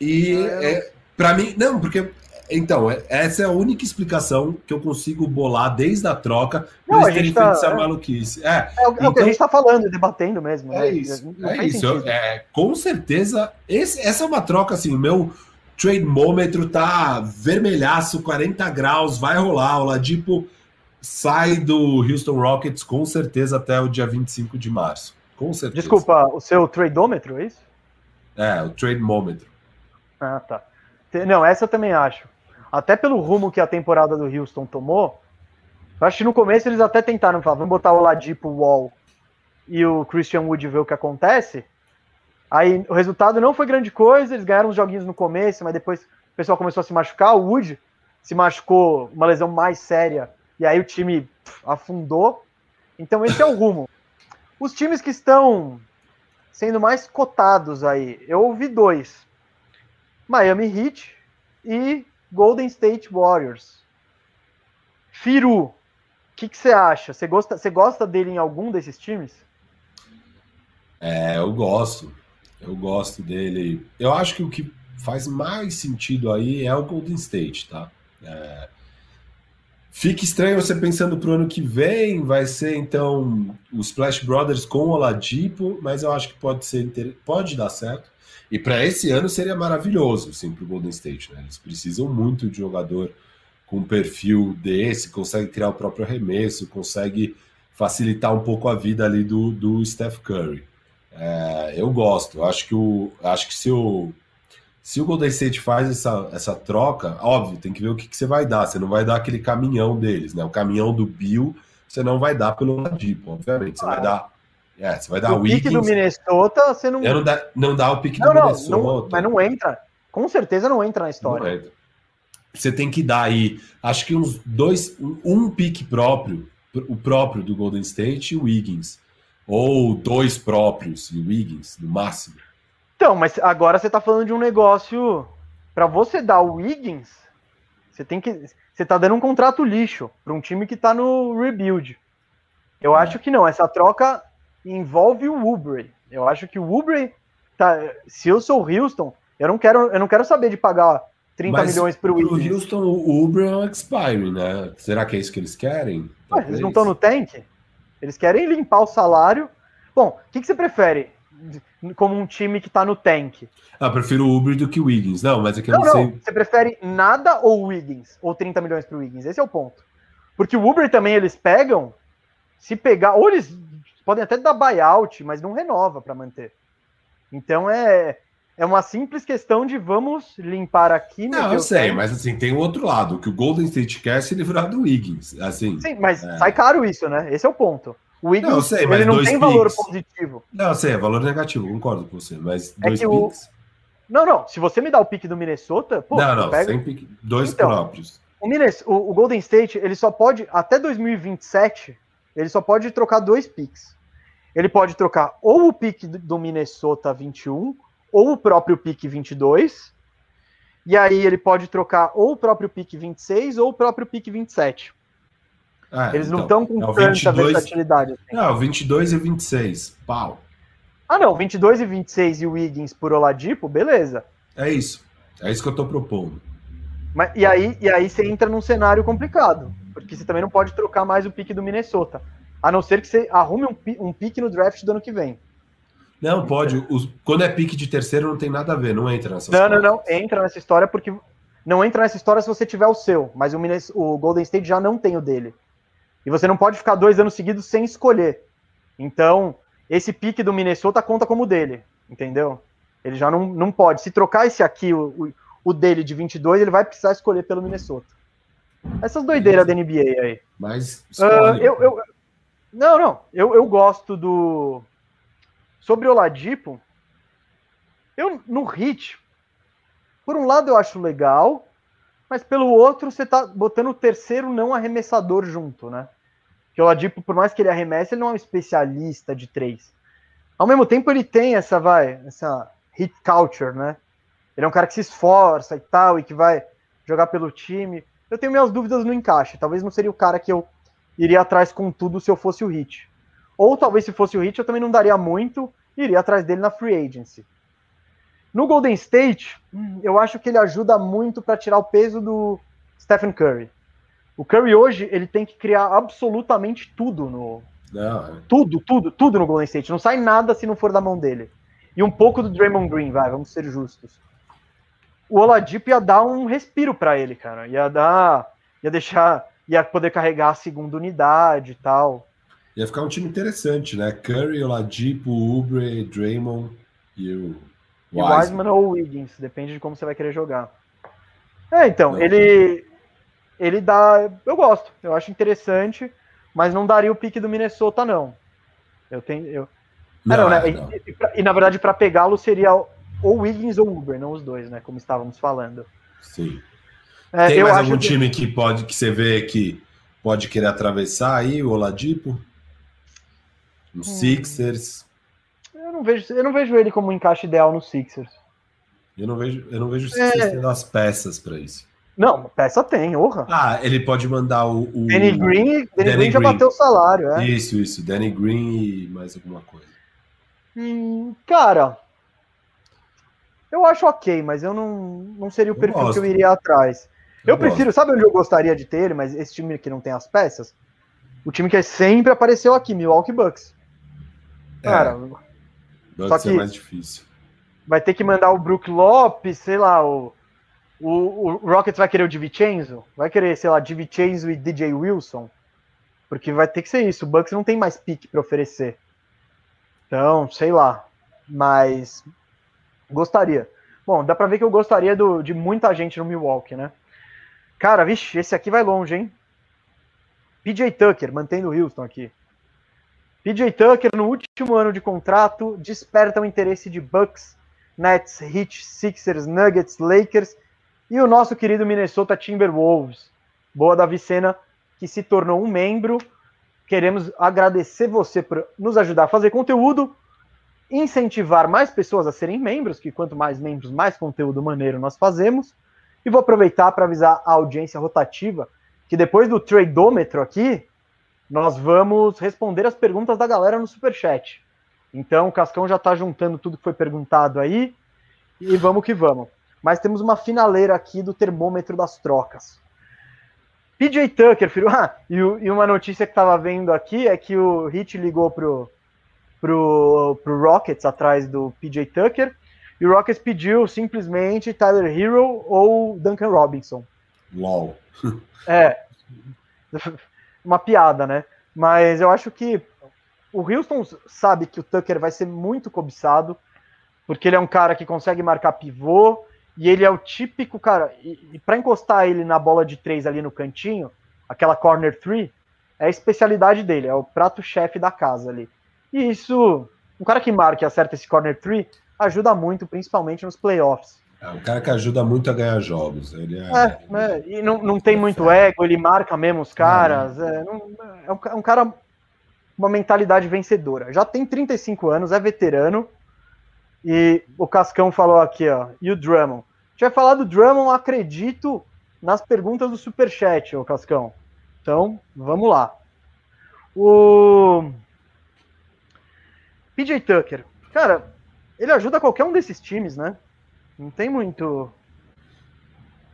[SPEAKER 2] E é, é para mim, não, porque então, é, essa é a única explicação que eu consigo bolar desde a troca
[SPEAKER 1] para eles terem tá, feito essa é, maluquice. É, é, o, então, é o que a então gente está falando, debatendo mesmo.
[SPEAKER 2] É
[SPEAKER 1] né?
[SPEAKER 2] isso. é isso. Eu, é, com certeza, esse, essa é uma troca assim. O meu trade mômetro tá vermelhaço, 40 graus, vai rolar. O Ladipo sai do Houston Rockets com certeza até o dia 25 de março. Com certeza.
[SPEAKER 1] Desculpa, o seu tradeômetro, é isso?
[SPEAKER 2] É, o trade mômetro.
[SPEAKER 1] Ah, tá. Não, essa eu também acho. até pelo rumo que a temporada do Houston tomou, eu acho que no começo eles até tentaram falar, vamos botar o Ladipo, o Wall e o Christian Wood ver o que acontece. Aí o resultado não foi grande coisa, eles ganharam uns joguinhos no começo, mas depois o pessoal começou a se machucar. O Wood se machucou, uma lesão mais séria, e aí o time pff, afundou. Então esse é o rumo. Os times que estão sendo mais cotados aí, eu ouvi dois: Miami Heat e Golden State Warriors. Firu, o que, você acha? Você gosta, gosta dele em algum desses times?
[SPEAKER 2] É, eu gosto. Eu gosto dele. Eu acho que o que faz mais sentido aí é o Golden State, tá? É... Fica estranho você pensando pro ano que vem, vai ser então os Splash Brothers com o Oladipo, mas eu acho que pode ser pode dar certo. E para esse ano seria maravilhoso, sim, para o Golden State. Né? Eles precisam muito de jogador com um perfil desse, consegue criar o próprio arremesso, consegue facilitar um pouco a vida ali do, do Steph Curry. É, eu gosto. Acho que o, acho que se o se o Golden State faz essa, essa troca, óbvio, tem que ver o que, que você vai dar. Você não vai dar aquele caminhão deles, né? O caminhão do Bill você não vai dar pelo Ladipo, obviamente. Você vai dar. É, você vai dar o
[SPEAKER 1] pique do Minnesota, você não.
[SPEAKER 2] Eu não dá, não dá o pique não, do não, Minnesota.
[SPEAKER 1] Não, mas não entra. Com certeza não entra na história. Entra.
[SPEAKER 2] Você tem que dar aí, acho que uns dois, um pique próprio, o próprio do Golden State e o Wiggins. Ou dois próprios e o Wiggins, no máximo.
[SPEAKER 1] Então, mas agora você está falando de um negócio. Para você dar o Wiggins, você tem que. Você tá dando um contrato lixo para um time que está no rebuild. Eu é. acho que não. Essa troca envolve o Woodbury. Eu acho que o Woodbury tá. Se eu sou o Houston, eu não quero, eu não quero saber de pagar 30 Mas milhões para o.
[SPEAKER 2] O Houston, o Woodbury é um expire, né? Será que é isso que eles querem?
[SPEAKER 1] Ué, eles não estão no tank? Eles querem limpar o salário. Bom, o que, que você prefere? Como um time que está no tank.
[SPEAKER 2] Ah, prefiro o Uber do que o Wiggins. Não, mas é que eu
[SPEAKER 1] não,
[SPEAKER 2] não,
[SPEAKER 1] sei. Você prefere nada ou o Wiggins? Ou 30 milhões para o Wiggins? Esse é o ponto. Porque o Uber também eles pegam. Se pegar. Ou eles podem até dar buyout, mas não renova para manter. Então é. É uma simples questão de vamos limpar aqui.
[SPEAKER 2] Não, eu sei, mas assim, tem o outro lado, que o Golden State quer se livrar do Wiggins. Assim,
[SPEAKER 1] Sim, mas é... sai caro isso, né? Esse é o ponto. O Wiggins não, sei, ele não tem picks... valor positivo.
[SPEAKER 2] Não, sei, é valor negativo, concordo com você, mas é dois
[SPEAKER 1] picks. O... Não, não, se você me dá o pique do Minnesota,
[SPEAKER 2] pô, não, não, pega... sem pique, dois então, próprios.
[SPEAKER 1] O, Minnesota, o, o Golden State, ele só pode, até 2027, ele só pode trocar dois picks. Ele pode trocar ou o pique do Minnesota 21 ou o próprio pique 22. E aí ele pode trocar ou o próprio pique 26 ou o próprio pique 27. Ah, Eles então, não estão com é tanta 22, versatilidade. Assim.
[SPEAKER 2] Não, 22 e 26. Pau.
[SPEAKER 1] Ah, não. 22 e 26 e o Wiggins por Oladipo, beleza.
[SPEAKER 2] É isso. É isso que eu estou propondo.
[SPEAKER 1] Mas, e, aí, e aí você entra num cenário complicado. Porque você também não pode trocar mais o pique do Minnesota. A não ser que você arrume um, um pique no draft do ano que vem.
[SPEAKER 2] Não, pode. Os, quando é pique de terceiro, não tem nada a ver, não entra nessa
[SPEAKER 1] Não, não, não. Entra nessa história porque. Não entra nessa história se você tiver o seu, mas o, o Golden State já não tem o dele. E você não pode ficar dois anos seguidos sem escolher. Então, esse pique do Minnesota conta como dele, entendeu? Ele já não, não pode. Se trocar esse aqui, o, o dele de 22, ele vai precisar escolher pelo Minnesota. Essas doideiras da NBA aí.
[SPEAKER 2] Mas.
[SPEAKER 1] Uh, eu, eu, não, não. Eu, eu gosto do. Sobre o Ladipo, eu no hit, por um lado eu acho legal, mas pelo outro você tá botando o terceiro não arremessador junto, né? Que o Ladipo, por mais que ele arremesse, ele não é um especialista de três. Ao mesmo tempo, ele tem essa, vai, essa hit culture, né? Ele é um cara que se esforça e tal, e que vai jogar pelo time. Eu tenho minhas dúvidas no encaixe. Talvez não seria o cara que eu iria atrás com tudo se eu fosse o Hit. Ou talvez se fosse o Hit, eu também não daria muito e iria atrás dele na free agency. No Golden State, eu acho que ele ajuda muito para tirar o peso do Stephen Curry. O Curry hoje ele tem que criar absolutamente tudo no não, é. tudo, tudo, tudo no Golden State. Não sai nada se não for da mão dele. E um pouco do Draymond Green, vai, vamos ser justos. O Oladipo ia dar um respiro para ele, cara. Ia dar, ia deixar, ia poder carregar a segunda unidade e tal.
[SPEAKER 2] Ia ficar um time interessante, né? Curry, Oladipo, Ubre, Draymond e o
[SPEAKER 1] Wiseman. E Wiseman ou Wiggins, depende de como você vai querer jogar. É, então, não, ele ele dá, eu gosto, eu acho interessante, mas não daria o pique do Minnesota não. Eu tenho eu não, não, né? Não. E, e, e, na verdade para pegá-lo seria ou Wiggins ou Uber, não os dois, né, como estávamos falando.
[SPEAKER 2] Sim. É, Tem mais algum que... time que pode que você vê que pode querer atravessar aí o Oladipo? No hum. Sixers?
[SPEAKER 1] Eu não vejo, eu não vejo ele como um encaixe ideal no Sixers.
[SPEAKER 2] Eu não vejo, eu não vejo o Sixers é... tendo as peças para isso.
[SPEAKER 1] Não, peça tem, honra.
[SPEAKER 2] Ah, ele pode mandar o. o
[SPEAKER 1] Danny Green, Danny, Danny Green já bateu o salário, é.
[SPEAKER 2] Isso, isso. Danny Green e mais alguma coisa.
[SPEAKER 1] Hum, cara, eu acho ok, mas eu não, não seria o eu perfil gosto. que eu iria atrás. Eu, eu prefiro, gosto. sabe onde eu gostaria de ter ele, mas esse time que não tem as peças? O time que sempre apareceu aqui, Milwaukee Bucks. É, cara,
[SPEAKER 2] é, só que é mais difícil.
[SPEAKER 1] Vai ter que mandar o Brook Lopes, sei lá, o, o, o Rockets vai querer o DiVincenzo? Vai querer, sei lá, DiVincenzo e DJ Wilson? Porque vai ter que ser isso. O Bucks não tem mais pique para oferecer. Então, sei lá. Mas Gostaria. Bom, dá pra ver que eu gostaria do, de muita gente no Milwaukee, né? Cara, vixe, esse aqui vai longe, hein? PJ Tucker, mantendo o Houston aqui. PJ Tucker, no último ano de contrato, desperta o interesse de Bucks, Nets, Heat, Sixers, Nuggets, Lakers e o nosso querido Minnesota Timberwolves. Boa da Vicena, que se tornou um membro. Queremos agradecer você por nos ajudar a fazer conteúdo incentivar mais pessoas a serem membros, que quanto mais membros, mais conteúdo maneiro nós fazemos. E vou aproveitar para avisar a audiência rotativa que depois do tradômetro aqui, nós vamos responder as perguntas da galera no Superchat. Então o Cascão já está juntando tudo que foi perguntado aí e vamos que vamos. Mas temos uma finaleira aqui do termômetro das trocas. PJ Tucker, filho. Ah, e, e uma notícia que estava vendo aqui é que o Hit ligou pro, pro, pro Rockets atrás do PJ Tucker. E o Rockets pediu simplesmente Tyler Hero ou Duncan Robinson.
[SPEAKER 2] Uau!
[SPEAKER 1] É. Uma piada, né? Mas eu acho que o Houston sabe que o Tucker vai ser muito cobiçado, porque ele é um cara que consegue marcar pivô, e ele é o típico cara. E, e para encostar ele na bola de três ali no cantinho, aquela corner three, é a especialidade dele, é o prato-chefe da casa ali. E isso, um cara que marca e acerta esse corner three ajuda muito, principalmente nos playoffs.
[SPEAKER 2] É um cara que ajuda muito a ganhar jogos. Ele é,
[SPEAKER 1] é, é e não, não tem muito ego, ele marca mesmo os caras. É, não, é, um, é um cara, uma mentalidade vencedora. Já tem 35 anos, é veterano. E o Cascão falou aqui, ó, e o Drummond. A gente vai falar do Drummond, acredito, nas perguntas do Superchat, ô Cascão. Então, vamos lá. O PJ Tucker, cara, ele ajuda qualquer um desses times, né? Não tem muito.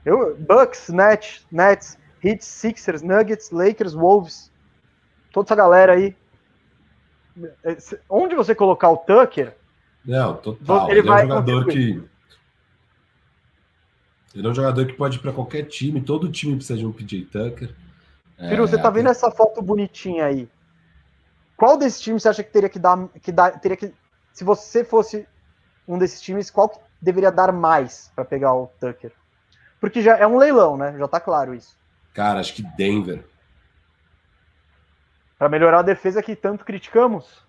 [SPEAKER 1] Eu, Bucks, Nets, Nets, Heat, Sixers, Nuggets, Lakers, Wolves, toda essa galera aí. É, onde você colocar o Tucker?
[SPEAKER 2] Não, total. Ele, ele vai é um jogador contribuir. que. Ele é um jogador que pode ir para qualquer time, todo time precisa de um PJ Tucker.
[SPEAKER 1] Firu, é, você tá vendo essa foto bonitinha aí? Qual desses times você acha que teria que dar, que dar, teria que, se você fosse um desses times, qual que deveria dar mais para pegar o Tucker? Porque já é um leilão, né? Já tá claro isso.
[SPEAKER 2] Cara, acho que Denver.
[SPEAKER 1] Para melhorar a defesa que tanto criticamos.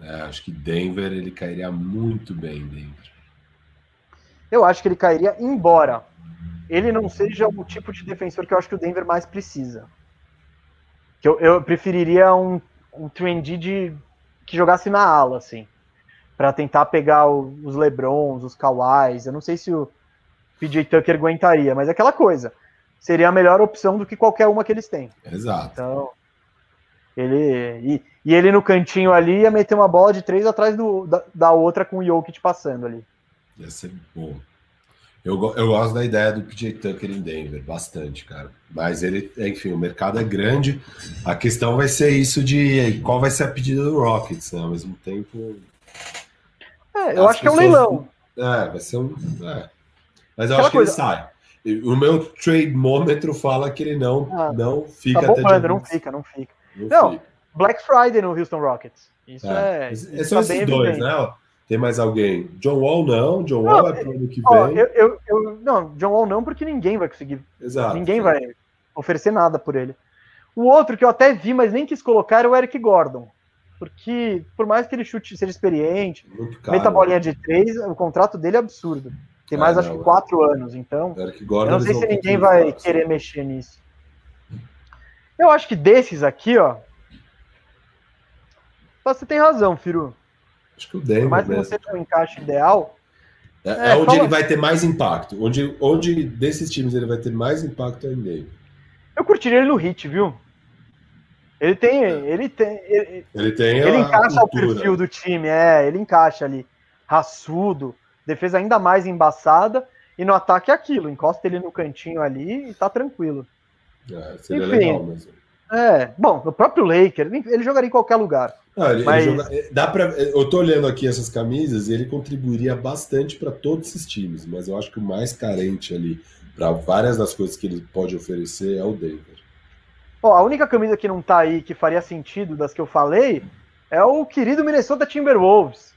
[SPEAKER 2] É, acho que Denver ele cairia muito bem, Denver.
[SPEAKER 1] Eu acho que ele cairia embora ele não seja o tipo de defensor que eu acho que o Denver mais precisa. Que eu, eu preferiria um um trendy de que jogasse na ala, assim, para tentar pegar o, os Lebrons, os Kawais. Eu não sei se o PJ Tucker aguentaria, mas é aquela coisa. Seria a melhor opção do que qualquer uma que eles têm.
[SPEAKER 2] Exato.
[SPEAKER 1] Então, ele e, e ele no cantinho ali ia meter uma bola de três atrás do, da, da outra com o Jokic passando ali.
[SPEAKER 2] Ia ser bom. Eu, eu gosto da ideia do PJ Tucker em Denver, bastante, cara. Mas ele, enfim, o mercado é grande. A questão vai ser isso de qual vai ser a pedida do Rockets, né? Ao mesmo tempo.
[SPEAKER 1] É, eu acho que é um leilão.
[SPEAKER 2] É, vai ser um. É. Mas eu Aquela acho que coisa... ele sai. O meu trade mômetro fala que ele não, ah, não fica
[SPEAKER 1] tá bombando, até não fica, não fica. Não, não fica. Black Friday no Houston Rockets. Isso é. é
[SPEAKER 2] esses são esses dois, né? Tem mais alguém? John Wall não, John Wall não, é pro ano que
[SPEAKER 1] ó, vem. Eu, eu, eu, não, John Wall não, porque ninguém vai conseguir.
[SPEAKER 2] Exato.
[SPEAKER 1] Ninguém vai oferecer nada por ele. O outro que eu até vi, mas nem quis colocar, era o Eric Gordon. Porque, por mais que ele chute, seja experiente, caro, meta bolinha de três, o contrato dele é absurdo. Tem mais, é, acho que, quatro anos. Então, Eric Gordon, eu não sei se ninguém vai querer mexer nisso. Eu acho que desses aqui, ó. Você tem razão, Firu.
[SPEAKER 2] Acho que o Denver. Por
[SPEAKER 1] mais que você tenha um encaixe ideal.
[SPEAKER 2] É, é, é onde fala... ele vai ter mais impacto. Onde, onde desses times ele vai ter mais impacto é em Denver.
[SPEAKER 1] Eu curtiria ele no hit, viu? Ele tem. Ele tem. Ele,
[SPEAKER 2] ele tem.
[SPEAKER 1] Ele encaixa o perfil do time, é, ele encaixa ali. Raçudo, defesa ainda mais embaçada, e no ataque é aquilo, encosta ele no cantinho ali e tá tranquilo.
[SPEAKER 2] É, seria Enfim, legal mesmo.
[SPEAKER 1] É, bom, o próprio Laker, ele jogaria em qualquer lugar.
[SPEAKER 2] Não, ele, mas... ele joga, dá pra, eu tô olhando aqui essas camisas e ele contribuiria bastante para todos esses times, mas eu acho que o mais carente ali para várias das coisas que ele pode oferecer é o Denver.
[SPEAKER 1] A única camisa que não tá aí que faria sentido das que eu falei é o querido Minnesota Timberwolves.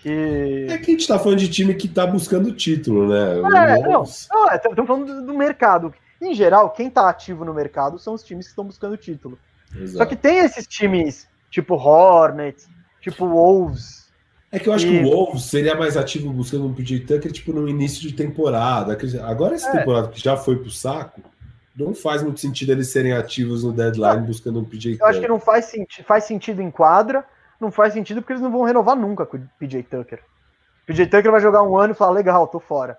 [SPEAKER 1] Que...
[SPEAKER 2] É que a gente tá falando de time que tá buscando título, né?
[SPEAKER 1] É, não, não, é, estamos falando do, do mercado. Em geral, quem está ativo no mercado são os times que estão buscando título. Exato. Só que tem esses times, tipo Hornets, tipo Wolves.
[SPEAKER 2] É que eu acho e... que o Wolves seria mais ativo buscando um PJ Tucker, tipo, no início de temporada. Agora, essa é. temporada que já foi pro saco, não faz muito sentido eles serem ativos no deadline buscando um PJ
[SPEAKER 1] Tucker. Eu acho que não faz, senti faz sentido em quadra, não faz sentido porque eles não vão renovar nunca com o PJ Tucker. O PJ Tucker vai jogar um ano e falar, legal, tô fora.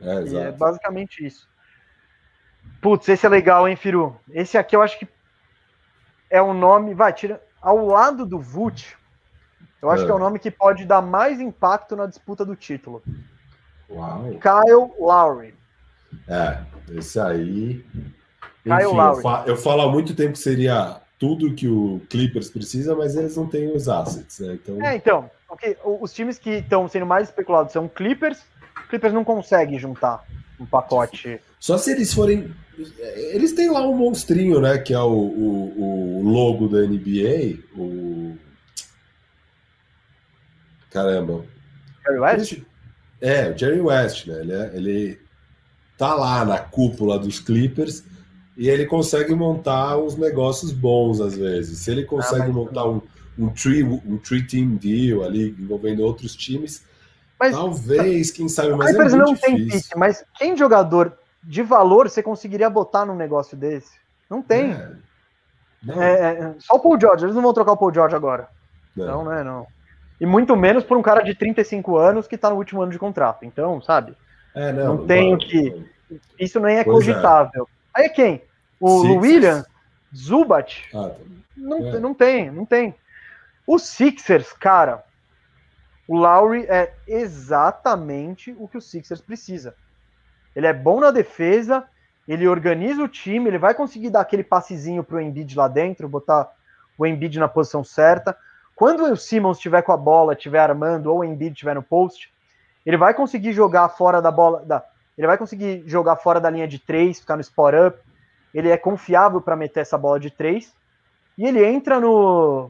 [SPEAKER 2] É, é
[SPEAKER 1] basicamente isso. Putz, esse é legal, hein, Firu? Esse aqui eu acho que é um nome. Vai, tira. Ao lado do Vult, eu acho é. que é o nome que pode dar mais impacto na disputa do título.
[SPEAKER 2] Uau.
[SPEAKER 1] Kyle Lowry.
[SPEAKER 2] É, esse aí. Kyle Enfim, Lowry. Eu, falo, eu falo há muito tempo que seria tudo que o Clippers precisa, mas eles não têm os assets, né? Então...
[SPEAKER 1] É, então, okay, os times que estão sendo mais especulados são Clippers. Clippers não consegue juntar um pacote.
[SPEAKER 2] Só se eles forem. Eles têm lá um monstrinho, né? Que é o, o, o logo da NBA. O. Caramba.
[SPEAKER 1] Jerry West?
[SPEAKER 2] É, o Jerry West, né? Ele, é, ele tá lá na cúpula dos Clippers e ele consegue montar uns negócios bons às vezes. Se ele consegue ah, montar um, um, tree, um tree team deal ali envolvendo outros times, mas, Talvez, quem sabe, mas é não
[SPEAKER 1] difícil. tem pique, mas quem jogador de valor você conseguiria botar num negócio desse? Não tem. É. Não. É, é só o Paul George, eles não vão trocar o Paul George agora. Não. Então, né, não. E muito menos por um cara de 35 anos que tá no último ano de contrato. Então, sabe?
[SPEAKER 2] É, não,
[SPEAKER 1] não tem o que. Isso nem é pois é. cogitável. Aí é quem? O Sixers. Williams, Zubat? Ah, tá. não, é. não tem, não tem. O Sixers, cara, o Lowry é exatamente o que o Sixers precisa. Ele é bom na defesa, ele organiza o time, ele vai conseguir dar aquele passezinho pro Embiid lá dentro, botar o Embiid na posição certa. Quando o Simmons estiver com a bola, estiver armando, ou o Embiid estiver no post, ele vai conseguir jogar fora da bola, da, ele vai conseguir jogar fora da linha de três, ficar no spot up. Ele é confiável para meter essa bola de três. E ele entra no,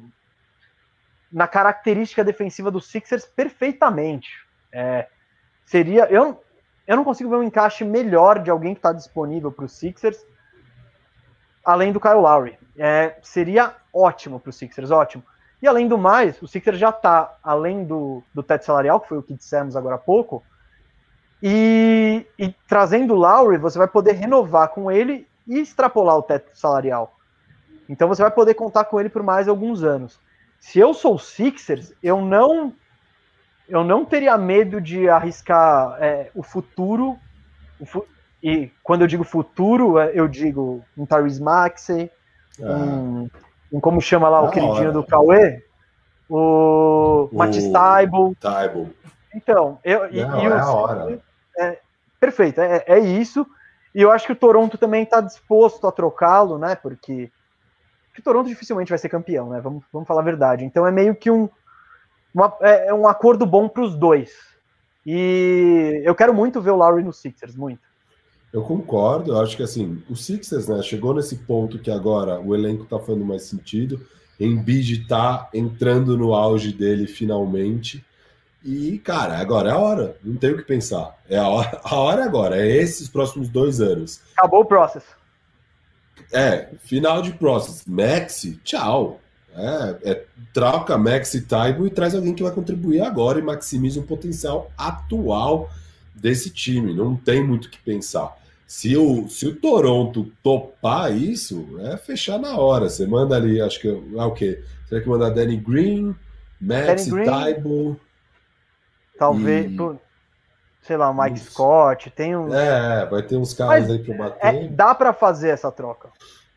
[SPEAKER 1] na característica defensiva do Sixers perfeitamente. É, seria. Eu, eu não consigo ver um encaixe melhor de alguém que está disponível para os Sixers, além do Kyle Lowry. É, seria ótimo para os Sixers, ótimo. E além do mais, o Sixers já está, além do, do teto salarial, que foi o que dissemos agora há pouco, e, e trazendo o Lowry, você vai poder renovar com ele e extrapolar o teto salarial. Então você vai poder contar com ele por mais alguns anos se eu sou o Sixers, eu não eu não teria medo de arriscar é, o futuro. O fu e quando eu digo futuro, é, eu digo um Tyrese Maxey, ah. um, um, como chama lá o queridinho do Cauê? O, o Matisse Taibo. Então, eu,
[SPEAKER 2] não, e é.
[SPEAKER 1] É, perfeito, é, é isso. E eu acho que o Toronto também está disposto a trocá-lo, né? Porque que Toronto dificilmente vai ser campeão, né? Vamos, vamos falar a verdade. Então é meio que um, uma, é, é um acordo bom para os dois. E eu quero muito ver o Lowry no Sixers, muito.
[SPEAKER 2] Eu concordo, eu acho que assim, o Sixers, né, chegou nesse ponto que agora o elenco tá fazendo mais sentido, Embiid tá entrando no auge dele finalmente. E, cara, agora é a hora. Não tem o que pensar. É a hora, a hora é agora. É esses próximos dois anos.
[SPEAKER 1] Acabou o processo.
[SPEAKER 2] É, final de process. Maxi, tchau. É, é, troca Maxi Taibo e traz alguém que vai contribuir agora e maximiza o potencial atual desse time. Não tem muito o que pensar. Se o, se o Toronto topar isso, é fechar na hora. Você manda ali, acho que é o quê? Tem que mandar Danny Green, Maxi Taibo.
[SPEAKER 1] Talvez, e... sei lá, o Mike Scott, tem um.
[SPEAKER 2] É, vai ter uns caras Mas aí para bater.
[SPEAKER 1] É, dá para fazer essa troca.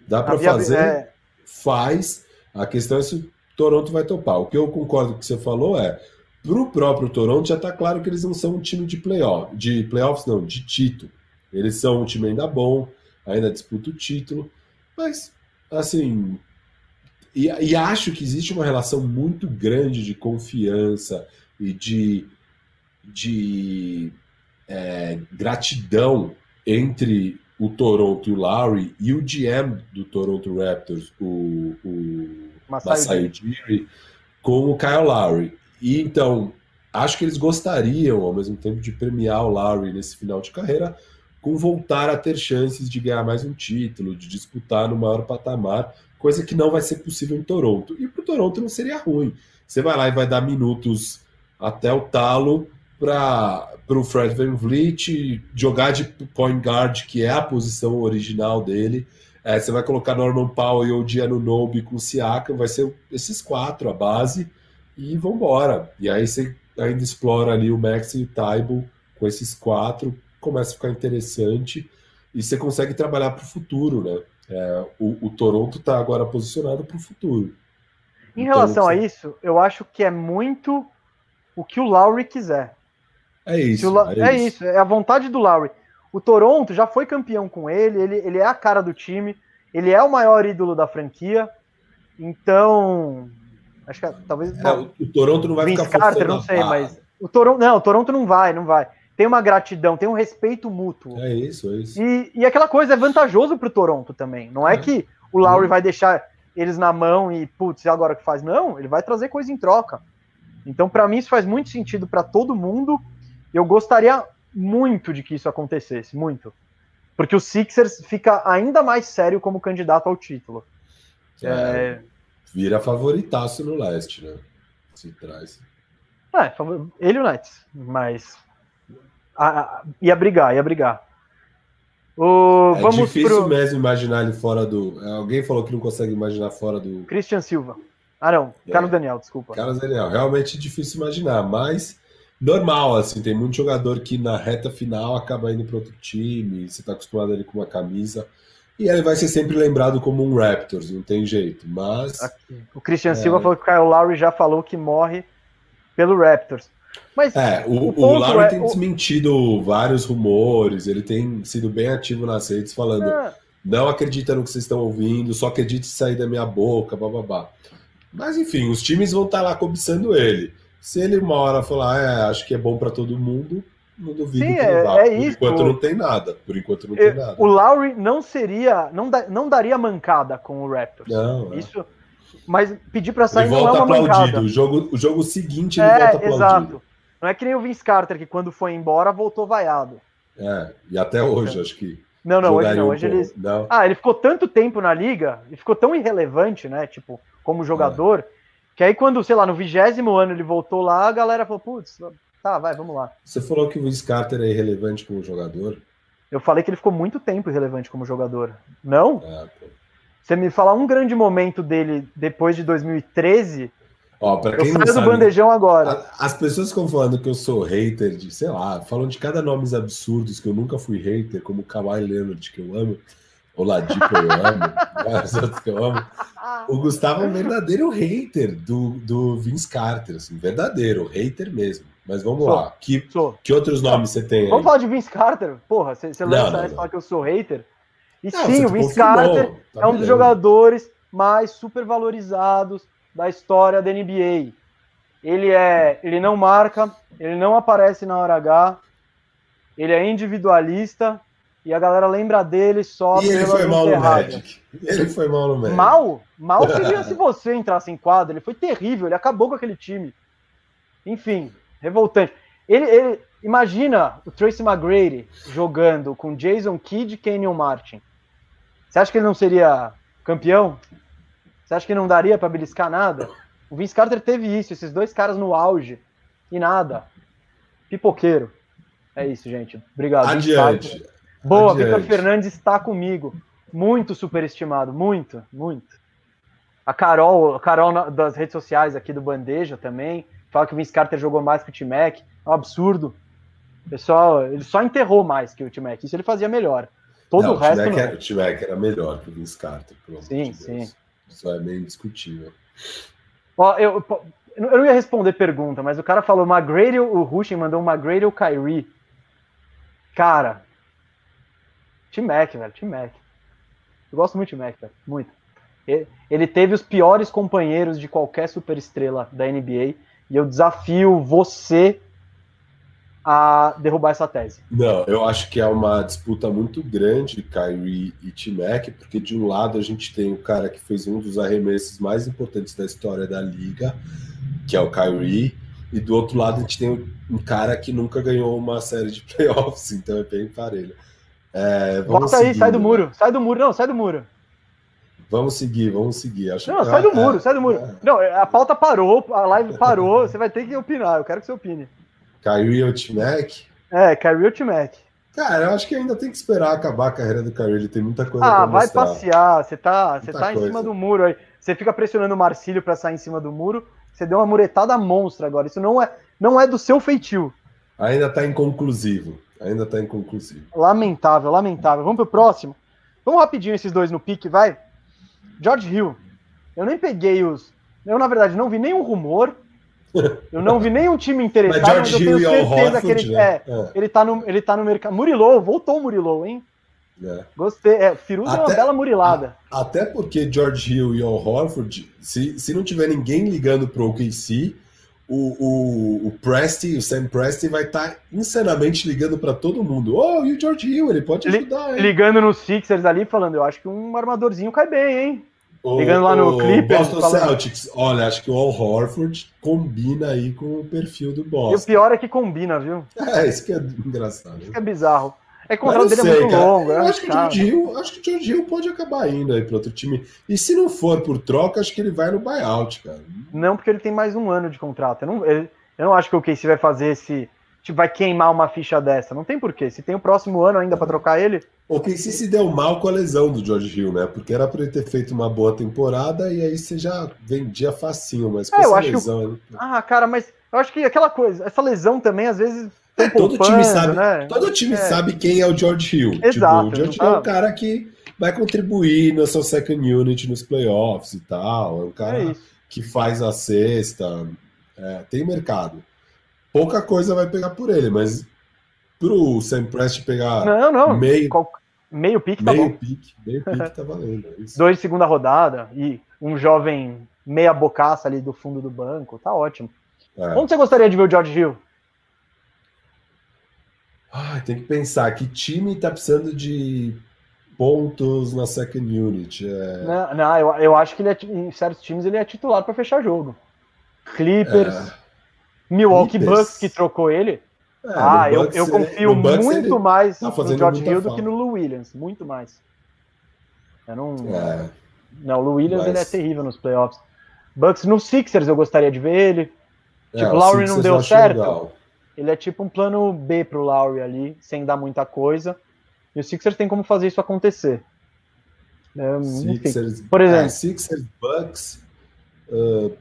[SPEAKER 2] Dá para fazer, é... faz. A questão é se Toronto vai topar. O que eu concordo com o que você falou é, para o próprio Toronto já está claro que eles não são um time de playoff, de playoffs não, de título. Eles são um time ainda bom, ainda disputa o título, mas assim, e, e acho que existe uma relação muito grande de confiança e de, de é, gratidão entre o Toronto e o Lowry e o GM do Toronto Raptors, o, o Masai Ujiri, com o Kyle Lowry. E então, acho que eles gostariam, ao mesmo tempo, de premiar o Lowry nesse final de carreira, com voltar a ter chances de ganhar mais um título, de disputar no maior patamar, coisa que não vai ser possível em Toronto. E para o Toronto não seria ruim. Você vai lá e vai dar minutos até o talo para o Fred Van Vliet jogar de point guard, que é a posição original dele. É, você vai colocar Norman Powell ou Diano Nobe com o Siakam, vai ser esses quatro a base e vambora. E aí você ainda explora ali o Max e o Taibo com esses quatro, começa a ficar interessante e você consegue trabalhar para o futuro, né? É, o, o, Toronto está agora posicionado para o futuro.
[SPEAKER 1] Em então, relação você... a isso, eu acho que é muito o que o Lowry quiser.
[SPEAKER 2] É isso.
[SPEAKER 1] La... É, é isso. isso. é a vontade do Lowry. O Toronto já foi campeão com ele, ele, ele é a cara do time, ele é o maior ídolo da franquia. Então, acho que talvez.
[SPEAKER 2] É, o, o, Toronto não vai
[SPEAKER 1] Vince
[SPEAKER 2] ficar
[SPEAKER 1] Carter, não sei, mas. O Toronto, não, o Toronto não vai, não vai. Tem uma gratidão, tem um respeito mútuo.
[SPEAKER 2] É isso, é isso.
[SPEAKER 1] E, e aquela coisa é vantajoso para o Toronto também. Não é, é. que o Lowry vai deixar eles na mão e, putz, agora que faz? Não, ele vai trazer coisa em troca. Então, para mim, isso faz muito sentido para todo mundo. Eu gostaria muito de que isso acontecesse, muito. Porque o Sixers fica ainda mais sério como candidato ao título.
[SPEAKER 2] É, é... Vira favoritaço no leste, né? Se traz.
[SPEAKER 1] É, ele e o Nets, mas a, ia brigar, ia brigar.
[SPEAKER 2] O, é vamos difícil pro... mesmo imaginar ele fora do. Alguém falou que não consegue imaginar fora do.
[SPEAKER 1] Christian Silva. Ah, não. É. Carlos Daniel, desculpa.
[SPEAKER 2] Carlos Daniel. Realmente difícil imaginar, mas normal, assim. Tem muito jogador que na reta final acaba indo para outro time. Você está acostumado ali com uma camisa. E ele vai ser sempre lembrado como um Raptors, não tem jeito. Mas.
[SPEAKER 1] Aqui. O Christian é... Silva falou que o Kyle Lowry já falou que morre pelo Raptors.
[SPEAKER 2] Mas é, o, o, o Lowry é, tem desmentido vários rumores, ele tem sido bem ativo nas redes falando é. não acredita no que vocês estão ouvindo, só acredite sair da minha boca, bababá. Mas enfim, os times vão estar lá cobiçando ele. Se ele uma hora falar, é, acho que é bom para todo mundo, não duvido Sim, que
[SPEAKER 1] não vá. É, é
[SPEAKER 2] Por
[SPEAKER 1] isso.
[SPEAKER 2] enquanto não tem nada. Por enquanto não tem nada.
[SPEAKER 1] O Lowry não seria, não, da, não daria mancada com o Raptors.
[SPEAKER 2] Não,
[SPEAKER 1] é. isso. Mas pedir para sair
[SPEAKER 2] ele volta
[SPEAKER 1] não é uma
[SPEAKER 2] aplaudido.
[SPEAKER 1] Mancada.
[SPEAKER 2] O jogo, o jogo seguinte ele é, volta aplaudido. Exato.
[SPEAKER 1] Não é que nem o Vince Carter, que quando foi embora voltou vaiado.
[SPEAKER 2] É, e até hoje, acho que.
[SPEAKER 1] Não, não, hoje não. Hoje um eles... não. Ah, ele ficou tanto tempo na liga, e ficou tão irrelevante, né? Tipo, como jogador, é. Que aí quando, sei lá, no vigésimo ano ele voltou lá, a galera falou, putz, tá, vai, vamos lá.
[SPEAKER 2] Você falou que o Vince Carter é irrelevante como jogador?
[SPEAKER 1] Eu falei que ele ficou muito tempo irrelevante como jogador. Não? É, Você me falar um grande momento dele depois de 2013,
[SPEAKER 2] Ó, pra quem
[SPEAKER 1] eu
[SPEAKER 2] não sabe,
[SPEAKER 1] do bandejão agora.
[SPEAKER 2] as pessoas ficam falando que eu sou hater de, sei lá, falam de cada nomes absurdos que eu nunca fui hater, como Kawhi Leonard, que eu amo, o Ladipo eu amo, vários outros que eu amo. O Gustavo é um verdadeiro hater do, do Vince Carter, assim, verdadeiro, hater mesmo. Mas vamos sou, lá. Que, que outros nomes você tem aí?
[SPEAKER 1] Vamos falar de Vince Carter? Porra, você, você lança essa e fala que eu sou hater? E não, sim, o Vince Carter tá é um dos jogadores mais supervalorizados da história da NBA. Ele é, ele não marca, ele não aparece na hora H, ele é individualista e a galera lembra dele só
[SPEAKER 2] e ele foi mal no Magic. Ele foi mal no Magic.
[SPEAKER 1] Mal? Mal seria se você entrasse em quadro. Ele foi terrível, ele acabou com aquele time. Enfim. revoltante. Ele, ele, imagina o Tracy McGrady jogando com Jason Kidd e Kenyon Martin. Você acha que ele não seria campeão? Você acha que não daria para beliscar nada? O Vince Carter teve isso, esses dois caras no auge e nada. Pipoqueiro. É isso, gente. Obrigado.
[SPEAKER 2] Adiante.
[SPEAKER 1] Boa, Adiante. Victor Fernandes está comigo. Muito superestimado, muito, muito. A Carol, a Carol das redes sociais aqui do Bandeja também, fala que o Vince Carter jogou mais que o T-Mac. É um absurdo. pessoal, ele só enterrou mais que o T-Mac. Isso ele fazia melhor. Todo não, o resto.
[SPEAKER 2] Não. Era, o T-Mac era melhor que o Vince Carter,
[SPEAKER 1] pelo Sim, de sim.
[SPEAKER 2] Isso é meio discutível.
[SPEAKER 1] Ó, eu, eu não ia responder pergunta, mas o cara falou McGrady, o Rushing mandou o McGrady ou Kyrie. Cara, T-Mac, velho, T-Mac. Eu gosto muito de T-Mac, velho, muito. Ele teve os piores companheiros de qualquer superestrela da NBA e eu desafio você a derrubar essa tese.
[SPEAKER 2] Não, eu acho que é uma disputa muito grande, Kyrie e T-Mac, porque de um lado a gente tem o cara que fez um dos arremessos mais importantes da história da liga, que é o Kyrie, e do outro lado a gente tem um cara que nunca ganhou uma série de playoffs, então é bem parelho.
[SPEAKER 1] É, Bota aí, sai do muro, sai do muro, não, sai do muro.
[SPEAKER 2] Vamos seguir, vamos seguir.
[SPEAKER 1] Acho não, que... sai do muro, é, sai do muro. É. Não, a pauta parou, a live parou, você vai ter que opinar, eu quero que você opine.
[SPEAKER 2] Kyrie ou T-Mac?
[SPEAKER 1] É, Kyrie ou T-Mac.
[SPEAKER 2] Cara, eu acho que ainda tem que esperar acabar a carreira do Kyrie, ele tem muita coisa
[SPEAKER 1] ah, vai mostrar. passear, você tá, você tá em cima do muro aí. Você fica pressionando o Marcílio para sair em cima do muro, você deu uma muretada monstra agora. Isso não é, não é do seu feitio.
[SPEAKER 2] Ainda tá inconclusivo. Ainda tá inconclusivo.
[SPEAKER 1] Lamentável, lamentável. Vamos pro próximo. Vamos rapidinho esses dois no pique, vai. George Hill. Eu nem peguei os. Eu, na verdade, não vi nenhum rumor. Eu não vi nenhum time interessado, mas, mas eu tenho certeza que ele, né? é, é. ele tá no, ele tá no mercado. Murilou, voltou o Murilou, hein? É. Gostei. É, Firuza é uma bela murilada.
[SPEAKER 2] Até porque George Hill e Al Horford, se, se não tiver ninguém ligando pro OKC, o, o, o Presti, o Sam Presti vai estar tá insanamente ligando para todo mundo. Oh, e o George Hill, ele pode ajudar,
[SPEAKER 1] hein? Ligando nos Sixers ali, falando, eu acho que um armadorzinho cai bem, hein? O, Ligando lá no Clippers.
[SPEAKER 2] Boston falando... Celtics, olha, acho que o Al Horford combina aí com o perfil do Boston.
[SPEAKER 1] E o pior é que combina, viu?
[SPEAKER 2] É, isso que é engraçado.
[SPEAKER 1] Isso que é bizarro. É que o contrato dele é muito cara. longo. Eu
[SPEAKER 2] é acho, que o George Hill, acho que o George Hill pode acabar indo aí para outro time. E se não for por troca, acho que ele vai no buyout, cara.
[SPEAKER 1] Não, porque ele tem mais um ano de contrato. Eu não, ele, eu não acho que o Casey vai fazer esse tipo, vai queimar uma ficha dessa. Não tem porquê. Se tem o próximo ano ainda para trocar ele.
[SPEAKER 2] O que se se deu mal com a lesão do George Hill, né? Porque era para ele ter feito uma boa temporada e aí você já vendia facinho, mas com é, essa lesão.
[SPEAKER 1] Que... Ah, cara, mas eu acho que aquela coisa, essa lesão também, às vezes.
[SPEAKER 2] Todo time sabe, né? todo time é. sabe quem é o George Hill.
[SPEAKER 1] Exato.
[SPEAKER 2] Tipo, o George Hill é um cara que vai contribuir na sua second unit nos playoffs e tal. É um cara é que faz a cesta. É, tem mercado pouca coisa vai pegar por ele, mas pro Sam Prest pegar
[SPEAKER 1] não, não, meio, qual, meio pique
[SPEAKER 2] tá meio bom. Pique, meio pique tá valendo. É
[SPEAKER 1] Dois de segunda rodada e um jovem meia bocaça ali do fundo do banco, tá ótimo. É. Onde você gostaria de ver o George Hill?
[SPEAKER 2] Ah, tem que pensar que time tá precisando de pontos na second unit. É...
[SPEAKER 1] Não, não eu, eu acho que ele é, em certos times ele é titular para fechar jogo. Clippers. É. Milwaukee Clippers. Bucks que trocou ele. É, ah, eu, eu confio muito mais tá no George Hill do que no Lou Williams, muito mais. Eu não. É, não, o Lou Williams mas... ele é terrível nos playoffs. Bucks no Sixers eu gostaria de ver ele. É, tipo, o Lowry não deu certo. Legal. Ele é tipo um plano B pro Lowry ali, sem dar muita coisa. E o Sixers tem como fazer isso acontecer.
[SPEAKER 2] É, Sixers, por exemplo, é, Sixers, Bucks, uh,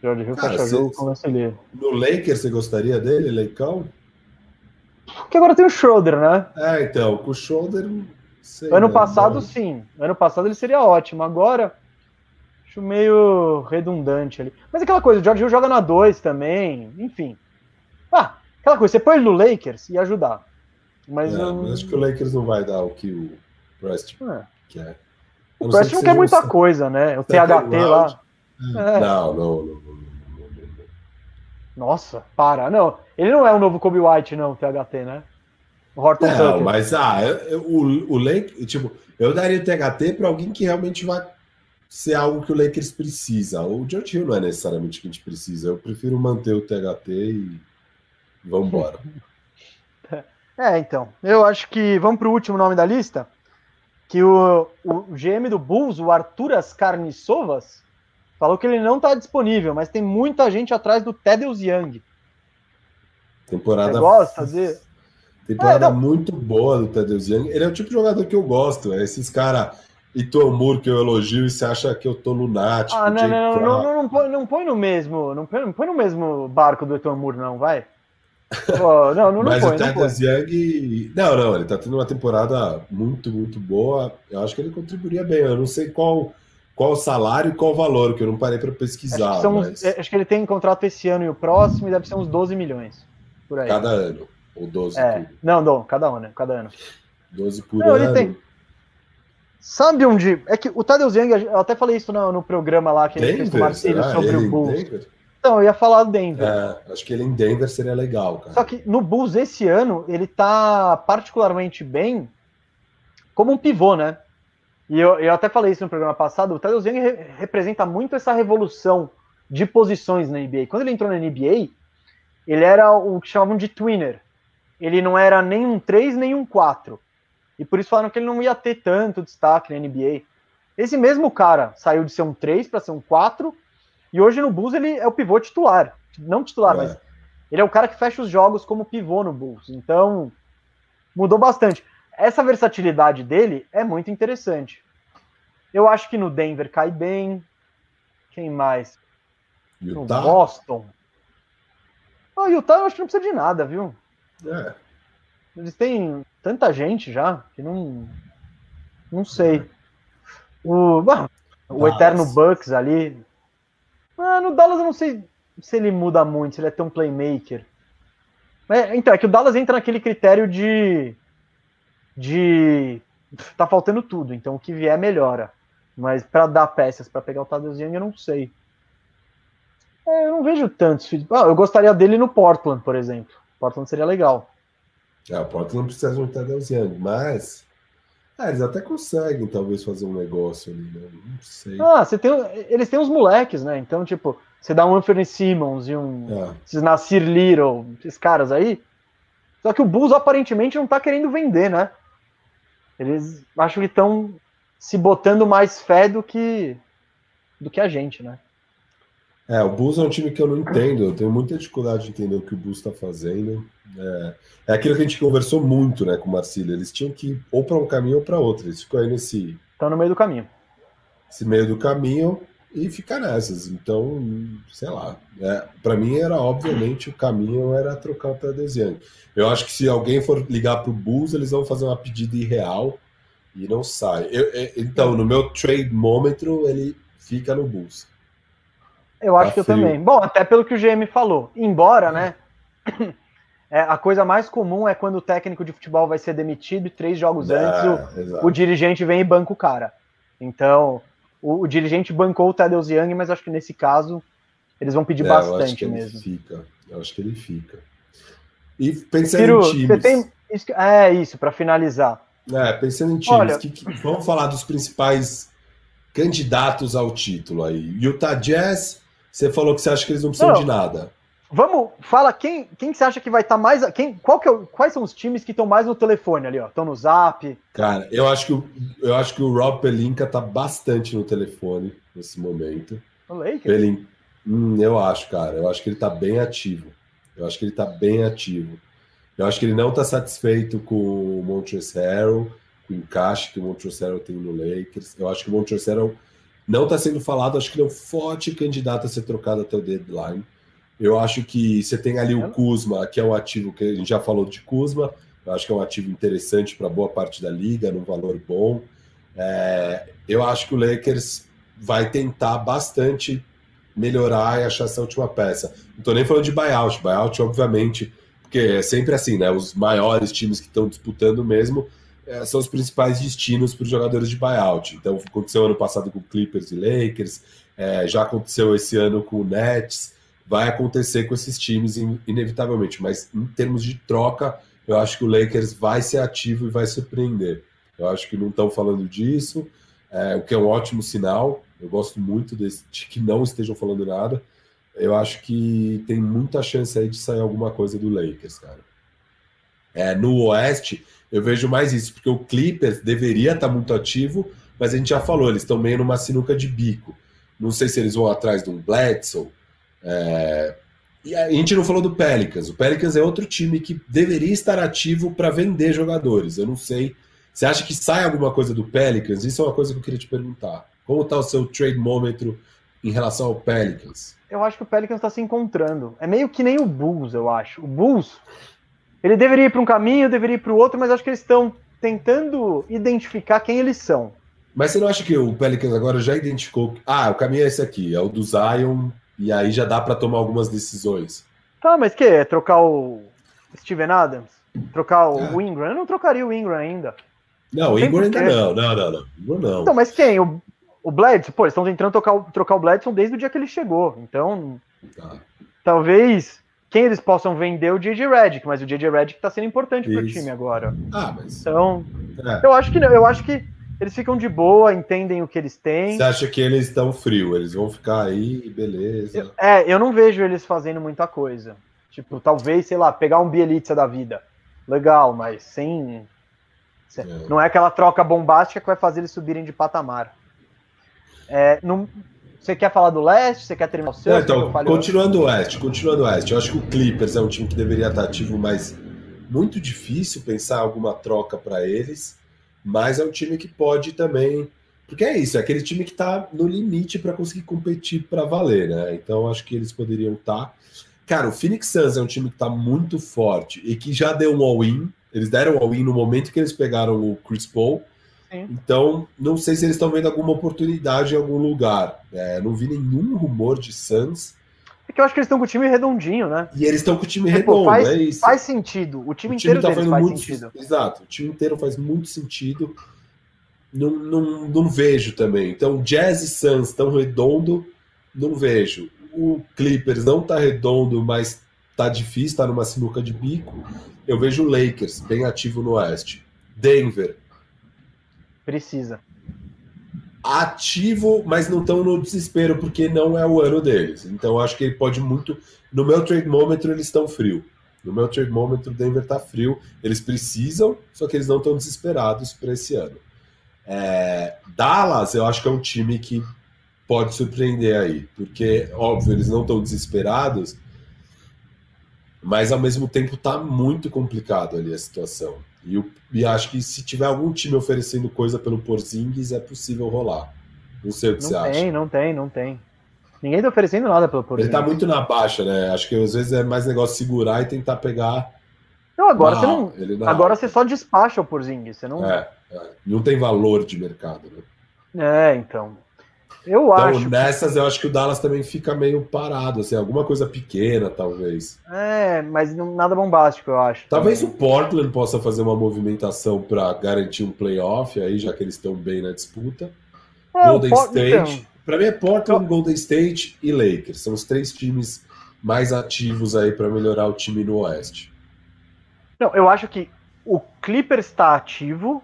[SPEAKER 1] George Hill Cara, fecha jogo com o
[SPEAKER 2] No Lakers você gostaria dele, Leicão?
[SPEAKER 1] Porque agora tem o Schroeder, né?
[SPEAKER 2] É, então, com o Schroeder.
[SPEAKER 1] Sei, ano passado, não. sim. Ano passado ele seria ótimo. Agora, acho meio redundante ali. Mas aquela coisa, o George Hill joga na 2 também, enfim. Ah, aquela coisa, você põe ele no Lakers e ajudar. Mas,
[SPEAKER 2] é, mas acho que o Lakers não vai dar o que o Preston é. quer.
[SPEAKER 1] O Preston não quer muita coisa, né? O THT lá.
[SPEAKER 2] É. Não, não, não,
[SPEAKER 1] Nossa, para. Não, ele não é o novo Kobe White, não, o THT, né?
[SPEAKER 2] O Horton Não, Tucker. mas ah, eu, o, o Lake, tipo, eu daria o THT para alguém que realmente vai ser algo que o Lakers precisa. O George Hill não é necessariamente o que a gente precisa. Eu prefiro manter o THT e vamos embora.
[SPEAKER 1] É, então. Eu acho que vamos para o último nome da lista, que o, o GM do Bulls, o Arturas Carniçovas, falou que ele não está disponível, mas tem muita gente atrás do Tedros Young.
[SPEAKER 2] Temporada.
[SPEAKER 1] Você gosta de...
[SPEAKER 2] Temporada é, muito boa do Tedros Young. Ele é o tipo de jogador que eu gosto. É esses caras Itomur que eu elogio e você acha que eu tô lunático.
[SPEAKER 1] Ah, não, não, não, não, não, põe, não põe no mesmo. Não põe, não põe no mesmo barco do Itomur, não, vai.
[SPEAKER 2] Pô, não, não, Mas põe, o Tedros Young. Não, não, ele tá tendo uma temporada muito, muito boa. Eu acho que ele contribuiria bem. Eu não sei qual qual o salário e qual o valor, que eu não parei para pesquisar.
[SPEAKER 1] Acho que, mas... É, acho que, ele tem contrato esse ano e o próximo, e deve ser uns 12 milhões. Por aí.
[SPEAKER 2] Cada ano. Ou 12
[SPEAKER 1] é. Por... Não, não, cada ano, cada ano.
[SPEAKER 2] 12 por não, ano. Ele tem.
[SPEAKER 1] Sabe onde. É que o Tadeu Young, eu até falei isso no, no programa lá que gente fez com o Marcelo sobre ele o Bulls. Então, eu ia falar do Denver.
[SPEAKER 2] É, acho que ele em Denver seria legal, cara.
[SPEAKER 1] Só que no Bulls esse ano, ele tá particularmente bem como um pivô, né? E eu, eu até falei isso no programa passado, o Tadeu Young re representa muito essa revolução de posições na NBA. Quando ele entrou na NBA, ele era o que chamavam de twinner. Ele não era nem um 3, nem um 4. E por isso falaram que ele não ia ter tanto destaque na NBA. Esse mesmo cara saiu de ser um 3 para ser um 4, e hoje no Bulls ele é o pivô titular. Não titular, é. mas ele é o cara que fecha os jogos como pivô no Bulls. Então, mudou bastante. Essa versatilidade dele é muito interessante. Eu acho que no Denver cai bem. Quem mais? Utah? No Boston. O oh, Utah eu acho que não precisa de nada, viu? É. Eles têm tanta gente já que não. Não sei. O, bom, o Eterno Bucks ali. Ah, no Dallas eu não sei se ele muda muito, se ele é tão playmaker. É, então, é que o Dallas entra naquele critério de. de. tá faltando tudo, então o que vier melhora. Mas para dar peças para pegar o Tadeusz Young, eu não sei. É, eu não vejo tantos. Ah, eu gostaria dele no Portland, por exemplo. Portland seria legal.
[SPEAKER 2] É, o Portland não precisa de um Young, mas. É, eles até conseguem, talvez, fazer um negócio ali, né? Não sei.
[SPEAKER 1] Ah, você tem, eles têm uns moleques, né? Então, tipo, você dá um Anthony Simmons e um. É. Esses Nasir Little, esses caras aí. Só que o Bulls aparentemente não tá querendo vender, né? Eles acham que estão se botando mais fé do que do que a gente, né?
[SPEAKER 2] É, o Bulls é um time que eu não entendo, eu tenho muita dificuldade de entender o que o Bulls está fazendo. É, é, aquilo que a gente conversou muito né, com o Marcílio, eles tinham que ir ou para um caminho ou para outro, eles ficam aí nesse...
[SPEAKER 1] Estão no meio do caminho.
[SPEAKER 2] Esse meio do caminho e ficar nessas, então, sei lá. É, para mim era, obviamente, o caminho era trocar o Tadeusz Eu acho que se alguém for ligar para o Bulls, eles vão fazer uma pedida irreal e não sai. Eu, eu, então, no meu trade ele fica no Bulls.
[SPEAKER 1] Eu acho tá que frio. eu também. Bom, até pelo que o GM falou. Embora, né? É, a coisa mais comum é quando o técnico de futebol vai ser demitido e três jogos é, antes o, o, dirigente vem e banca o cara. Então, o, o dirigente bancou o Tadeusz Young, mas acho que nesse caso eles vão pedir é, bastante
[SPEAKER 2] eu
[SPEAKER 1] mesmo.
[SPEAKER 2] fica. Eu acho que ele fica. E pensando em times.
[SPEAKER 1] Tem, é isso, para finalizar.
[SPEAKER 2] É, pensando em times, Olha, que, que, vamos falar dos principais candidatos ao título aí. Utah Jazz, você falou que você acha que eles não precisam não, de nada.
[SPEAKER 1] Vamos, fala quem, quem você acha que vai estar tá mais. Quem, qual que é, quais são os times que estão mais no telefone ali, ó? Estão no zap?
[SPEAKER 2] Cara, eu acho que, o, eu acho que o Rob Pelinka tá bastante no telefone nesse momento.
[SPEAKER 1] O Lakers?
[SPEAKER 2] Pelin, hum, eu acho, cara. Eu acho que ele tá bem ativo. Eu acho que ele tá bem ativo. Eu acho que ele não está satisfeito com o Montrezl Harrell, com o encaixe que o Montrezl Harrell tem no Lakers. Eu acho que o Montrezl Harrell não está sendo falado, acho que ele é um forte candidato a ser trocado até o deadline. Eu acho que você tem ali o Kuzma, que é um ativo que a gente já falou de Kuzma, eu acho que é um ativo interessante para boa parte da liga, num valor bom. É, eu acho que o Lakers vai tentar bastante melhorar e achar essa última peça. Não estou nem falando de buyout. Buyout, obviamente, porque é sempre assim, né? Os maiores times que estão disputando mesmo são os principais destinos para os jogadores de buyout. Então, aconteceu ano passado com Clippers e Lakers, é, já aconteceu esse ano com o Nets, vai acontecer com esses times inevitavelmente. Mas em termos de troca, eu acho que o Lakers vai ser ativo e vai surpreender. Eu acho que não estão falando disso, é, o que é um ótimo sinal. Eu gosto muito desse, de que não estejam falando nada. Eu acho que tem muita chance aí de sair alguma coisa do Lakers, cara. É, no Oeste, eu vejo mais isso, porque o Clippers deveria estar muito ativo, mas a gente já falou, eles estão meio numa sinuca de bico. Não sei se eles vão atrás de um Bledsoe. É... E a gente não falou do Pelicans. O Pelicans é outro time que deveria estar ativo para vender jogadores. Eu não sei. Você acha que sai alguma coisa do Pelicans? Isso é uma coisa que eu queria te perguntar. Como está o seu trade mômetro em relação ao Pelicans?
[SPEAKER 1] Eu acho que o Pelicans está se encontrando. É meio que nem o Bulls, eu acho. O Bulls, ele deveria ir para um caminho, deveria ir para o outro, mas acho que eles estão tentando identificar quem eles são.
[SPEAKER 2] Mas você não acha que o Pelicans agora já identificou? Ah, o caminho é esse aqui, é o do Zion, e aí já dá para tomar algumas decisões.
[SPEAKER 1] Tá, mas que é trocar o Steven Adams? Trocar o é. Ingram? Eu não trocaria o Ingram ainda.
[SPEAKER 2] Não, o Ingram ainda não, não, não, não. Ingram não.
[SPEAKER 1] Então, mas quem? O, o Bledson? Pô, eles estão tentando trocar, trocar o Bledson desde o dia que ele chegou. Então, tá. talvez quem eles possam vender é o JJ Redick, mas o JJ Redick tá sendo importante Isso. pro time agora.
[SPEAKER 2] Ah, mas.
[SPEAKER 1] Então, é. eu acho que não, eu acho que eles ficam de boa, entendem o que eles têm.
[SPEAKER 2] Você acha que eles estão frio? Eles vão ficar aí, beleza.
[SPEAKER 1] Eu, é, eu não vejo eles fazendo muita coisa. Tipo, talvez, sei lá, pegar um Bielitsa da vida. Legal, mas sem. É. Não é aquela troca bombástica que vai fazer eles subirem de patamar. É, não, você quer falar do leste? Você quer terminar o seu?
[SPEAKER 2] então, continuando o oeste, continuando o oeste. Eu acho que o Clippers é um time que deveria estar ativo, mas muito difícil pensar alguma troca para eles mas é um time que pode também. Porque é isso, é aquele time que está no limite para conseguir competir para valer, né? Então acho que eles poderiam estar. Tá. Cara, o Phoenix Suns é um time que está muito forte e que já deu um all-in. Eles deram all-in no momento que eles pegaram o Chris Paul. Sim. Então, não sei se eles estão vendo alguma oportunidade em algum lugar. É, não vi nenhum rumor de Suns
[SPEAKER 1] é que eu acho que eles estão com o time redondinho, né?
[SPEAKER 2] E eles estão com o time tipo, redondo,
[SPEAKER 1] faz,
[SPEAKER 2] é isso.
[SPEAKER 1] Faz sentido. O time, o time inteiro tá faz muito,
[SPEAKER 2] sentido. Exato. O time inteiro faz muito sentido. Não, não, não vejo também. Então, Jazz e Suns tão redondo, não vejo. O Clippers não tá redondo, mas tá difícil, tá numa sinuca de bico. Eu vejo o Lakers bem ativo no Oeste. Denver.
[SPEAKER 1] Precisa
[SPEAKER 2] ativo, mas não estão no desespero, porque não é o ano deles. Então acho que ele pode muito. No meu momento, eles estão frio. No meu trade momento, o Denver está frio. Eles precisam, só que eles não estão desesperados para esse ano. É, Dallas, eu acho que é um time que pode surpreender aí, porque, óbvio, eles não estão desesperados, mas ao mesmo tempo está muito complicado ali a situação. E, eu, e acho que se tiver algum time oferecendo coisa pelo Porzingis, é possível rolar. Não sei o que
[SPEAKER 1] não
[SPEAKER 2] você
[SPEAKER 1] tem,
[SPEAKER 2] acha.
[SPEAKER 1] Não tem, não tem, não tem. Ninguém tá oferecendo nada pelo Porzingis.
[SPEAKER 2] Ele tá muito na baixa, né? Acho que às vezes é mais negócio segurar e tentar pegar.
[SPEAKER 1] Não, agora você não. agora você só despacha o Porzingis. Você não...
[SPEAKER 2] É, é, não tem valor de mercado,
[SPEAKER 1] né? É, então. Eu
[SPEAKER 2] então,
[SPEAKER 1] acho.
[SPEAKER 2] Nessas, eu acho que o Dallas também fica meio parado, assim, alguma coisa pequena, talvez.
[SPEAKER 1] É, mas não, nada bombástico, eu acho.
[SPEAKER 2] Talvez também. o Portland possa fazer uma movimentação para garantir um playoff aí, já que eles estão bem na disputa. É, Golden State. Então... Para mim é Portland. Golden State e Lakers. São os três times mais ativos aí para melhorar o time no Oeste.
[SPEAKER 1] Não, eu acho que o Clippers está ativo,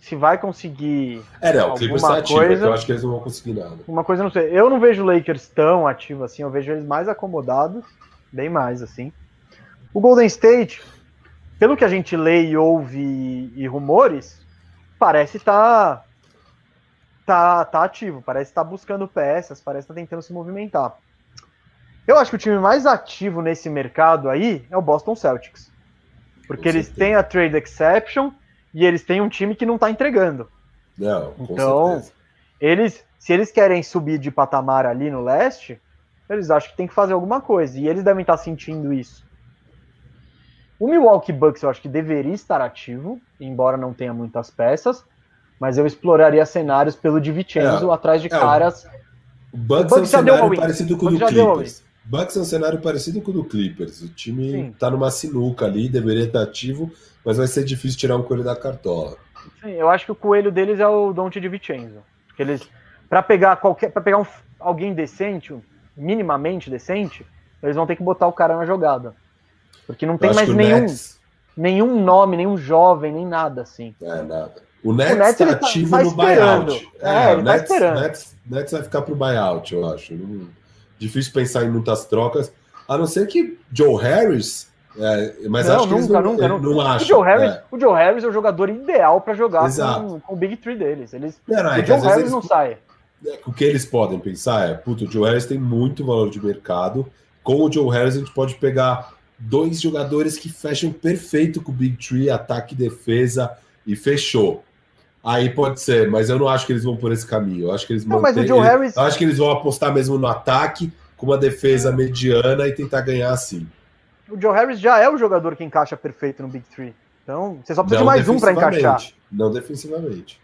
[SPEAKER 1] se vai conseguir.
[SPEAKER 2] É, não, o Clippers ativo, coisa, eu acho que eles não vão conseguir nada.
[SPEAKER 1] Uma coisa eu não sei. Eu não vejo o Lakers tão ativo assim, eu vejo eles mais acomodados, bem mais assim. O Golden State, pelo que a gente lê e ouve e rumores, parece estar tá, tá, tá ativo, parece estar tá buscando peças, parece estar tá tentando se movimentar. Eu acho que o time mais ativo nesse mercado aí é o Boston Celtics. Porque eles têm a trade exception e eles têm um time que não está entregando.
[SPEAKER 2] Não,
[SPEAKER 1] então,
[SPEAKER 2] certeza.
[SPEAKER 1] eles, se eles querem subir de patamar ali no leste, eles acham que tem que fazer alguma coisa. E eles devem estar sentindo isso. O Milwaukee Bucks eu acho que deveria estar ativo, embora não tenha muitas peças, mas eu exploraria cenários pelo DiVincenzo é, atrás de é, caras.
[SPEAKER 2] O Bucks, o Bucks é um cenário parecido com o do Clippers. Bucks é um cenário parecido com o do Clippers. O time Sim. tá numa sinuca ali, deveria estar ativo, mas vai ser difícil tirar um coelho da cartola.
[SPEAKER 1] Sim, eu acho que o coelho deles é o Dante de Vincenzo. Eles, para pegar qualquer, para pegar um, alguém decente, minimamente decente, eles vão ter que botar o cara na jogada, porque não tem mais nenhum, nenhum nome, nenhum jovem, nem nada assim.
[SPEAKER 2] É nada. O Nets,
[SPEAKER 1] O Nets,
[SPEAKER 2] tá
[SPEAKER 1] ele tá-
[SPEAKER 2] ativo
[SPEAKER 1] tá
[SPEAKER 2] no
[SPEAKER 1] esperando.
[SPEAKER 2] buyout.
[SPEAKER 1] É,
[SPEAKER 2] o
[SPEAKER 1] ele tá
[SPEAKER 2] Nets,
[SPEAKER 1] esperando.
[SPEAKER 2] Nets, Nets vai ficar pro buyout, eu acho. Não- difícil pensar em muitas trocas, a não ser que Joe Harris. é, mas
[SPEAKER 1] Não,
[SPEAKER 2] acho que eles
[SPEAKER 1] nunca,
[SPEAKER 2] não,
[SPEAKER 1] nunca, nunca.
[SPEAKER 2] não
[SPEAKER 1] O
[SPEAKER 2] acham.
[SPEAKER 1] Joe, Harris,
[SPEAKER 2] é.
[SPEAKER 1] o Joe Harris é o jogador ideal para jogar
[SPEAKER 2] Exato.
[SPEAKER 1] com, com o Big Three deles. Eles,
[SPEAKER 2] Não, não, é
[SPEAKER 1] o
[SPEAKER 2] que
[SPEAKER 1] Joe Harris
[SPEAKER 2] eles
[SPEAKER 1] não sai.
[SPEAKER 2] É, O que eles podem pensar é, puto, o Joe Harris tem muito valor de mercado. Com o Joe Harris a gente pode pegar dois jogadores que fecham perfeito com o Big Tree, ataque e defesa, e fechou. Aí pode ser, mas eu não acho que eles vão por esse caminho. Eu acho que eles
[SPEAKER 1] Não,
[SPEAKER 2] mantêm-
[SPEAKER 1] Harris-
[SPEAKER 2] Eu acho que eles vão apostar mesmo no ataque, com uma defesa mediana e tentar ganhar assim.
[SPEAKER 1] O Joe Harris já é o jogador que encaixa perfeito no Big Three. Então, você só precisa de
[SPEAKER 2] Não
[SPEAKER 1] mais um para encaixar.
[SPEAKER 2] defensivamente, Não defensivamente.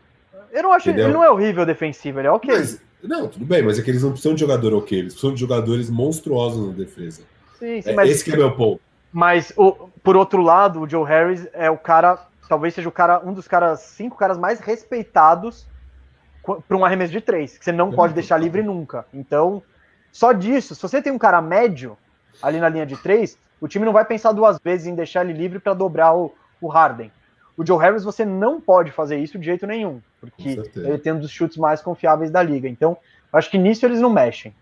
[SPEAKER 1] Eu não acho,
[SPEAKER 2] Entendeu?
[SPEAKER 1] ele não é horrível defensivo, ele é ok.
[SPEAKER 2] Mas, não, tudo bem, mas é que eles não precisam de jogador ok, eles precisam de jogadores monstruosos na defesa.
[SPEAKER 1] sim, sim,
[SPEAKER 2] É,
[SPEAKER 1] mas,
[SPEAKER 2] Esse que é meu ponto.
[SPEAKER 1] mas o- por outro lado, o Joe Harris é o cara, talvez seja o cara, um dos caras, cinco caras mais respeitados para um arremesso de três, que você não pode deixar livre nunca. Então, só disso, se você tem um cara médio ali na linha de três, o time não vai pensar duas vezes em deixar ele livre para dobrar o, o Harden. O Joe Harris, você não pode fazer isso de jeito nenhum, porque ele tem um dos chutes mais confiáveis da liga. Então, acho que nisso eles não mexem.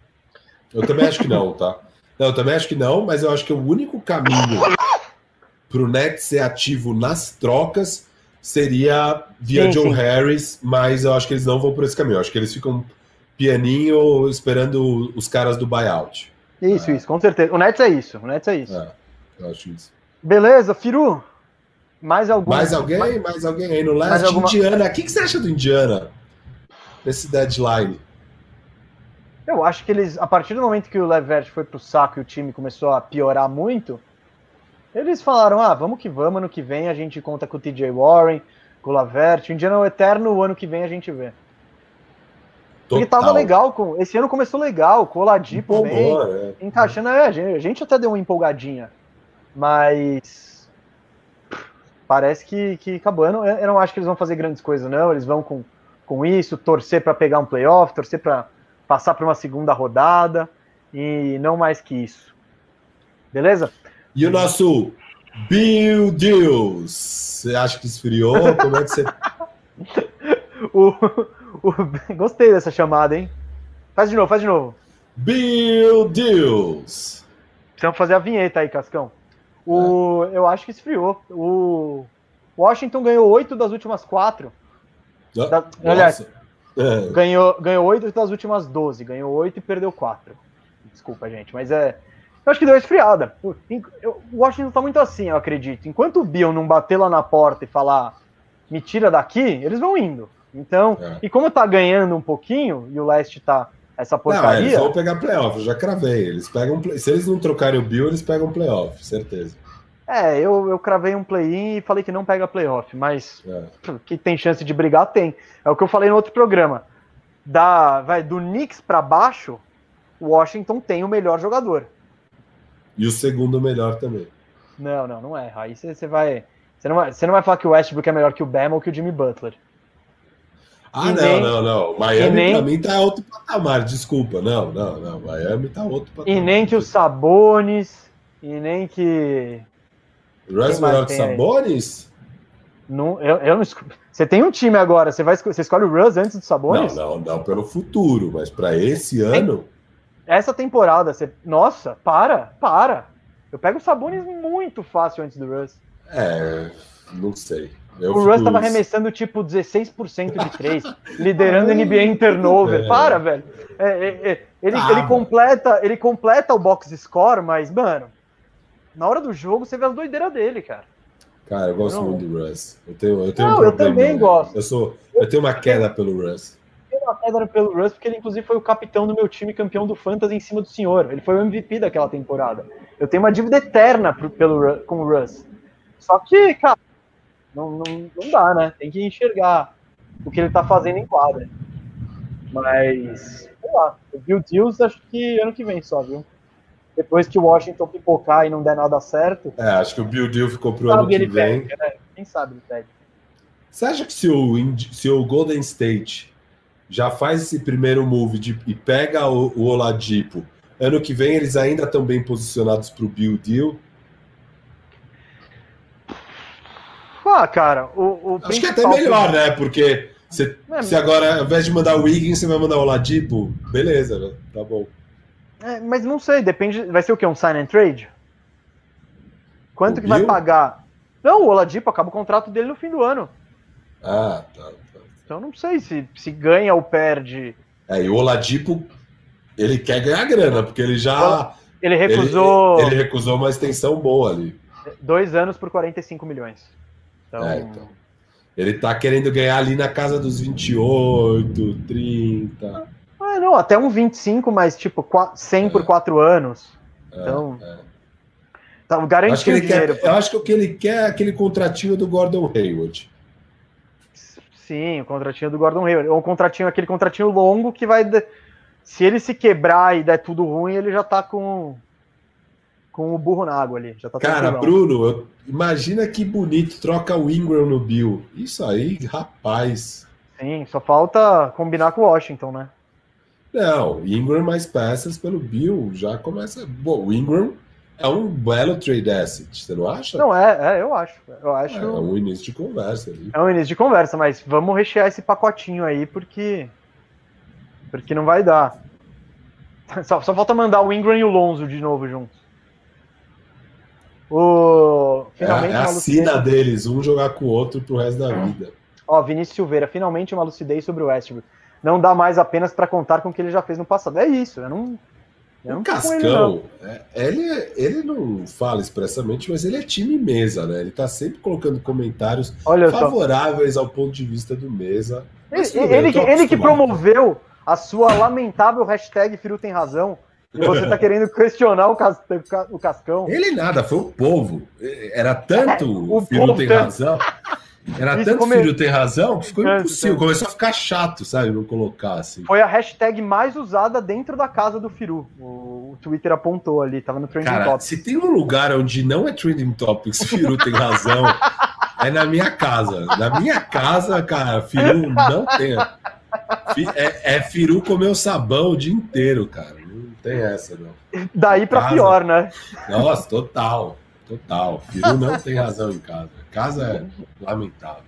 [SPEAKER 2] Eu também acho que não, tá? Não, eu também acho que não, mas eu acho que o único caminho pro Nets ser ativo nas trocas seria via
[SPEAKER 1] Sim,
[SPEAKER 2] Joe
[SPEAKER 1] sim.
[SPEAKER 2] Harris, mas eu acho que eles não vão por esse caminho. Eu acho que eles ficam pianinho esperando os caras do buyout.
[SPEAKER 1] Isso,
[SPEAKER 2] É.
[SPEAKER 1] isso, com certeza. O Nets é isso, o Nets é isso.
[SPEAKER 2] É, eu acho isso.
[SPEAKER 1] Beleza, Firu? Mais algum?
[SPEAKER 2] Mais alguém? Mais alguém aí no leste?
[SPEAKER 1] alguma-
[SPEAKER 2] Indiana. O que, que você acha do Indiana? Nesse deadline?
[SPEAKER 1] Eu acho que eles, a partir do momento que o Levert foi pro saco e o time começou a piorar muito, eles falaram: ah, vamos que vamos, ano que vem a gente conta com o TJ Warren, com o Lavert, o Indiana é o eterno, o ano que vem a gente vê. Porque tava
[SPEAKER 2] Total.
[SPEAKER 1] legal, com, esse ano começou legal, com o Oladipo bem,
[SPEAKER 2] né?
[SPEAKER 1] encaixando, é, a gente, a gente até deu uma empolgadinha, mas parece que, que acabou. Eu não, eu não acho que eles vão fazer grandes coisas, não. Eles vão com, com isso, torcer para pegar um playoff, torcer para passar para uma segunda rodada e não mais que isso. Beleza?
[SPEAKER 2] E o nosso Bill Deals? Você acha que esfriou? Como é que você.
[SPEAKER 1] O, o- gostei dessa chamada, hein? Faz de novo, faz de novo.
[SPEAKER 2] Bill Deals!
[SPEAKER 1] Precisamos fazer a vinheta aí, Cascão. O, Eu acho que esfriou. O Washington ganhou oito das últimas quatro.
[SPEAKER 2] Ah,
[SPEAKER 1] Da- aliás,
[SPEAKER 2] É,
[SPEAKER 1] Ganhou, ganhou 8 das últimas 12. Ganhou 8 e perdeu 4. Desculpa, gente, mas é. Eu acho que deu esfriada. O Washington tá muito assim, eu acredito. Enquanto o Bill não bater lá na porta e falar me tira daqui, eles vão indo. Então,
[SPEAKER 2] É.
[SPEAKER 1] e como tá ganhando um pouquinho e o Leste tá essa
[SPEAKER 2] Não, eles
[SPEAKER 1] porcaria,
[SPEAKER 2] vão pegar playoff, eu já cravei. Eles pegam play- Se eles não trocarem o Bill, eles pegam playoff, certeza.
[SPEAKER 1] é, eu, eu cravei um play-in e falei que não pega playoff, mas
[SPEAKER 2] É.
[SPEAKER 1] que tem chance de brigar, tem. É o que eu falei no outro programa. Da, vai, do Knicks pra baixo, o Washington tem o melhor jogador.
[SPEAKER 2] E o segundo melhor também.
[SPEAKER 1] Não, não, não é. Aí você vai. Você não vai, não vai falar que o Westbrook é melhor que o Bam ou que o Jimmy Butler.
[SPEAKER 2] Ah,
[SPEAKER 1] E
[SPEAKER 2] não,
[SPEAKER 1] nem-
[SPEAKER 2] não, não. Miami
[SPEAKER 1] nem-
[SPEAKER 2] pra mim tá outro patamar, desculpa. Não, não, não. Miami tá outro patamar.
[SPEAKER 1] E nem que o Sabonis, e nem que.
[SPEAKER 2] Russ
[SPEAKER 1] Quem mais
[SPEAKER 2] melhor que
[SPEAKER 1] tem aí?
[SPEAKER 2] Sabonis?
[SPEAKER 1] Não, eu, eu não esco- Você tem um time agora, você, vai, você escolhe o Russ antes do
[SPEAKER 2] Não,
[SPEAKER 1] Sabonis?
[SPEAKER 2] não, não pelo futuro, mas pra esse ano.
[SPEAKER 1] Essa temporada, você. Nossa, para, para. Eu pego o Sabonis muito fácil antes do Russ.
[SPEAKER 2] É, não sei. Eu
[SPEAKER 1] o Russ tava arremessando tipo 16% de 3, liderando a NBA em turnover.
[SPEAKER 2] É.
[SPEAKER 1] Para, velho. É, é, é, ele,
[SPEAKER 2] Tava.
[SPEAKER 1] ele, completa, ele completa o box score, mas, mano, na hora do jogo você vê as doideiras dele, cara.
[SPEAKER 2] Cara, eu gosto
[SPEAKER 1] Não.
[SPEAKER 2] muito do Russ. Eu tenho, eu tenho
[SPEAKER 1] Não,
[SPEAKER 2] um
[SPEAKER 1] eu
[SPEAKER 2] problema,
[SPEAKER 1] também
[SPEAKER 2] né?
[SPEAKER 1] gosto.
[SPEAKER 2] Eu, sou, eu tenho uma queda pelo Russ.
[SPEAKER 1] Uma pedra pelo Russ, porque ele, inclusive, foi o capitão do meu time campeão do Fantasy em cima do senhor. Ele foi o MVP daquela temporada. Eu tenho uma dívida eterna pro- pelo, com o Russ. Só que, cara, não, não, não dá, né? Tem que enxergar o que ele tá fazendo em quadra. Mas, sei lá, o Bill Deals acho que ano que vem só, viu? Depois que o Washington pipocar e não der nada certo,
[SPEAKER 2] É, acho que o Bill Deal ficou pro ano que
[SPEAKER 1] ele
[SPEAKER 2] vem.
[SPEAKER 1] pega, né? Quem sabe ele pega.
[SPEAKER 2] Você acha que se o, se o Golden State já faz esse primeiro move de- e pega o, o Oladipo, ano que vem eles ainda estão bem posicionados para o Bill Deal?
[SPEAKER 1] Ah, cara, o, o
[SPEAKER 2] Acho que é até melhor, né? Porque você, é, se agora, ao invés de mandar o Wiggins, você vai mandar o Ladipo, beleza, né? Tá bom.
[SPEAKER 1] É, mas não sei, depende. Vai ser o quê? Um sign and trade? Quanto o que Bill? vai pagar? Não, o Oladipo acaba o contrato dele no fim do ano.
[SPEAKER 2] Ah, tá.
[SPEAKER 1] Então não sei se, se ganha ou perde.
[SPEAKER 2] É, e o Oladipo, ele quer ganhar grana, porque ele já.
[SPEAKER 1] Ele recusou.
[SPEAKER 2] Ele, ele recusou uma extensão boa ali.
[SPEAKER 1] Dois anos por 45 milhões.
[SPEAKER 2] Então... É, então. Ele tá querendo ganhar ali na casa dos 28, 30.
[SPEAKER 1] Ah, não, até um 25, mas tipo 100 é. por 4 anos. É, então. É. Tá, garante
[SPEAKER 2] eu dinheiro. Quer, eu acho que o que ele quer é aquele contratinho do Gordon Hayward.
[SPEAKER 1] Sim, o contratinho do Gordon Hayward. Ou um contratinho, aquele contratinho longo que vai. Se ele se quebrar e der tudo ruim, ele já tá com com o burro na água ali. Já tá
[SPEAKER 2] Cara, Bruno, imagina que bonito troca o Ingram no Bill. Isso aí, rapaz.
[SPEAKER 1] Sim, só falta combinar com o Washington, né?
[SPEAKER 2] Não, Ingram mais peças pelo Bill já começa. Bom, o Ingram é um belo trade asset, você não acha?
[SPEAKER 1] Não, é, é eu acho. Eu acho. É,
[SPEAKER 2] é um início de conversa ali.
[SPEAKER 1] É um início de conversa, mas vamos rechear esse pacotinho aí, porque. Porque não vai dar. Só, só falta mandar o Ingram e o Lonzo de novo juntos. O...
[SPEAKER 2] Finalmente é, é a sina deles, um jogar com o outro pro resto da vida.
[SPEAKER 1] Ó, Vinícius Silveira, finalmente uma lucidez sobre o Westbrook. Não dá mais apenas para contar com o que ele já fez no passado. É isso, eu não.
[SPEAKER 2] Eu o Cascão, ele, é, ele, ele, não fala expressamente, mas ele é time mesa, né? Ele tá sempre colocando comentários Olha favoráveis só. ao ponto de vista do mesa.
[SPEAKER 1] Ele, ele, ele que promoveu a sua lamentável hashtag Firu tem razão, e você tá querendo questionar o, Cas o Cascão.
[SPEAKER 2] Ele nada, foi o povo. Era tanto o Firu tem razão. Era Isso tanto come... Firu tem razão que ficou impossível. Começou a ficar chato, sabe? Não colocar assim.
[SPEAKER 1] Foi a hashtag mais usada dentro da casa do Firu. O, Twitter apontou ali, tava no Trending Cara, Topics.
[SPEAKER 2] Se tem um lugar onde não é Trending Topics, Firu tem razão, é na minha casa. Na minha casa, cara, Firu não tem. É, é Firu comer sabão o dia inteiro, cara tem essa, não.
[SPEAKER 1] Daí para pior, né?
[SPEAKER 2] Nossa, total. Total. Firu não tem razão em casa. Casa é lamentável.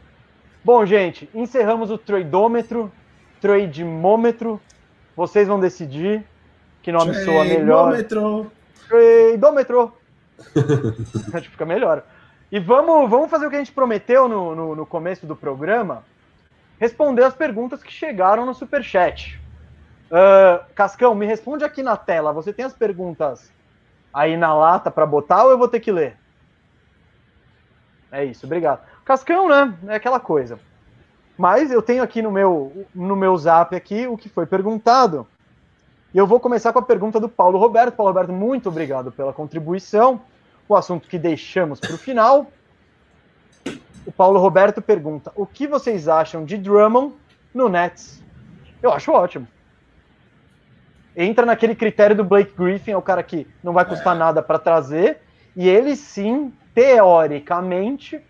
[SPEAKER 1] Bom, gente, encerramos o tradeômetro, trademômetro. Vocês vão decidir que nome soa melhor. Tradeômetro. Acho que fica melhor. E vamos, vamos fazer o que a gente prometeu no, no, no começo do programa: responder as perguntas que chegaram no Superchat. Uh, Cascão, me responde aqui na tela. Você tem as perguntas aí na lata para botar ou eu vou ter que ler? É isso, obrigado. Cascão, né? É aquela coisa. Mas eu tenho aqui no meu, no meu zap aqui o que foi perguntado. E eu vou começar com a pergunta do Paulo Roberto. Paulo Roberto, muito obrigado pela contribuição. O assunto que deixamos para o final. O Paulo Roberto pergunta: o que vocês acham de Drummond no Nets? Eu acho ótimo entra naquele critério do Blake Griffin, é o cara que não vai custar nada para trazer, e ele sim, teoricamente,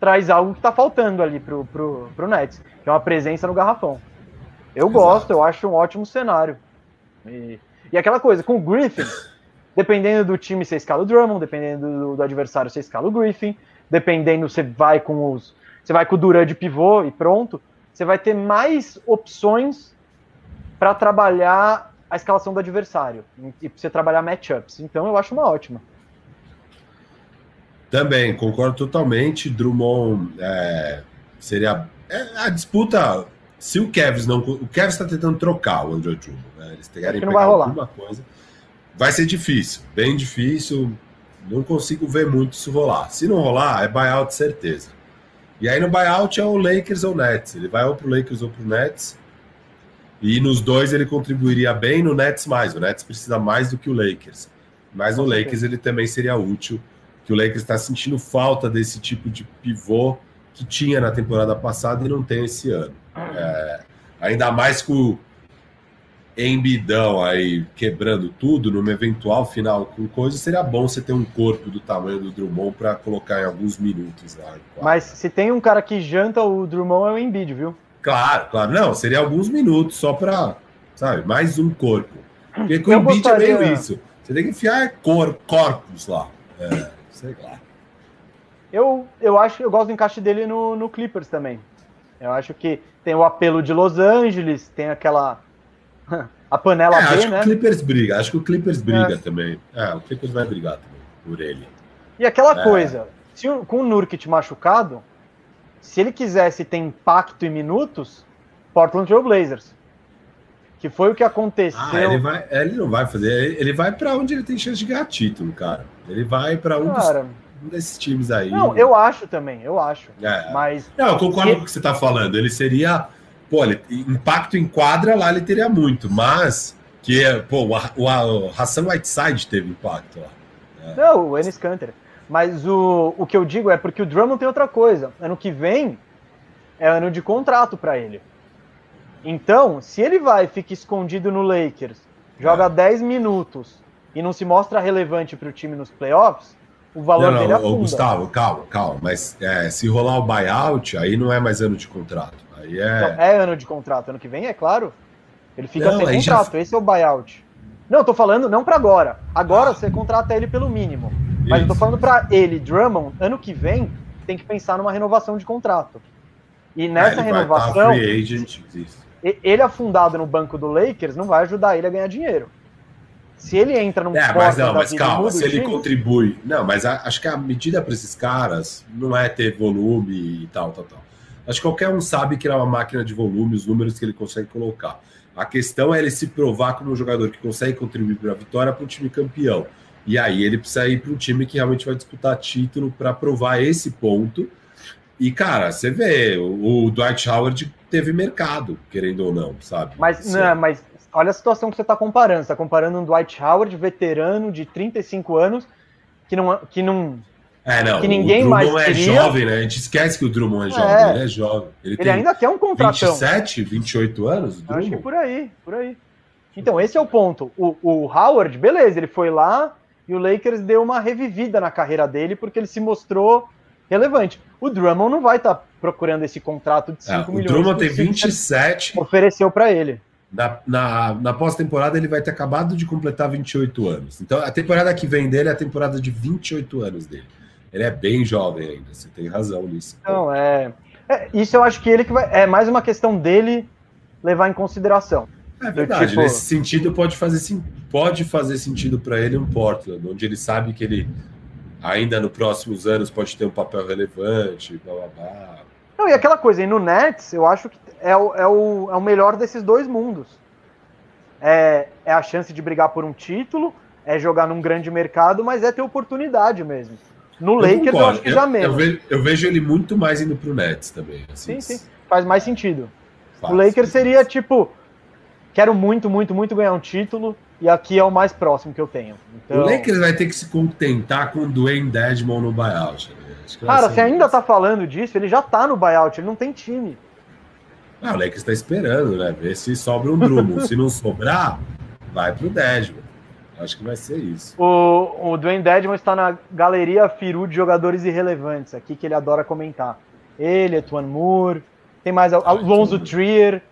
[SPEAKER 1] traz algo que está faltando ali pro, pro, pro Nets, que é uma presença no garrafão. Eu Exato. gosto, eu acho um ótimo cenário. E, e aquela coisa, com o Griffin, dependendo do time você escala o Drummond, dependendo do, do adversário você escala o Griffin, dependendo você vai com os. Você vai com o Durant de pivô e pronto, você vai ter mais opções para trabalhar a escalação do adversário e você trabalhar matchups. Então eu acho uma ótima.
[SPEAKER 2] Também, concordo totalmente. Drummond é, seria. É, a disputa. Se o Kevs não. O Kevs está tentando trocar o Andrew Drummond. Né? Eles querem
[SPEAKER 1] pegar vai rolar. alguma
[SPEAKER 2] coisa. Vai ser difícil, bem difícil. Não consigo ver muito isso rolar. Se não rolar, é buyout certeza. E aí no buyout é o Lakers ou Nets. Ele vai ou pro Lakers ou pro Nets. E nos dois ele contribuiria bem, no Nets mais. O Nets precisa mais do que o Lakers. Mas no Lakers ele também seria útil, que o Lakers está sentindo falta desse tipo de pivô que tinha na temporada passada e não tem esse ano. É, ainda mais com o embidão aí quebrando tudo, numa eventual final com coisa, seria bom você ter um corpo do tamanho do Drummond para colocar em alguns minutos lá.
[SPEAKER 1] Mas se tem um cara que janta o Drummond é o Embiid, viu?
[SPEAKER 2] Claro, claro. Não, seria alguns minutos só para, sabe, mais um corpo. Porque com o Embiid é meio isso. Você tem que enfiar cor, corpos lá. É, sei lá.
[SPEAKER 1] Eu, eu acho eu gosto do encaixe dele no, no Clippers também. Eu acho que tem o apelo de Los Angeles, tem aquela. a panela
[SPEAKER 2] é,
[SPEAKER 1] B,
[SPEAKER 2] acho
[SPEAKER 1] né?
[SPEAKER 2] Que o Clippers briga, acho que o Clippers briga é. também. É, o Clippers vai brigar também por ele.
[SPEAKER 1] E aquela é. coisa, se, com o Nurkic machucado, se ele quisesse ter impacto em minutos, Portland Trail Blazers. Que foi o que aconteceu. Ah,
[SPEAKER 2] ele, vai, ele não vai fazer. Ele vai para onde ele tem chance de ganhar título, cara. Ele vai para um, um, desses times aí.
[SPEAKER 1] Não, eu acho também, eu acho. É. Mas.
[SPEAKER 2] Não, eu concordo com o que você está falando. Ele seria. Pô, ele, impacto em quadra lá ele teria muito, mas. Que, pô, o, o, o Hassan Whiteside teve impacto lá.
[SPEAKER 1] É. Não, o Ennis Canter. Mas o, o que eu digo é porque o Drummond tem outra coisa. Ano que vem é ano de contrato para ele. Então, se ele vai fica escondido no Lakers, joga é. 10 minutos e não se mostra relevante para o time nos playoffs, o valor não, não, dele afunda.
[SPEAKER 2] Gustavo, calma, calma. Mas é, se rolar o buyout, aí não é mais ano de contrato. Aí é... Então,
[SPEAKER 1] é ano de contrato. Ano que vem, é claro. Ele fica não, sem contrato. Já... Esse é o buyout. Não, eu tô falando não para agora. Agora ah. você contrata ele pelo mínimo. Mas Isso. eu tô falando para ele, Drummond, ano que vem, tem que pensar numa renovação de contrato. E nessa é, renovação. Ele afundado no banco do Lakers não vai ajudar ele a ganhar dinheiro. Se ele entra num
[SPEAKER 2] É, mas não, mas calma, se ele time, contribui. Não, mas a, acho que a medida para esses caras não é ter volume e tal, tal, tal. Acho que qualquer um sabe que é uma máquina de volume, os números que ele consegue colocar. A questão é ele se provar como um jogador que consegue contribuir para a vitória para um time campeão. E aí ele precisa ir para um time que realmente vai disputar título para provar esse ponto. E, cara, você vê, o, Dwight Howard teve mercado, querendo ou não, sabe?
[SPEAKER 1] Mas, não, mas olha a situação que você está comparando. Você está comparando um Dwight Howard, veterano de 35 anos, que não, que não
[SPEAKER 2] é, não. Que ninguém o Drummond mais é jovem, né? A gente esquece que o Drummond é jovem. É. Ele é jovem.
[SPEAKER 1] Ele, ele ainda quer um contratão.
[SPEAKER 2] 27, 28 anos?
[SPEAKER 1] Acho que por aí, por aí. Então, esse é o ponto. O, o Howard, beleza, ele foi lá, e o Lakers deu uma revivida na carreira dele porque ele se mostrou relevante. O Drummond não vai estar tá procurando esse contrato de 5 é, milhões.
[SPEAKER 2] O Drummond tem 27.
[SPEAKER 1] Ofereceu para ele.
[SPEAKER 2] Na, na, na pós-temporada ele vai ter acabado de completar 28 anos. Então a temporada que vem dele é a temporada de 28 anos dele. Ele é bem jovem ainda, você tem razão nisso.
[SPEAKER 1] Não, é, é Isso eu acho que ele que vai. É mais uma questão dele levar em consideração.
[SPEAKER 2] É verdade, tipo... nesse sentido pode fazer, pode fazer sentido para ele um Portland, onde ele sabe que ele ainda nos próximos anos pode ter um papel relevante, blá blá blá.
[SPEAKER 1] Não, e aquela coisa, e no Nets, eu acho que é o, é o, é o melhor desses dois mundos. É, é a chance de brigar por um título, é jogar num grande mercado, mas é ter oportunidade mesmo. No eu Lakers concordo. eu acho que eu, já menos.
[SPEAKER 2] Eu vejo, eu vejo, ele muito mais indo pro Nets também.
[SPEAKER 1] Assim. Sim, sim. Faz mais sentido. Faz, o Lakers seria tipo, quero muito, muito, muito ganhar um título e aqui é o mais próximo que eu tenho.
[SPEAKER 2] Então... O Lakers vai ter que se contentar com o Dwayne Dedmon no buyout. Né?
[SPEAKER 1] Cara, você ainda tá falando disso, ele já tá no buyout, ele não tem time.
[SPEAKER 2] Ah, o Lakers tá esperando, né? Ver se sobra um Drummond. se não sobrar, vai pro Dedmon. Acho que vai ser isso.
[SPEAKER 1] O, o Dwayne Dedmon está na galeria Firu de jogadores irrelevantes aqui, que ele adora comentar. Ele, Etuan Moore, tem mais Alonso Trier,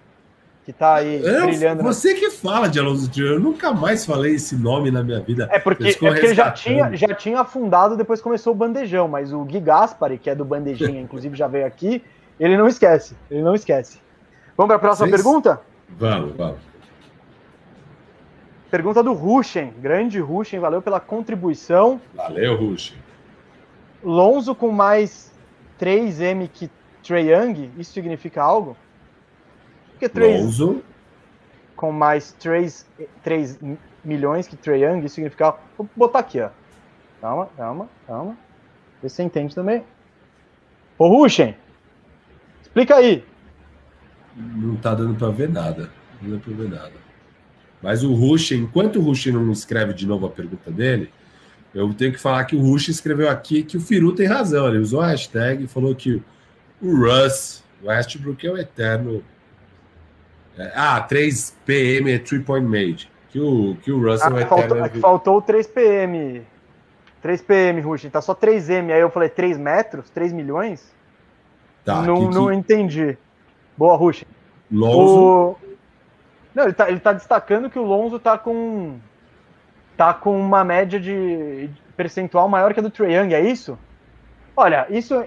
[SPEAKER 1] que tá aí
[SPEAKER 2] eu, brilhando. Você que fala de Alonso Trier, eu nunca mais falei esse nome na minha vida.
[SPEAKER 1] É porque, é porque ele já tinha, já tinha afundado depois começou o Bandejão, mas o Gui Gaspari, que é do Bandejinha, inclusive já veio aqui, ele não esquece, ele não esquece. Vamos para a próxima Vocês... pergunta?
[SPEAKER 2] Vamos, vamos.
[SPEAKER 1] Pergunta do Ruschen, grande Ruschen, valeu pela contribuição.
[SPEAKER 2] Valeu, Ruschen.
[SPEAKER 1] Lonzo com mais 3M que Trae Young, isso significa algo?
[SPEAKER 2] Porque 3 Lonzo.
[SPEAKER 1] com mais 3, 3 milhões que Trae Young, isso significa algo. Vou botar aqui, ó. Calma, calma, calma. Vê se você entende também. Ô, Ruschen, explica aí.
[SPEAKER 2] Não tá dando para ver nada. Não dá para ver nada. Mas o Rush, enquanto o Rush não escreve de novo a pergunta dele, eu tenho que falar que o Rush escreveu aqui que o Firu tem razão. Ele usou a hashtag e falou que o Russ Westbrook é o eterno. É, ah, 3 PM é 3 point made. Que o, que o Russ
[SPEAKER 1] ah,
[SPEAKER 2] é o
[SPEAKER 1] eterno. Faltou, é faltou o 3 PM. 3 PM, Rush. Tá só 3M. Aí eu falei 3 metros? 3 milhões? Tá, não, que, não entendi. Boa, Rush.
[SPEAKER 2] Lonzo. O...
[SPEAKER 1] Não, ele tá, ele tá destacando que o Lonzo tá com tá com uma média de percentual maior que a do Trae Young, é isso? Olha, isso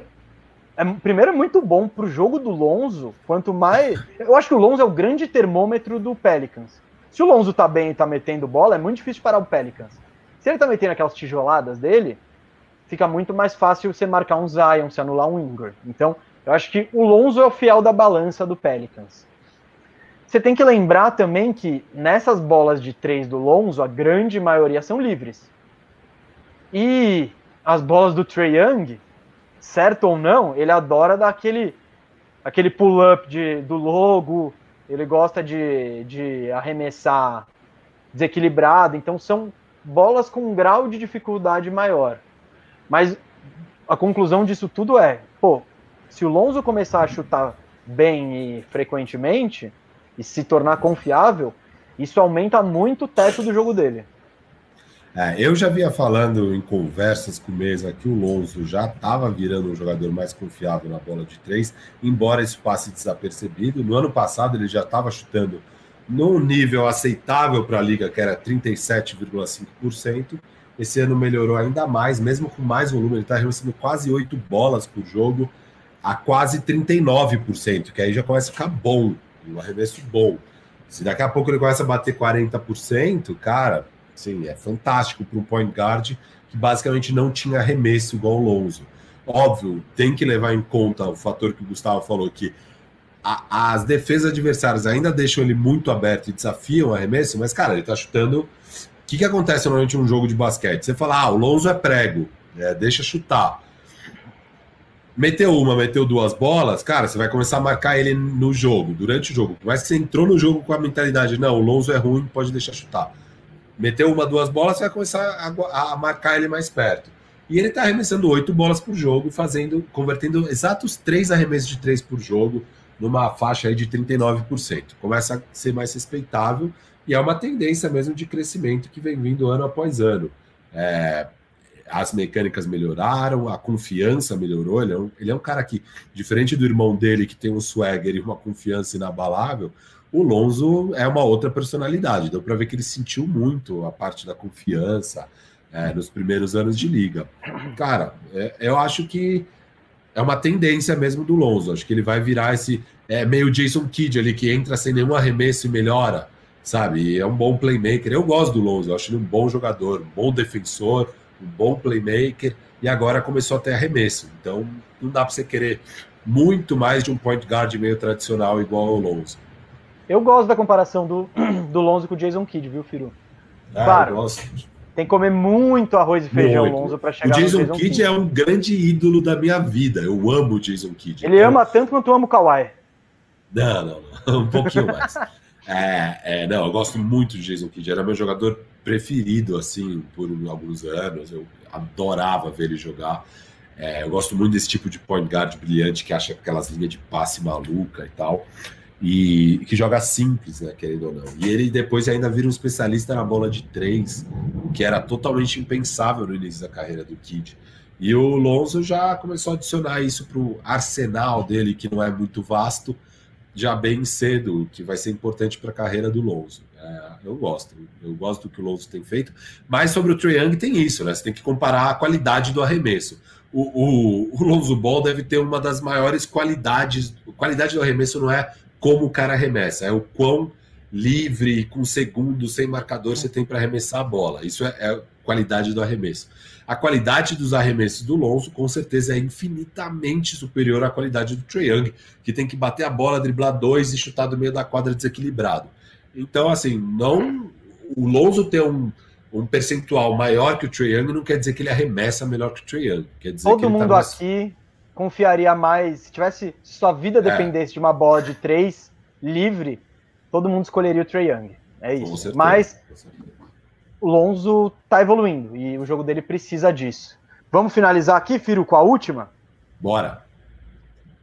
[SPEAKER 1] é, primeiro é muito bom pro jogo do Lonzo. Quanto mais. Eu acho que o Lonzo é o grande termômetro do Pelicans. Se o Lonzo tá bem e tá metendo bola, é muito difícil parar o Pelicans. Se ele tá metendo aquelas tijoladas dele, fica muito mais fácil você marcar um Zion, se anular um Ingram. Então, eu acho que o Lonzo é o fiel da balança do Pelicans. Você tem que lembrar também que nessas bolas de três do Lonzo, a grande maioria são livres. E as bolas do Trey Young, certo ou não, ele adora dar aquele, aquele pull-up do logo, ele gosta de, de arremessar desequilibrado, então são bolas com um grau de dificuldade maior. Mas a conclusão disso tudo é, pô, se o Lonzo começar a chutar bem e frequentemente e se tornar confiável, isso aumenta muito o teto do jogo dele.
[SPEAKER 2] É, eu já vinha falando em conversas com o Mesa que o Lonzo já estava virando um jogador mais confiável na bola de três, embora isso passe desapercebido. No ano passado ele já estava chutando num nível aceitável para a liga, que era 37,5%. Esse ano melhorou ainda mais, mesmo com mais volume, ele está arremessando quase oito bolas por jogo, a quase 39%, que aí já começa a ficar bom, um arremesso bom. Se daqui a pouco ele começa a bater 40%, cara, Sim, é fantástico para um point guard que basicamente não tinha arremesso igual o Lonzo. Óbvio, tem que levar em conta o fator que o Gustavo falou, que a, as defesas adversárias ainda deixam ele muito aberto e desafiam o arremesso, mas, cara, ele está chutando. O que, que acontece normalmente em um jogo de basquete? Você fala, ah, o Lonzo é prego, é, deixa chutar. Meteu uma, meteu duas bolas, cara, você vai começar a marcar ele no jogo, durante o jogo. Mas que você entrou no jogo com a mentalidade, não, o Lonzo é ruim, pode deixar chutar meteu uma, duas bolas, você vai começar a, a marcar ele mais perto. E ele está arremessando oito bolas por jogo, fazendo, convertendo exatos três arremessos de três por jogo, numa faixa aí de 39%. Começa a ser mais respeitável e é uma tendência mesmo de crescimento que vem vindo ano após ano. É, as mecânicas melhoraram, a confiança melhorou. Ele é, um, ele é um cara que, diferente do irmão dele, que tem um swagger e uma confiança inabalável, o Lonzo é uma outra personalidade. Deu para ver que ele sentiu muito a parte da confiança é, nos primeiros anos de liga. Cara, é, eu acho que é uma tendência mesmo do Lonzo. Acho que ele vai virar esse é, meio Jason Kidd ali, que entra sem nenhum arremesso e melhora, sabe? É um bom playmaker. Eu gosto do Lonzo, acho ele um bom jogador, um bom defensor, um bom playmaker. E agora começou a ter arremesso. Então não dá para você querer muito mais de um point guard meio tradicional igual ao Lonzo.
[SPEAKER 1] Eu gosto da comparação do, do Lonzo com o Jason Kidd, viu, Firu?
[SPEAKER 2] Ah, claro.
[SPEAKER 1] Tem que comer muito arroz e feijão muito. Lonzo para chegar
[SPEAKER 2] o Jason, no Jason Kidd. é um grande ídolo da minha vida. Eu amo o Jason Kidd.
[SPEAKER 1] Ele então... ama tanto quanto eu amo o Kawhi.
[SPEAKER 2] Não, não, não. Um pouquinho mais. É, é, não, eu gosto muito de Jason Kidd. Era meu jogador preferido, assim, por alguns anos. Eu adorava ver ele jogar. É, eu gosto muito desse tipo de point guard brilhante que acha aquelas linhas de passe maluca e tal e que joga simples, né, querendo ou não. E ele depois ainda vira um especialista na bola de três, o que era totalmente impensável no início da carreira do Kid. E o Lonzo já começou a adicionar isso para o arsenal dele, que não é muito vasto, já bem cedo, que vai ser importante para a carreira do Lonzo. É, eu gosto, eu gosto do que o Lonzo tem feito, mas sobre o Trae Young tem isso, né? Você tem que comparar a qualidade do arremesso. O, o, o Lonzo Ball deve ter uma das maiores qualidades. Qualidade do arremesso não é como o cara arremessa, é o quão livre, com segundos, sem marcador você tem para arremessar a bola. Isso é, é qualidade do arremesso. A qualidade dos arremessos do Lonzo, com certeza, é infinitamente superior à qualidade do Trae Young, que tem que bater a bola, driblar dois e chutar do meio da quadra desequilibrado. Então, assim, não. O Lonzo ter um, um percentual maior que o Trae Young não quer dizer que ele arremessa melhor que o Trae Young. Quer dizer
[SPEAKER 1] Todo
[SPEAKER 2] que
[SPEAKER 1] mundo tá mais... aqui confiaria mais. Se tivesse se sua vida é. dependesse é. de uma bola de três livre, todo mundo escolheria o Trey Young. É isso. Mas o Lonzo tá evoluindo e o jogo dele precisa disso. Vamos finalizar aqui, Firo, com a última?
[SPEAKER 2] Bora.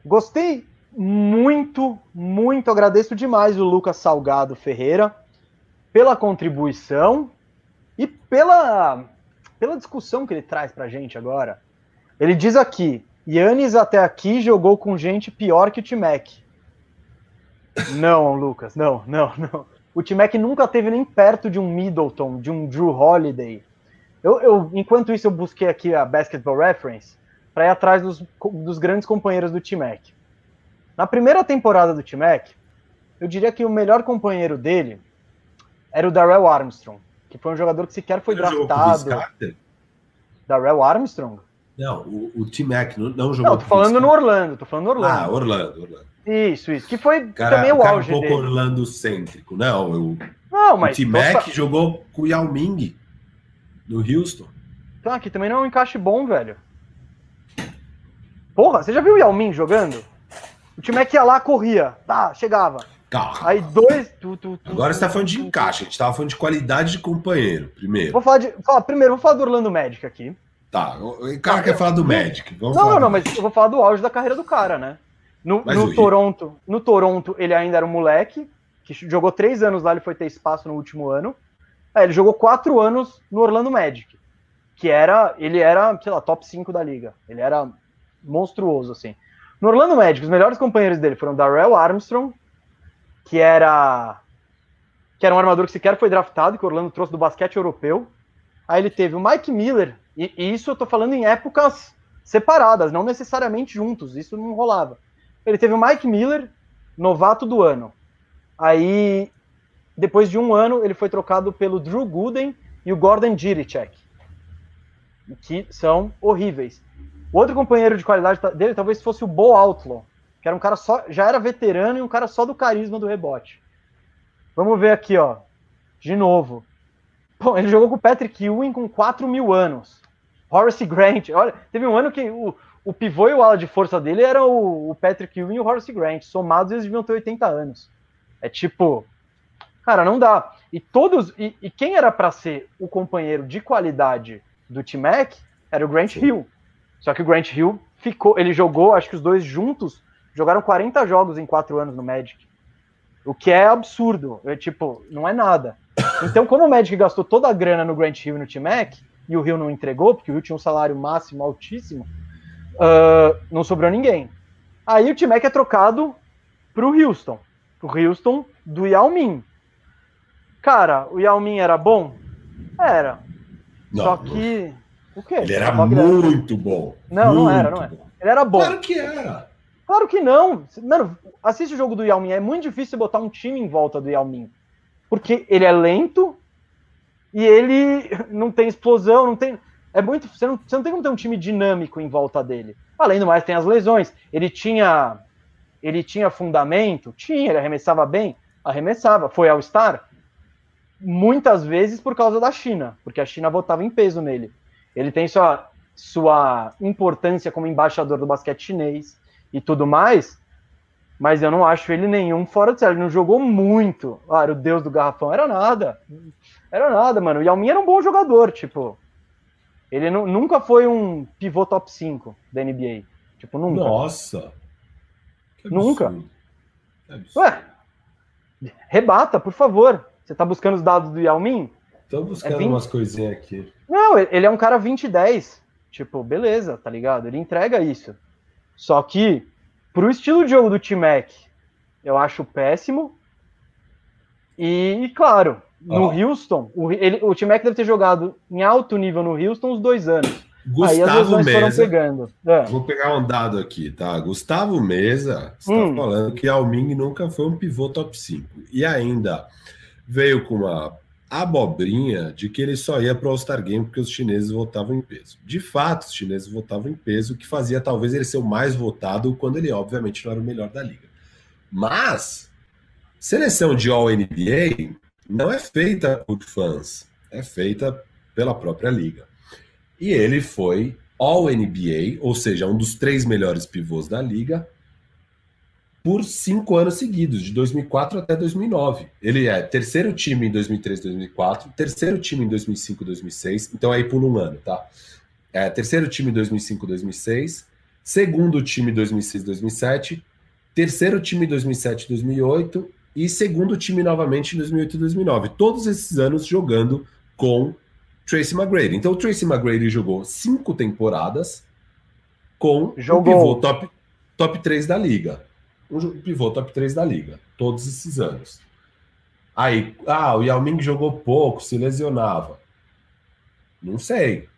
[SPEAKER 1] Gostei muito, muito, agradeço demais o Lucas Salgado Ferreira pela contribuição e pela, pela discussão que ele traz pra gente agora. Ele diz aqui: Yannis até aqui jogou com gente pior que o T-Mac. Não, Lucas, não, não, não. O T-Mac nunca teve nem perto de um Middleton, de um Drew Holiday. Eu, eu, enquanto isso, eu busquei aqui a Basketball Reference. para ir atrás dos, dos grandes companheiros do T-Mac. Na primeira temporada do T-Mac, eu diria que o melhor companheiro dele era o Darrell Armstrong, que foi um jogador que sequer foi draftado. Darrell Armstrong?
[SPEAKER 2] Não, o, o T-Mac não, não jogou.
[SPEAKER 1] Não, tô falando no Orlando, tô falando no Orlando.
[SPEAKER 2] Ah, Orlando, Orlando.
[SPEAKER 1] Isso, isso. Que foi cara, também o cara auge
[SPEAKER 2] um pouco
[SPEAKER 1] dele.
[SPEAKER 2] Orlando cêntrico. Não, eu,
[SPEAKER 1] não mas
[SPEAKER 2] o T-Mac jogou com o Yao Ming no Houston.
[SPEAKER 1] Então, aqui também não é um encaixe bom, velho. Porra, você já viu o Yao Ming jogando? O T-Mac ia lá, corria, tá, chegava.
[SPEAKER 2] Calma.
[SPEAKER 1] Aí dois. Tu, tu,
[SPEAKER 2] tu, Agora você tá falando de encaixe, a gente tava falando de qualidade de companheiro, primeiro.
[SPEAKER 1] Vou falar de. Fala, primeiro, vou falar do Orlando Magic aqui.
[SPEAKER 2] Tá, o cara ah, quer falar do Magic.
[SPEAKER 1] Vamos não, não, não, mas eu vou falar do auge da carreira do cara, né? No, no Toronto, no Toronto, ele ainda era um moleque, que jogou três anos lá, ele foi ter espaço no último ano. Aí ele jogou quatro anos no Orlando Magic, que era, ele era, sei lá, top 5 da liga. Ele era monstruoso, assim. No Orlando Magic, os melhores companheiros dele foram Darrell Armstrong, que era que era um armador que sequer foi draftado, que o Orlando trouxe do basquete europeu. Aí ele teve o Mike Miller, e, e isso eu tô falando em épocas separadas, não necessariamente juntos, isso não rolava. Ele teve o Mike Miller, novato do ano. Aí, depois de um ano, ele foi trocado pelo Drew Gooden e o Gordon Jiricek, que são horríveis. O outro companheiro de qualidade dele talvez fosse o Bo Outlaw, que era um cara só, já era veterano e um cara só do carisma do rebote. Vamos ver aqui, ó. De novo. Bom, ele jogou com o Patrick Ewing com 4 mil anos. Horace Grant. Olha, teve um ano que o, o pivô e o ala de força dele eram o, o Patrick Ewing e o Horace Grant. Somados, eles deviam ter 80 anos. É tipo. Cara, não dá. E todos. E, e quem era para ser o companheiro de qualidade do T-Mac era o Grant Hill. Só que o Grant Hill ficou. Ele jogou, acho que os dois juntos, Jogaram 40 jogos em 4 anos no Magic. O que é absurdo. É, tipo, não é nada. Então, como o Magic gastou toda a grana no Grant Hill e no T-Mac, e o Hill não entregou, porque o Hill tinha um salário máximo altíssimo, uh, não sobrou ninguém. Aí o T-Mac é trocado pro Houston. Pro Houston do Yao Ming. Cara, o Yao Ming era bom? Era. Não, Só que. O quê?
[SPEAKER 2] Ele era muito bom.
[SPEAKER 1] Não,
[SPEAKER 2] muito
[SPEAKER 1] não era, não era. Ele era bom.
[SPEAKER 2] Claro que era.
[SPEAKER 1] Claro que não. Mano, assiste o jogo do Yao Ming. É muito difícil botar um time em volta do Yao Ming. Porque ele é lento e ele não tem explosão, não tem. É muito. Você não, você não tem como ter um time dinâmico em volta dele. Além do mais, tem as lesões. Ele tinha. Ele tinha fundamento? Tinha, ele arremessava bem? Arremessava. Foi ao Star? Muitas vezes por causa da China, porque a China votava em peso nele. Ele tem sua, sua importância como embaixador do basquete chinês e tudo mais, mas eu não acho ele nenhum fora de série. Ele não jogou muito. Ah, o deus do garrafão. Era nada. Era nada, mano. O Yao Ming era um bom jogador, tipo. Ele nunca foi um pivô top 5 da NBA. Tipo, nunca.
[SPEAKER 2] Nossa!
[SPEAKER 1] Nunca. Ué, rebata, por favor. Você tá buscando os dados do Yao Ming?
[SPEAKER 2] Tô buscando é 20... umas coisinhas aqui.
[SPEAKER 1] Não, ele é um cara 20 e 10. Tipo, beleza, tá ligado? Ele entrega isso. Só que, pro estilo de jogo do T-Mac, eu acho péssimo. E, claro, no oh. Houston, o, ele, o T-Mac deve ter jogado em alto nível no Houston uns dois anos.
[SPEAKER 2] Gustavo Aí Mesa. É. Vou pegar um dado aqui, tá? Gustavo Mesa está hum. falando que Alming nunca foi um pivô top 5. E ainda veio com uma abobrinha de que ele só ia para o All-Star Game porque os chineses votavam em peso. De fato, os chineses votavam em peso, o que fazia talvez ele ser o mais votado quando ele, obviamente, não era o melhor da liga. Mas, seleção de All-NBA não é feita por fãs, é feita pela própria liga. E ele foi All-NBA, ou seja, um dos três melhores pivôs da liga, por cinco anos seguidos, de 2004 até 2009. Ele é terceiro time em 2003, 2004, terceiro time em 2005, 2006. Então aí pula um ano, tá? É, terceiro time em 2005, 2006, segundo time em 2006, 2007, terceiro time em 2007, 2008 e segundo time novamente em 2008 e 2009. Todos esses anos jogando com Tracy McGrady. Então o Tracy McGrady jogou cinco temporadas com jogou. o pivô top, top 3 da liga um pivô top 3 da liga, todos esses anos. Aí, ah, o Yao Ming jogou pouco, se lesionava. Não sei.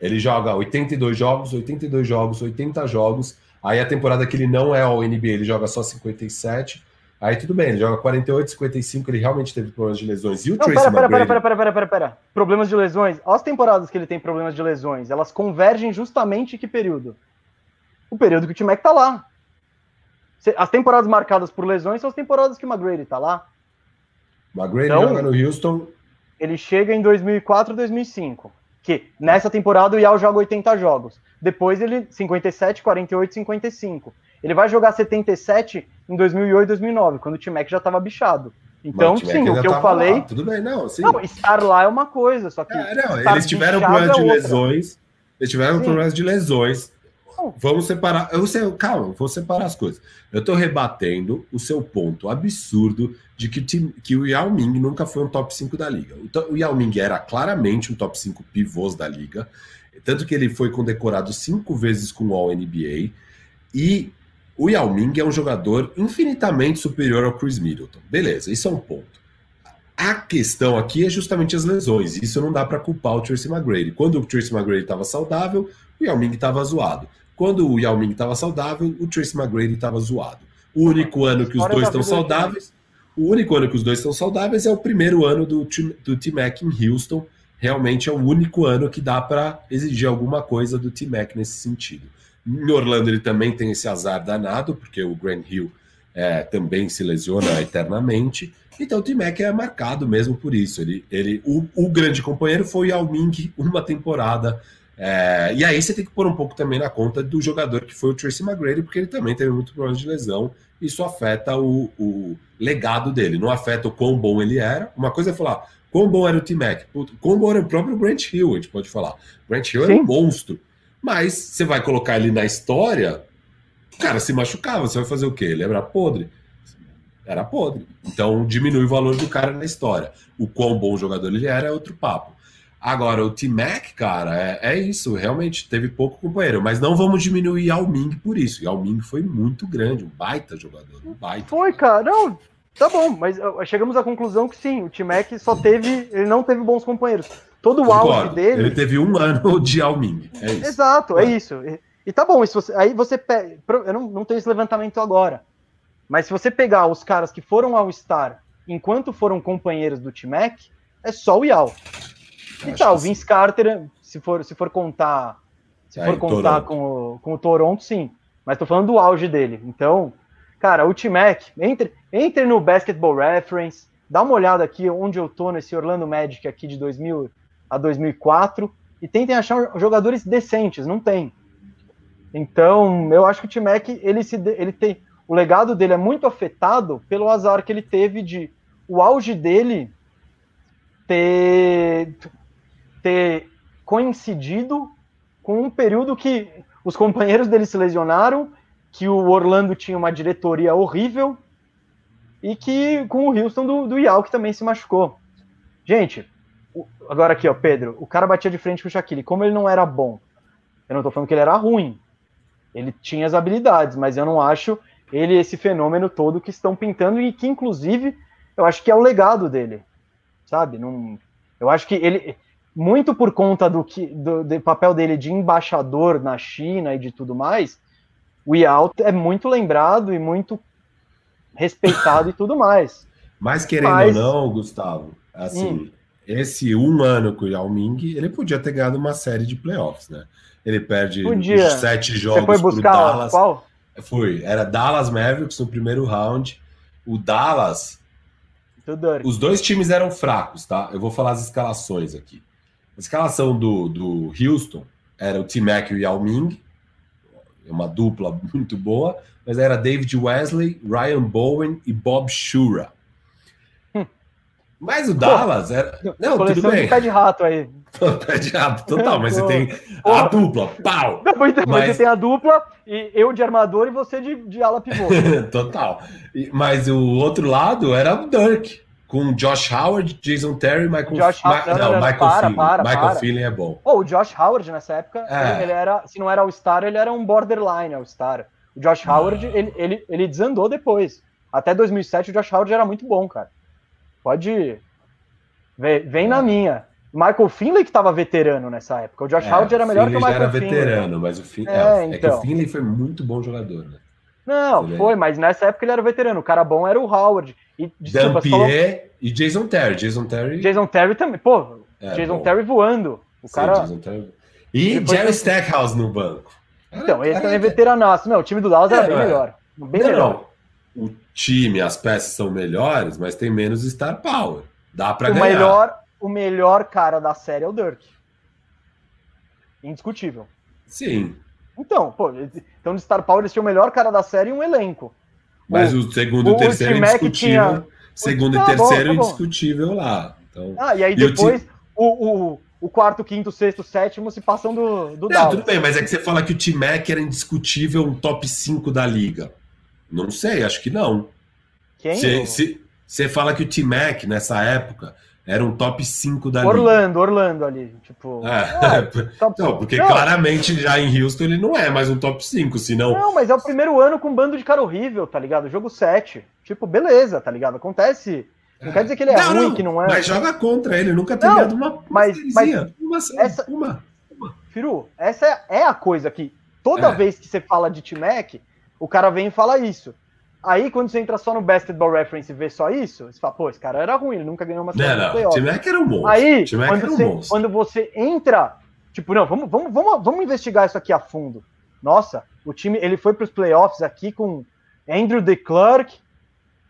[SPEAKER 2] Ele joga 82 jogos, 82 jogos, 80 jogos. Aí a temporada que ele não é ao NBA, ele joga só 57. Aí tudo bem, ele joga 48, 55, ele realmente teve problemas de lesões. E o
[SPEAKER 1] não,
[SPEAKER 2] Tracy
[SPEAKER 1] pera, pera,
[SPEAKER 2] McGrady...
[SPEAKER 1] pera, pera, pera, pera, pera. Problemas de lesões. As temporadas que ele tem problemas de lesões, elas convergem justamente em que período? O período que o T-Mac tá lá. As temporadas marcadas por lesões são as temporadas que o McGrady tá lá.
[SPEAKER 2] McGrady então, joga no Houston.
[SPEAKER 1] Ele chega em 2004, 2005. Que nessa temporada o Yao joga 80 jogos. Depois ele 57, 48, 55. Ele vai jogar 77 em 2008, 2009, quando o T-Mac já estava bichado. Então, sim, o que eu falei. Lá.
[SPEAKER 2] Tudo bem, não, sim.
[SPEAKER 1] Não, estar lá é uma coisa, só que. É,
[SPEAKER 2] não, eles tiveram problemas é de lesões. Eles tiveram sim. problemas de lesões. Vamos separar. Eu sei, calma, vou separar as coisas. Eu estou rebatendo o seu ponto absurdo de que, que o Yao Ming nunca foi um top 5 da liga. O, o Yao Ming era claramente um top 5 pivôs da liga. Tanto que ele foi condecorado cinco vezes com o All-NBA. E o Yao Ming é um jogador infinitamente superior ao Chris Middleton. Beleza, isso é um ponto. A questão aqui é justamente as lesões. Isso não dá para culpar o Tracy McGrady. Quando o Tracy McGrady estava saudável, o Yao Ming estava zoado. Quando o Yao Ming estava saudável, o Tracy McGrady estava zoado. O único ano que os dois estão saudáveis, o único ano que os dois estão saudáveis é o primeiro ano do, do T-Mac em Houston. Realmente é o único ano que dá para exigir alguma coisa do T-Mac nesse sentido. Em Orlando ele também tem esse azar danado, porque o Grant Hill é, também se lesiona eternamente. Então o T-Mac é marcado mesmo por isso. Ele, ele, o, o grande companheiro foi o Yao Ming uma temporada. É, e aí você tem que pôr um pouco também na conta do jogador que foi o Tracy McGrady, porque ele também teve muito problema de lesão. Isso afeta o, o legado dele, não afeta o quão bom ele era. Uma coisa é falar, quão bom era o T-Mac? Quão bom era o próprio Grant Hill, a gente pode falar. Grant Hill Sim. era um monstro. Mas você vai colocar ele na história, o cara se machucava, você vai fazer o quê? Ele era podre. Era podre. Então diminui o valor do cara na história. O quão bom jogador ele era é outro papo. Agora, o T-Mac, cara, é, é, isso. Realmente teve pouco companheiro. Mas não vamos diminuir Yao Ming por isso. Yao Ming foi muito grande, um baita jogador. Um baita.
[SPEAKER 1] Foi, cara. Não, tá bom. Mas chegamos à conclusão que sim, o T-Mac só teve. Ele não teve bons companheiros. Todo o auge dele.
[SPEAKER 2] Ele teve um ano de Alming. É isso.
[SPEAKER 1] Exato, é, é isso. E, e, tá bom, aí você pega. Eu não, não tenho esse levantamento agora. Mas se você pegar os caras que foram ao Star enquanto foram companheiros do T-Mac, é só o Yao. E tal, o Vince sim. Carter, se for, se for contar. Se é, for contar com o, com o Toronto, sim. Mas tô falando do auge dele. Então, cara, o T-Mac, entre, entre no Basketball Reference, dá uma olhada aqui onde eu tô nesse Orlando Magic aqui de 2000, a 2004 e tentem achar jogadores decentes, não tem. Então, eu acho que o T-Mac, ele, se, ele tem, o legado dele é muito afetado pelo azar que ele teve de o auge dele ter, ter coincidido com um período que os companheiros dele se lesionaram, que o Orlando tinha uma diretoria horrível e que com o Houston do, do Yao que também se machucou. Gente, Agora aqui, ó, Pedro, o cara batia de frente com o Shaquille. Como ele não era bom, eu não tô falando que ele era ruim. Ele tinha as habilidades, mas eu não acho ele esse fenômeno todo que estão pintando e que, inclusive, eu acho que é o legado dele. Sabe? Não, eu acho que ele, muito por conta do, que, do, do papel dele de embaixador na China e de tudo mais, o Yao é muito lembrado e muito respeitado e tudo mais.
[SPEAKER 2] Mas querendo Mas, ou não, Gustavo, assim, hum esse um ano com o Yao Ming, ele podia ter ganhado uma série de playoffs, né? Ele perde
[SPEAKER 1] os
[SPEAKER 2] sete jogos
[SPEAKER 1] Você foi buscar
[SPEAKER 2] Dallas.
[SPEAKER 1] Qual?
[SPEAKER 2] Fui. Era Dallas Mavericks no primeiro round. O Dallas. Os dois times eram fracos, tá? Eu vou falar as escalações aqui. A escalação do, do Houston era o T-Mac e o Yao Ming. Uma dupla muito boa. Mas era David Wesley, Ryan Bowen e Bob Shura. Mas o Dallas era. Não, tudo bem.
[SPEAKER 1] pé de rato aí.
[SPEAKER 2] pé de rato, total, mas você tem a dupla, pau!
[SPEAKER 1] Não, mas, mas você tem a dupla, e eu de armador e você de, de ala pivô.
[SPEAKER 2] total. Mas o outro lado era o Dirk, com Josh Howard, Jason Terry, Michael
[SPEAKER 1] Josh Ma não, não, não,
[SPEAKER 2] Michael
[SPEAKER 1] para,
[SPEAKER 2] Feeling.
[SPEAKER 1] Para,
[SPEAKER 2] Michael
[SPEAKER 1] para.
[SPEAKER 2] Feeling é bom.
[SPEAKER 1] Oh, o Josh Howard nessa época, é. ele, ele, era, se não era o star ele era um borderline o star O Josh Howard, ah. ele, ele, ele desandou depois. Até 2007 o Josh Howard era muito bom, cara. Pode Vem, vem é. na minha. Michael Finley que estava veterano nessa época. O Josh é, Howard era melhor
[SPEAKER 2] Finley
[SPEAKER 1] que o
[SPEAKER 2] Michael
[SPEAKER 1] Finley.
[SPEAKER 2] era veterano, mas o Finley, é, então. que o então. Finley foi muito bom jogador, né?
[SPEAKER 1] Não, foi, mas nessa época ele era veterano. O cara bom era o Howard.
[SPEAKER 2] E, desculpa, falou... e Jason Terry. Jason Terry.
[SPEAKER 1] Jason Terry também. Pô, é, Jason bom. Terry voando. O Sim, cara.
[SPEAKER 2] Terry... E Jerry Stackhouse no banco.
[SPEAKER 1] Então, ele também é veteranaço. Não, o time do Dallas era bem é. melhor. Bem não, melhor.
[SPEAKER 2] Não. O time, as peças são melhores, mas tem menos star power. Dá pra
[SPEAKER 1] o
[SPEAKER 2] ganhar.
[SPEAKER 1] Melhor, o melhor cara da série é o Dirk. Indiscutível.
[SPEAKER 2] Sim.
[SPEAKER 1] Então, pô, então de Star Power eles tinham o melhor cara da série e um elenco.
[SPEAKER 2] Mas o, o segundo e o terceiro é indiscutível. Tinha... Segundo tá, e terceiro bom, tá indiscutível lá. Então...
[SPEAKER 1] Ah, e aí depois o, o, o, quarto, quinto, sexto, sétimo se passam do, do Não,
[SPEAKER 2] Dallas. tudo bem, mas é que você fala que o T-Mac era indiscutível um top 5 da liga. Não sei, acho que não.
[SPEAKER 1] Quem?
[SPEAKER 2] Você fala que o T-Mac, nessa época, era um top 5 da
[SPEAKER 1] Orlando,
[SPEAKER 2] liga.
[SPEAKER 1] Orlando ali, tipo.
[SPEAKER 2] É, é, não, porque não. claramente já em Houston ele não é mais um top 5, senão.
[SPEAKER 1] Não, mas é o primeiro ano com um bando de cara horrível, tá ligado? Jogo 7. Tipo, beleza, tá ligado? Acontece. Não é. quer dizer que ele é não, ruim, não, que não é.
[SPEAKER 2] Mas joga contra ele, nunca tem ganhado uma.
[SPEAKER 1] Mas, mas
[SPEAKER 2] uma,
[SPEAKER 1] essa, uma, uma. Firu, essa é, é a coisa que toda é. vez que você fala de T-Mac, o cara vem e fala isso. Aí, quando você entra só no Basketball Reference e vê só isso, você fala, pô, esse cara era ruim, ele nunca ganhou uma
[SPEAKER 2] série não, não, é que era um monstro.
[SPEAKER 1] Aí, quando, você, um quando você entra, tipo, não, vamos, vamos, vamos, vamos investigar isso aqui a fundo. Nossa, o time, ele foi para os playoffs aqui com Andrew DeClerc,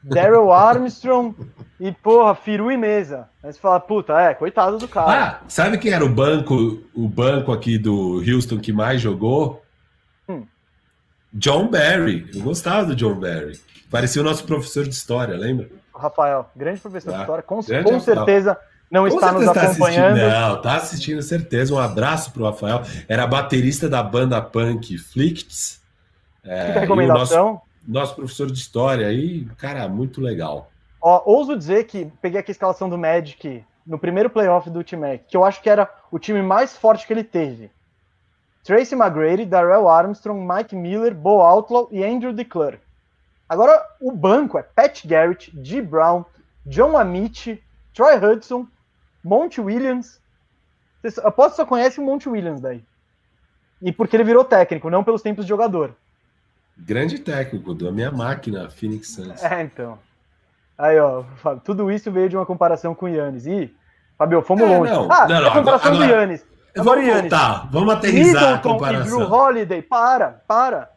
[SPEAKER 1] Daryl Armstrong e, porra, Firu e Mesa. Aí você fala, puta, é, coitado do cara.
[SPEAKER 2] Ah, sabe quem era o banco, o banco aqui do Houston que mais jogou? John Barry. Eu gostava do John Barry. Parecia o nosso professor de história, lembra?
[SPEAKER 1] Rafael, grande professor ah, de história, com, com certeza não com está certeza nos tá acompanhando.
[SPEAKER 2] Não, tá assistindo, certeza. Um abraço pro Rafael. Era baterista da banda punk Flicts.
[SPEAKER 1] É, recomendação.
[SPEAKER 2] Nosso, nosso, professor de história aí, cara, muito legal.
[SPEAKER 1] Ó, ouso dizer que peguei aqui a escalação do Magic no primeiro playoff do Ultimate, que eu acho que era o time mais forte que ele teve. Tracy McGrady, Darrell Armstrong, Mike Miller, Bo Outlaw e Andrew DeClerc. Agora, o banco é Pat Garrett, G. Brown, John Amici, Troy Hudson, Monty Williams. Vocês, aposto que só conhece o Monty Williams daí. E porque ele virou técnico, não pelos tempos de jogador.
[SPEAKER 2] Grande técnico da minha máquina, Phoenix Suns.
[SPEAKER 1] É, então. Aí, ó, tudo isso veio de uma comparação com o Yannis. E, Fabio, fomos é, longe.
[SPEAKER 2] Não, ah, não, não, a comparação agora, do Yannis. Vamos voltar, vamos aterrizar Middleton a comparação.
[SPEAKER 1] E Drew Holiday, para, para.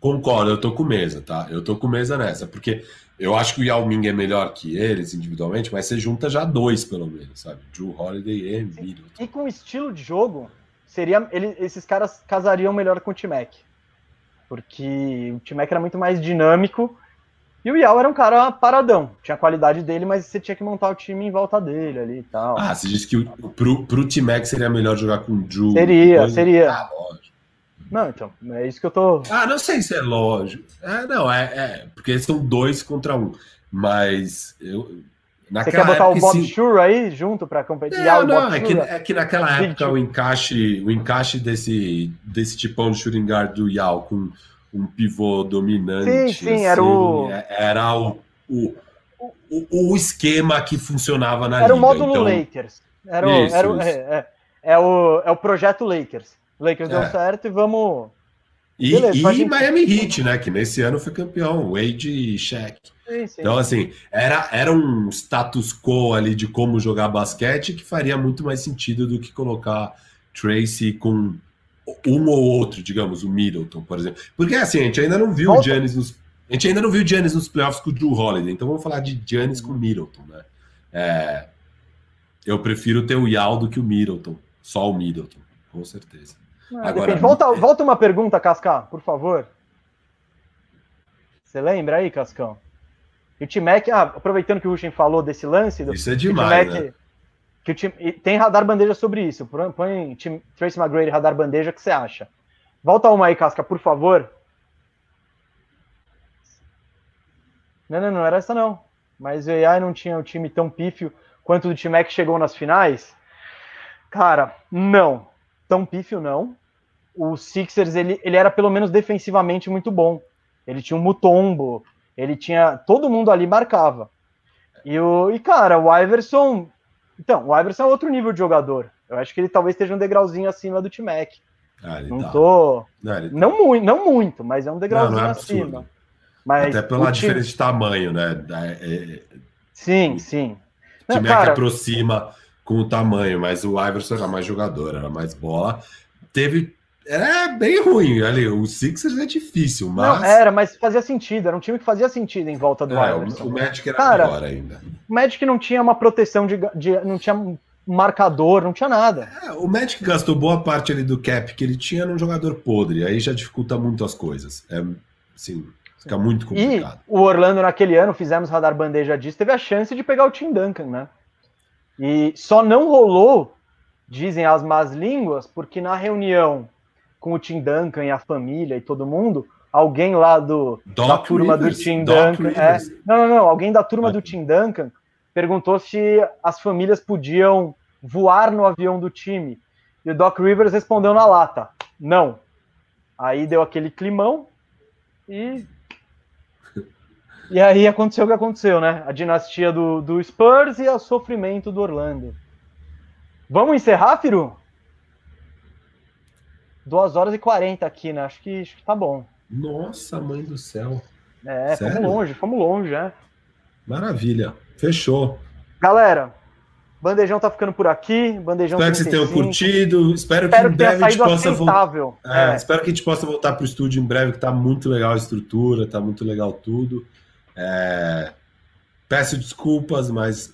[SPEAKER 2] Concordo, eu tô com mesa, tá? Eu tô com mesa nessa, porque eu acho que o Yao Ming é melhor que eles individualmente, mas você junta já dois, pelo menos, sabe? Drew Holiday e Middleton.
[SPEAKER 1] E com o estilo de jogo, seria ele, esses caras casariam melhor com o T-Mac. Porque o T-Mac era muito mais dinâmico e o Yao era um cara paradão. Tinha a qualidade dele, mas você tinha que montar o time em volta dele ali e tal.
[SPEAKER 2] Ah, você disse que o, pro, pro T-Mac seria melhor jogar com o Drew.
[SPEAKER 1] Seria, depois... seria. Ah, lógico. Não, então, é isso que eu tô.
[SPEAKER 2] Ah, não sei se é lógico. É, não, é, é porque são dois contra um. Mas eu.
[SPEAKER 1] Você quer botar o Bob se... Shure aí junto para competir?
[SPEAKER 2] Não, não, é que, é que naquela época o encaixe, o encaixe desse, desse tipão de shooting guard do Yao com um pivô dominante.
[SPEAKER 1] Sim, sim, assim, era o.
[SPEAKER 2] Era o, o, o, o, esquema que funcionava na
[SPEAKER 1] era
[SPEAKER 2] liga.
[SPEAKER 1] Era o módulo então... Lakers. Era, o, isso, era o, é, é, é, o, é o projeto Lakers. Lakers é. deu certo e vamos.
[SPEAKER 2] E, Beleza, e Miami Heat, né? Que nesse ano foi campeão, Wade e Shaq.
[SPEAKER 1] Sim, sim.
[SPEAKER 2] Então, assim, era, era um status quo ali de como jogar basquete que faria muito mais sentido do que colocar Tracy com um ou outro, digamos, o Middleton, por exemplo. Porque assim, a gente ainda não viu Volta. o Giannis nos. A gente ainda não viu o Giannis nos playoffs com o Drew Holiday, então vamos falar de Giannis com o Middleton, né? É, eu prefiro ter o Yao do que o Middleton, só o Middleton, com certeza.
[SPEAKER 1] Ah, Agora, volta, é... volta uma pergunta, Cascão, por favor. Você lembra aí, Cascão? E o T-Mac, ah, aproveitando que o Ruschen falou desse lance, do,
[SPEAKER 2] isso é demais, né?
[SPEAKER 1] Que o time, tem radar bandeja sobre isso. Põe time, Tracy McGrady radar bandeja, o que você acha? Volta uma aí, Casca, por favor. Não, não, não era essa não. Mas o AI não tinha um time tão pífio quanto o time que chegou nas finais. Cara, não. Tão pífio não. O Sixers, ele, ele era pelo menos defensivamente muito bom. Ele tinha um Mutombo, ele tinha. Todo mundo ali marcava. E, o, e cara, o Iverson Então, o Iverson é outro nível de jogador. Eu acho que ele talvez esteja um degrauzinho acima do T-Mac. Ah, não tá. tô. Não, tá. não, muito, não muito, mas é um degrauzinho não, não é acima.
[SPEAKER 2] Mas Até pela diferença de tamanho, né? É, é...
[SPEAKER 1] Sim, sim.
[SPEAKER 2] O T-Mac cara... aproxima com o tamanho, mas o Iverson era mais jogador, era mais bola. Teve é bem ruim ali. O Sixers é difícil, mas. Não,
[SPEAKER 1] era, mas fazia sentido. Era um time que fazia sentido em volta do é,
[SPEAKER 2] Iverson. O, o Magic era Cara, pior ainda.
[SPEAKER 1] O Magic não tinha uma proteção de, de. não tinha marcador, não tinha nada.
[SPEAKER 2] É, o Magic gastou boa parte ali do cap que ele tinha num jogador podre. Aí já dificulta muito as coisas. É, assim, fica muito complicado.
[SPEAKER 1] E o Orlando, naquele ano, fizemos radar bandeja disso, teve a chance de pegar o Tim Duncan, né? E só não rolou, dizem as más línguas, porque na reunião com o Tim Duncan e a família e todo mundo, alguém lá do, da turma Rivers, do Tim Duncan. É, não, não, não. Alguém da turma do Tim Duncan perguntou se as famílias podiam voar no avião do time. E o Doc Rivers respondeu na lata: não. Aí deu aquele climão e. E aí aconteceu o que aconteceu, né? A dinastia do, do Spurs e o sofrimento do Orlando. Vamos encerrar, Firu? 2 horas e 40 aqui, né? Acho que, acho que tá bom.
[SPEAKER 2] Nossa, mãe do céu.
[SPEAKER 1] É, Sério? fomos longe, fomos longe, é.
[SPEAKER 2] Maravilha. Fechou.
[SPEAKER 1] Galera, Bandejão tá ficando por aqui. Bandejão
[SPEAKER 2] espero 35. que vocês tenham curtido. Espero, espero que em breve a gente possa voltar. É, é. Espero que a gente possa voltar para o estúdio em breve, que tá muito legal a estrutura, tá muito legal tudo. É... Peço desculpas, mas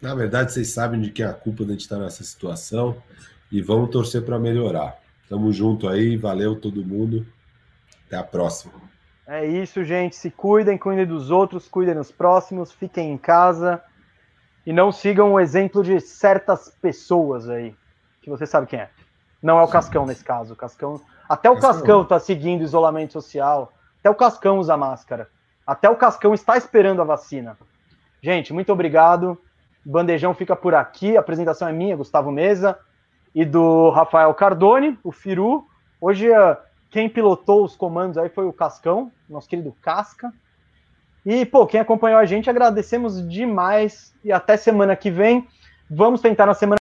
[SPEAKER 2] na verdade vocês sabem de quem é a culpa de a gente estar nessa situação e vamos torcer para melhorar. Tamo junto aí, valeu todo mundo. Até a próxima.
[SPEAKER 1] É isso, gente. Se cuidem, cuidem dos outros, cuidem dos próximos, fiquem em casa e não sigam o exemplo de certas pessoas aí, que você sabe quem é. Não é o Cascão nesse caso. O Cascão, até o Cascão está seguindo isolamento social. Até o Cascão usa máscara. Até o Cascão está esperando a vacina. Gente, muito obrigado. Bandejão fica por aqui. A apresentação é minha, Gustavo Mesa e do Rafael Cardone, o Firu. Hoje eh, quem pilotou os comandos aí foi o Cascão, nosso querido Casca. E, pô, quem acompanhou a gente, agradecemos demais. E até semana que vem. Vamos tentar na semana